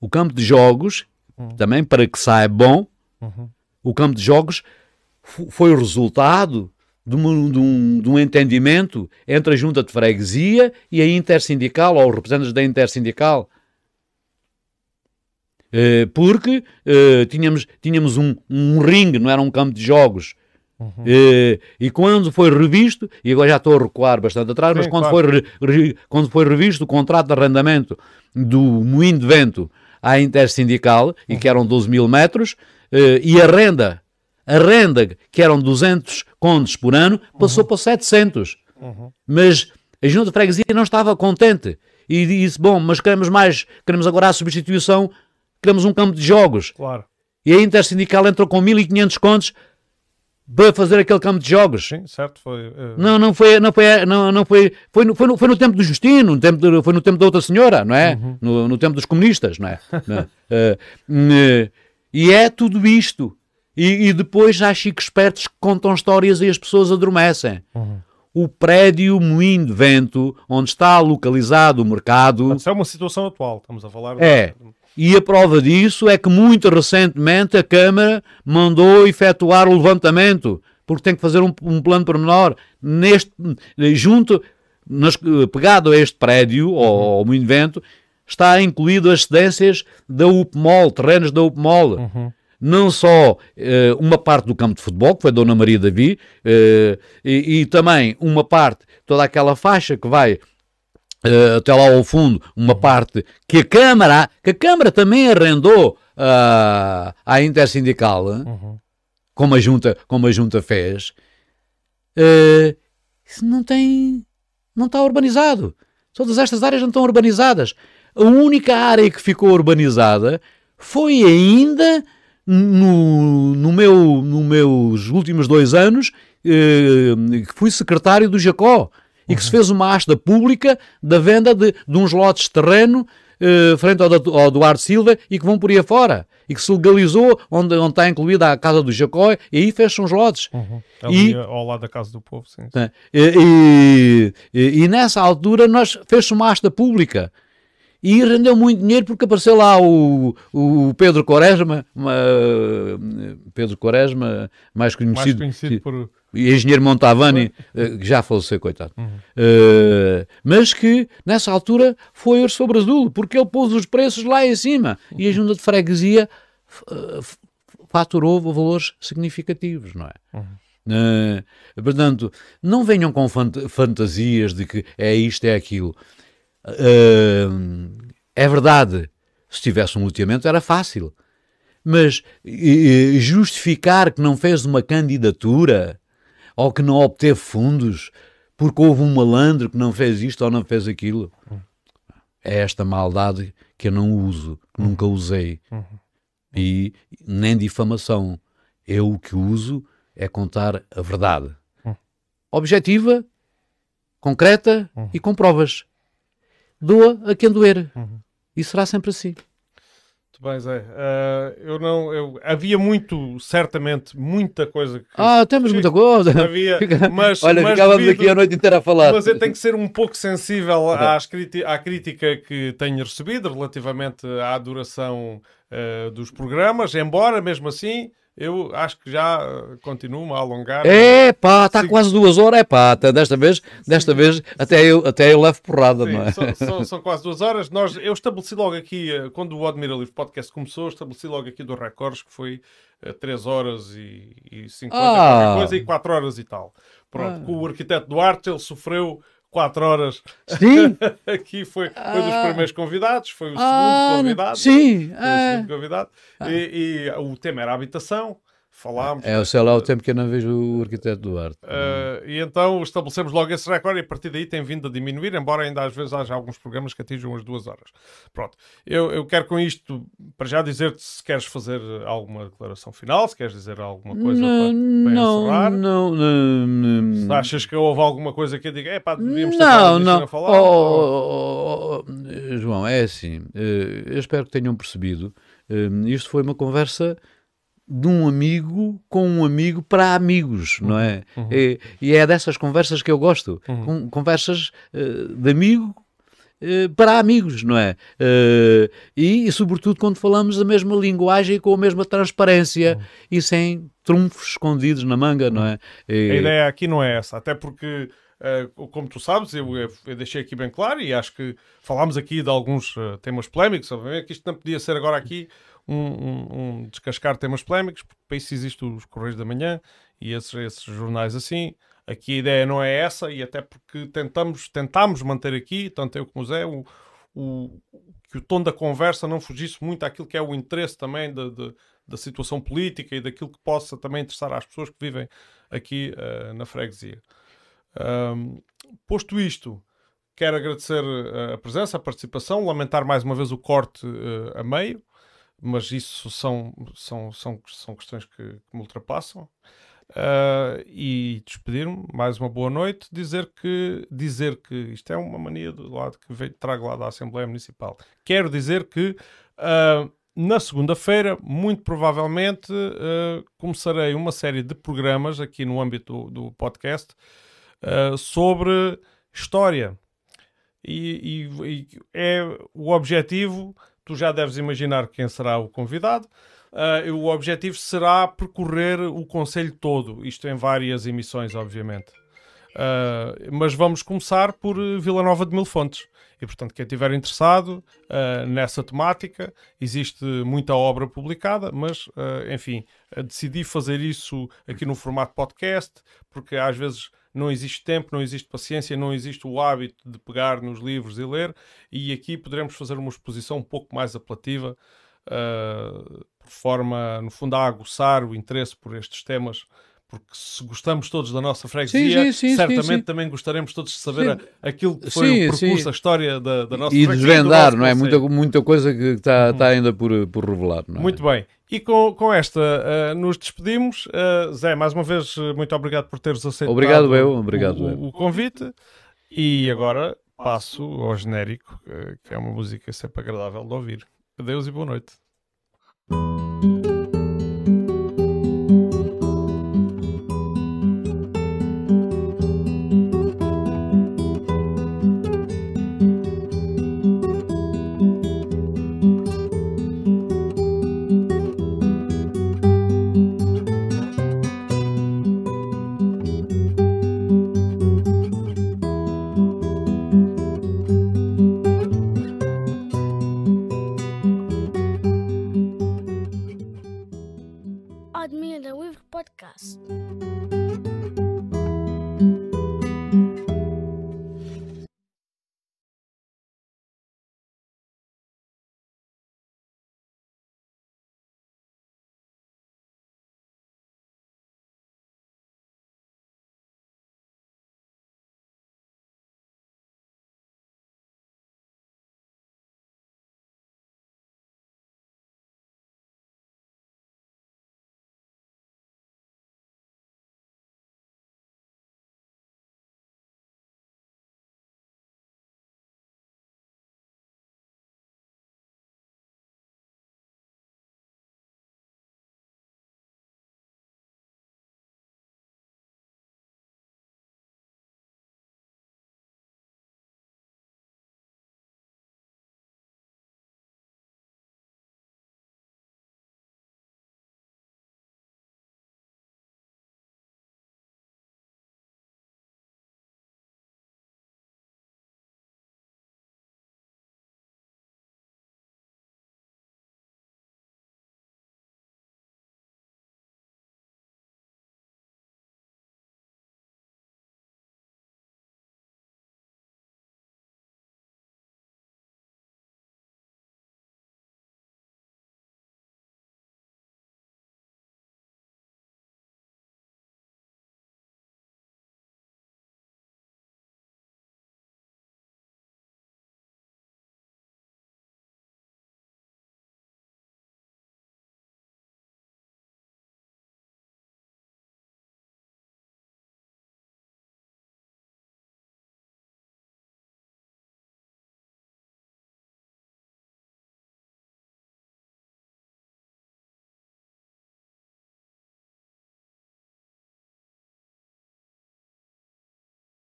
O campo de jogos, uhum. também para que saibam, uhum. o campo de jogos foi o resultado de um, de, um, de um, entendimento entre a junta de freguesia e a intersindical, ou os representantes da intersindical. Uh, porque uh, tínhamos, tínhamos um, um ringue, não era um campo de jogos. Uhum. Uh, e quando foi revisto, e agora já estou a recuar bastante atrás, Sim, mas quando, claro. foi re, re, quando foi revisto o contrato de arrendamento do moinho de vento à intersindical, uhum. e que eram 12 mil metros, e a renda, a renda, que eram 200 contos por ano, passou uhum. para 700. Uhum. Mas a junta de freguesia não estava contente e disse: Bom, mas queremos mais, queremos agora a substituição queremos um campo de jogos. Claro. E a Intersindical entrou com 1500 contos para fazer aquele campo de jogos. Sim, certo, foi. Uh... Não, não foi, não foi, não, não foi, foi no, foi, no, foi no tempo do Justino, no tempo de, foi no tempo da outra senhora, não é? Uhum. No, no, tempo dos comunistas, não é? Uh, e é tudo isto. E, e, depois há chicos espertos que contam histórias e as pessoas adormecem. Uhum. o prédio Moinho de Vento, onde está localizado o mercado. Isso é uma situação atual, estamos a falar. É. E a prova disso é que muito recentemente a Câmara mandou efetuar o levantamento, porque tem que fazer um, um plano pormenor neste, junto, nas, pegado a este prédio, uhum. ao, ao Moinho de Vento, está incluído as cedências da UPMOL, terrenos da UPMOL. Uhum não só uh, uma parte do campo de futebol, que foi Dona Maria Davi, uh, e, e, também uma parte, toda aquela faixa que vai até lá ao fundo, uma parte que a Câmara, que a Câmara também arrendou à Intersindical, uhum. como, a junta, como a Junta fez, isso não tem, não está urbanizado. Todas estas áreas não estão urbanizadas. A única área que ficou urbanizada foi ainda no, no meu, no meus últimos dois anos, eh, fui secretário do Jacó e que se fez uma asta pública da venda de, de uns lotes de terreno eh, frente ao, ao Duarte Silva e que vão por aí afora. E que se legalizou onde, onde está incluída a casa do Jacó e aí fecham os lotes. Uhum. Ali, e, ao lado da casa do povo, sim. sim. E, e, e, nessa altura nós fez uma asta pública e rendeu muito dinheiro porque apareceu lá o, o Pedro Quaresma, uma, Pedro Quaresma, mais conhecido, mais conhecido por... engenheiro Montavani, eh, que já faleceu, coitado, uhum. uh, mas que nessa altura foi sobre azul, porque ele pôs os preços lá em cima e a junta de freguesia uh, faturou valores significativos, não é? Uhum. Uh, portanto, não venham com fantasias de que é isto, é aquilo. Uh, é verdade, se tivesse um loteamento era fácil. Mas justificar que não fez uma candidatura ou que não obteve fundos porque houve um malandro que não fez isto ou não fez aquilo é esta maldade que eu não uso, que nunca usei. E nem difamação. Eu o que uso é contar a verdade. Objetiva, concreta e com provas doa a quem doer. E será sempre assim. Muito bem, Zé. Uh, eu não. Eu, havia muito, certamente, muita coisa que. Ah, temos muita coisa. Havia, mas. Olha, mas ficávamos devido, aqui a noite inteira a falar. Mas eu tenho que ser um pouco sensível às à crítica que tenho recebido relativamente à duração uh, dos programas, embora, mesmo assim, eu acho que já eh, continuo a alongar. É pá, está quase duas horas, é pá, desta vez, desta vez até eu, até eu levo porrada, Sim, não é? São, são, são, quase duas horas. Nós, eu estabeleci logo aqui, eh, quando o Admira Livre Podcast começou, estabeleci logo aqui dos recordes que foi uh, 3 horas e, e 50 ah. coisa e 4 horas e tal. Pronto, ah. com o arquiteto Duarte ele sofreu 4 horas. Sim. Aqui foi, foi dos ah. primeiros convidados, foi o segundo ah, convidado. Sim. Foi o ah. segundo convidado. E, e, o tema era habitação falámos. É, sei lá o tempo que eu não vejo o arquiteto Duarte. Uh, e então estabelecemos logo esse recorde e a partir daí tem vindo a diminuir, embora ainda às vezes haja alguns programas que atinjam as duas horas. Pronto. Eu, eu quero com isto, para já dizer-te se queres fazer alguma declaração final, se queres dizer alguma coisa não, para, para não, encerrar. Não, não, não, Se achas que houve alguma coisa que eu diga, é pá, devíamos ter não, não. a falar. Oh, oh, oh, oh, João, é assim, eh, eu espero que tenham percebido, eh, isto foi uma conversa de um amigo com um amigo para amigos, não é? Uhum. E, e, é dessas conversas que eu gosto. Uhum. conversas uh, de amigo uh, para amigos, não é? Uh, e, e, sobretudo, quando falamos a mesma linguagem e com a mesma transparência uhum. e sem trunfos escondidos na manga, não é? E... A ideia aqui não é essa, até porque. Como tu sabes, eu, eu, deixei aqui bem claro e acho que falámos aqui de alguns temas polémicos, obviamente que isto não podia ser agora aqui um, um, um descascar temas polémicos, porque para isso existem os Correios da Manhã e esses, esses jornais assim. Aqui a ideia não é essa, e até porque tentamos, tentamos manter aqui, tanto eu como o Zé, o, o, que o tom da conversa não fugisse muito àquilo que é o interesse também de, de, da situação política e daquilo que possa também interessar às pessoas que vivem aqui uh, na freguesia. Um, posto isto, quero agradecer eh, a presença, a participação, lamentar mais uma vez o corte uh, a meio mas isso são, são, são, são questões que, que me ultrapassam. Uh, e despedir-me, mais uma boa noite, dizer que, dizer que isto é uma mania do lado que veio, trago lá da Assembleia Municipal. Quero dizer que uh, na segunda-feira, muito provavelmente, uh, começarei uma série de programas aqui no âmbito do, do podcast sobre história. E, e, e, é o objetivo, tu já deves imaginar quem será o convidado. Uh, o objetivo será percorrer o Conselho todo, isto em várias emissões, obviamente. Uh, mas vamos começar por Vila Nova de Mil Fontes. E, portanto, quem estiver interessado uh, nessa temática, existe muita obra publicada, mas, uh, enfim, decidi fazer isso aqui no formato podcast, porque às vezes não existe tempo, não existe paciência, não existe o hábito de pegar nos livros e ler, e aqui poderemos fazer uma exposição um pouco mais apelativa, uh, por forma, no fundo, a aguçar o interesse por estes temas porque se gostamos todos da nossa freguesia, sim, sim, sim, certamente também gostaremos todos de saber aquilo que foi o percurso, a história da, da nossa e freguesia. E desvendar, não é? Muita, muita coisa que está, está ainda por, por revelar. É? Muito bem. E com, com esta uh, nos despedimos. Uh, Zé, mais uma vez, muito obrigado por teres aceitado obrigado, eu, obrigado, o, o, o convite. E agora passo ao genérico, que é uma música sempre agradável de ouvir. Adeus e boa noite.